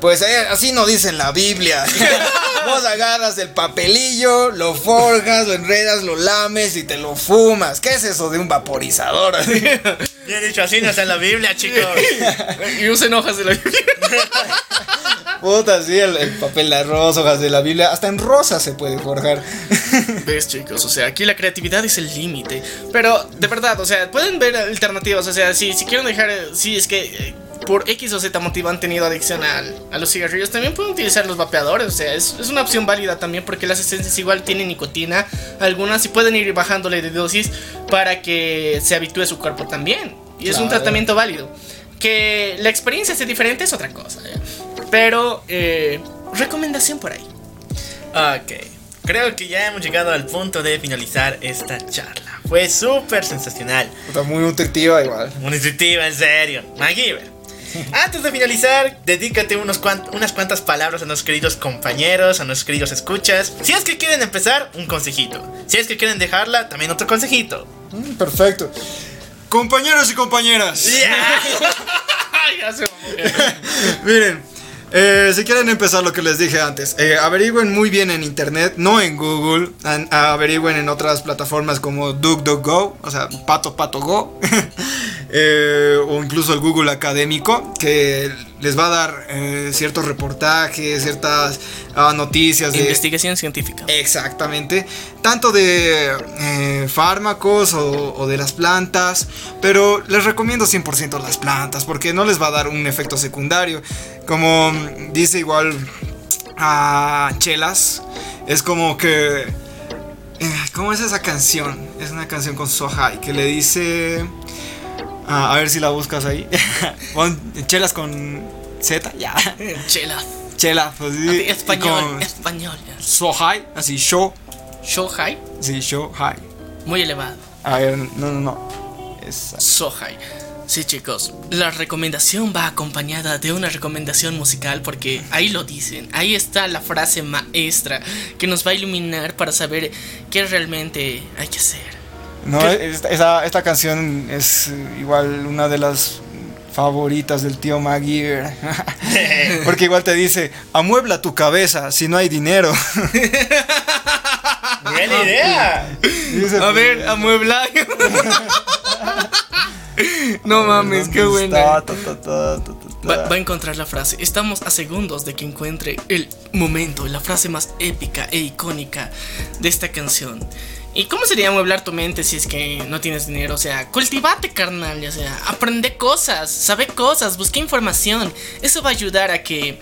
Pues eh, así no dice en la Biblia. Vos agarras el papelillo, lo forjas, lo enredas, lo lames y te lo fumas. ¿Qué es eso de un vaporizador? Bien dicho, así no está en la Biblia, chicos. y usen hojas de la Puta, sí, el, el papel de arroz, hojas de la Biblia, hasta en rosa se puede forjar. ¿Ves, chicos? O sea, aquí la creatividad es el límite. Pero, de verdad, o sea, pueden ver alternativas. O sea, si, si quieren dejar. eh, Si es que eh, por X o Z motivo han tenido adicción al- a los cigarrillos, también pueden utilizar los vapeadores. O sea, es, es una opción válida también porque las esencias igual tienen nicotina. Algunas y pueden ir bajándole de dosis para que se habitúe su cuerpo también. Y es un tratamiento válido. Que la experiencia sea diferente es otra cosa. ¿ya? Pero, eh, recomendación por ahí. Ok. Creo que ya hemos llegado al punto de finalizar esta charla. Fue súper sensacional. Puta, muy nutritiva igual. Muy intuitiva, en serio. MacGyver. Antes de finalizar, dedícate unos cuant- unas cuantas palabras a nuestros queridos compañeros, a nuestros queridos escuchas. Si es que quieren empezar, un consejito. Si es que quieren dejarla, también otro consejito. Mm, perfecto. Compañeros y compañeras. mamó. Miren, eh, si quieren empezar lo que les dije antes, eh, averigüen muy bien en internet, no en Google, an- averigüen en otras plataformas como DuckDuckGo, o sea, Pato Pato Go, eh, o incluso el Google académico, que les va a dar eh, ciertos reportajes, ciertas ah, noticias de... Investigación científica. Exactamente, tanto de fármacos o, o de las plantas, pero les recomiendo 100% las plantas porque no les va a dar un efecto secundario. Como dice igual a Chelas, es como que... eh, ¿Cómo es esa canción? Es una canción con Sohai que le dice... ah, a ver si la buscas ahí. Chelas con Z, ya. Chela. Chelas, pues sí. Español, con español. Sohai, así, show. Shohai, Sí, show high. muy elevado. A ver, no, no, no. Esa. Sohai. Sí, chicos, la recomendación va acompañada de una recomendación musical porque ahí lo dicen, ahí está la frase maestra que nos va a iluminar para saber qué realmente hay que hacer. No, esta, esa- esta canción es eh, igual una de las favoritas del tío Maguire. Porque igual te dice, amuebla tu cabeza si no hay dinero. Buena idea. Dice, A ver, amueblar. No mames, qué ta, Va, a encontrar la frase. Estamos a segundos de que encuentre el momento, la frase más épica e icónica de esta canción. ¿Y cómo sería amueblar tu mente si es que no tienes dinero? O sea, cultivate, carnal. O sea, aprende cosas, sabe cosas, busca información. Eso va a ayudar a que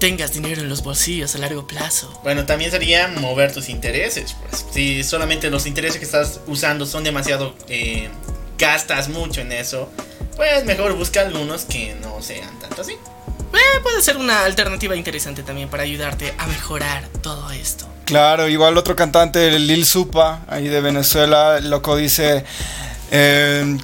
tengas dinero en los bolsillos a largo plazo. Bueno, también sería mover tus intereses, pues. Si solamente los intereses que estás usando son demasiado... eh, gastas mucho en eso, pues mejor busca algunos que no sean tanto así. Eh, puede ser una alternativa interesante también para ayudarte a mejorar todo esto. Claro, igual otro cantante, Lil Supa, ahí de Venezuela, el loco dice, eh,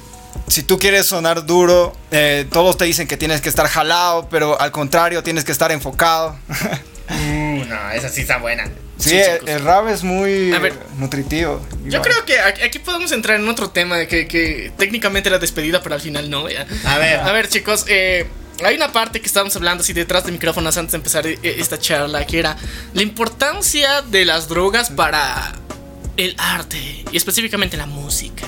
si tú quieres sonar duro, eh, todos te dicen que tienes que estar jalado, pero al contrario, tienes que estar enfocado. No, esa sí está buena. sí, Sí, el, el rap es muy ver. nutritivo. Yo creo que aquí podemos entrar en otro tema que, que técnicamente era despedida, pero al final no. ya. A ver. A ver, chicos, eh, hay una parte que estábamos hablando así detrás de micrófonos antes de empezar eh, esta charla, que era la importancia de las drogas para el arte y específicamente la música.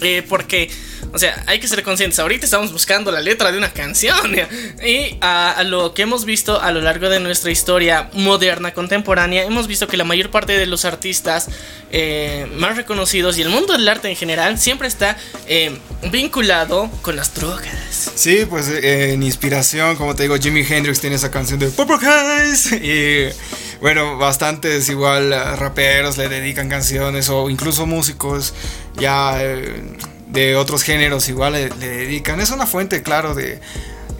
Eh, porque, o sea, hay que ser conscientes. Ahorita estamos buscando la letra de una canción. Y a, lo que hemos visto a lo largo de nuestra historia moderna, contemporánea, hemos visto que la mayor parte de los artistas eh, más reconocidos y el mundo del arte en general siempre está eh, vinculado con las drogas. Sí, pues eh, en inspiración, como te digo, Jimi Hendrix tiene esa canción de Purple Haze. Y bueno, bastantes igual raperos le dedican canciones o incluso músicos ya de otros géneros igual le, le dedican. Es una fuente, claro, de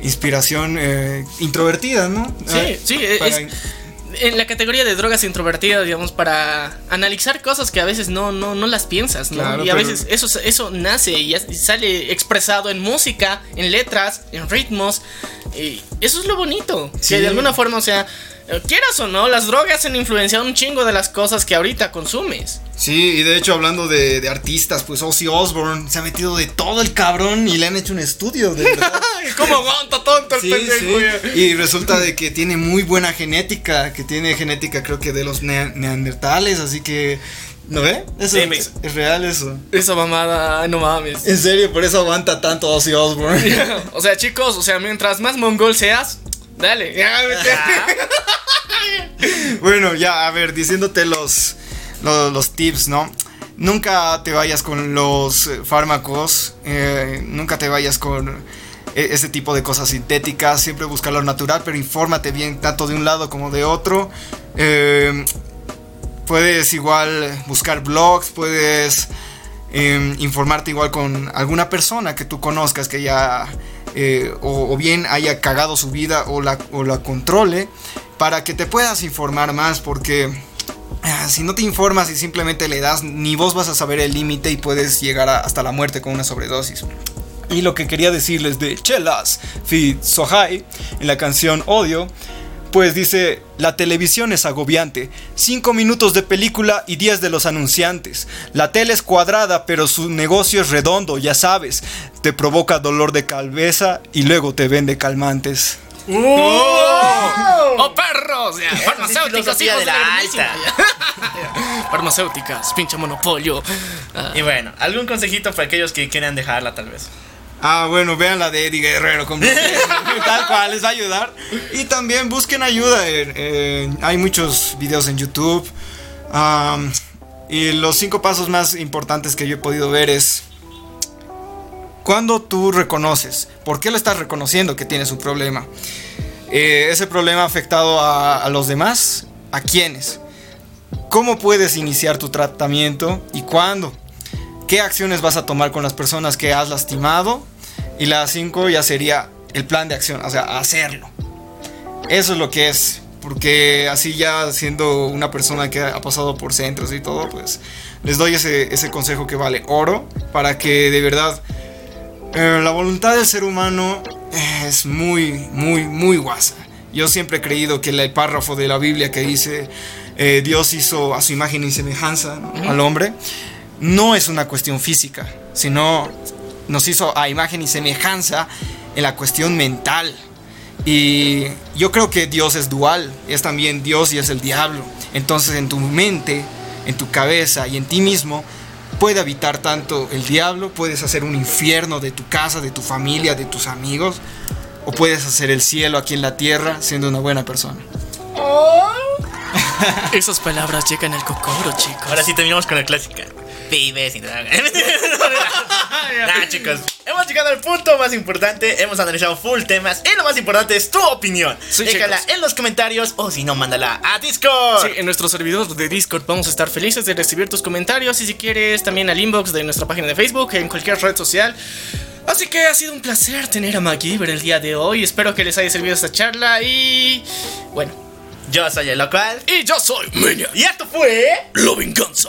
inspiración eh, introvertida, ¿no? Sí, Eh, sí, es, en la categoría de drogas introvertidas, digamos, para analizar cosas que a veces no, no, no las piensas, ¿no? Claro, y a veces eso, eso nace y, sale expresado en música, en letras, en ritmos. Y eso es lo bonito. Sí. Que de alguna forma, o sea, quieras o no, las drogas han influenciado un chingo de las cosas que ahorita consumes. Sí, y de hecho hablando de, de artistas, pues Ozzy Osbourne se ha metido de todo el cabrón y le han hecho un estudio, de verdad. ¿Cómo aguanta tonto el Sí, pendejo? sí. Y resulta de que tiene muy buena genética, que tiene genética creo que de los nea- neandertales, así que... ¿No ve? Eso Sí, es, es real eso. Esa mamada, ay, no mames. En serio, por eso aguanta tanto Ozzy Osbourne. o sea, chicos, o sea, mientras más mongol seas, dale. Vete. bueno, ya, a ver, diciéndote los, los, los tips, ¿no? Nunca te vayas con los fármacos, eh, nunca te vayas con eh, ese tipo de cosas sintéticas, siempre busca lo natural, pero infórmate bien tanto de un lado como de otro. Eh, puedes igual buscar blogs, puedes eh, informarte igual con alguna persona que tú conozcas que ya eh, o, bien haya cagado su vida o la, o la controle para que te puedas informar más porque ah, si no te informas y simplemente le das ni vos vas a saber el límite y puedes llegar hasta la muerte con una sobredosis. Y lo que quería decirles de Chelas Fit Sohai en la canción Odio pues dice, la televisión es agobiante. 5 minutos de película y 10 de los anunciantes. La tele es cuadrada, pero su negocio es redondo, ya sabes. Te provoca dolor de cabeza y luego te vende calmantes. ¡Oh, perros! Ya, farmacéuticas, filosofía hijos de la ya. Farmacéuticas, pinche monopolio. Ah, Y bueno, algún consejito para aquellos que quieran dejarla tal vez. Ah, bueno, vean la de Eddie Guerrero tal cual les va a ayudar. Y también busquen ayuda. hay muchos videos en YouTube. Y los cinco pasos más importantes que yo he podido ver es cuando tú reconoces, ¿por qué lo estás reconociendo que tienes un problema? Eh, ese problema ha afectado a, a los demás, ¿a quiénes? ¿Cómo puedes iniciar tu tratamiento y cuándo? ¿Qué acciones vas a tomar con las personas que has lastimado? Y la 5 ya sería el plan de acción, o sea, hacerlo. Eso es lo que es, porque así ya siendo una persona que ha pasado por centros y todo, pues les doy ese, ese consejo que vale oro para que de verdad eh, la voluntad del ser humano eh, es muy, muy, muy guasa. Yo siempre he creído que el párrafo de la Biblia que dice eh, Dios hizo a su imagen y semejanza ¿no? al hombre, no es una cuestión física, sino nos hizo a imagen y semejanza en la cuestión mental. Y yo creo que Dios es dual, es también Dios y es el diablo. Entonces en tu mente, en tu cabeza y en ti mismo puede habitar tanto el diablo, puedes hacer un infierno de tu casa, de tu familia, de tus amigos, o puedes hacer el cielo aquí en la tierra siendo una buena persona. Esas palabras llegan al cocoro, chicos. Ahora sí terminamos con la clásica. Vive sin droga. nah, chicos. Hemos llegado al punto más importante. Hemos analizado full temas. Y lo más importante es tu opinión. Sí, Déjala chicos. en los comentarios o si no, mándala a Discord. Sí, en nuestro servidor de Discord vamos a estar felices de recibir tus comentarios y si quieres también al inbox de nuestra página de Facebook, en cualquier red social. Así que ha sido un placer tener a MacGyver el día de hoy. Espero que les haya servido esta charla y. Bueno. Yo soy el local. Y yo soy Menia, Y esto fue. la venganza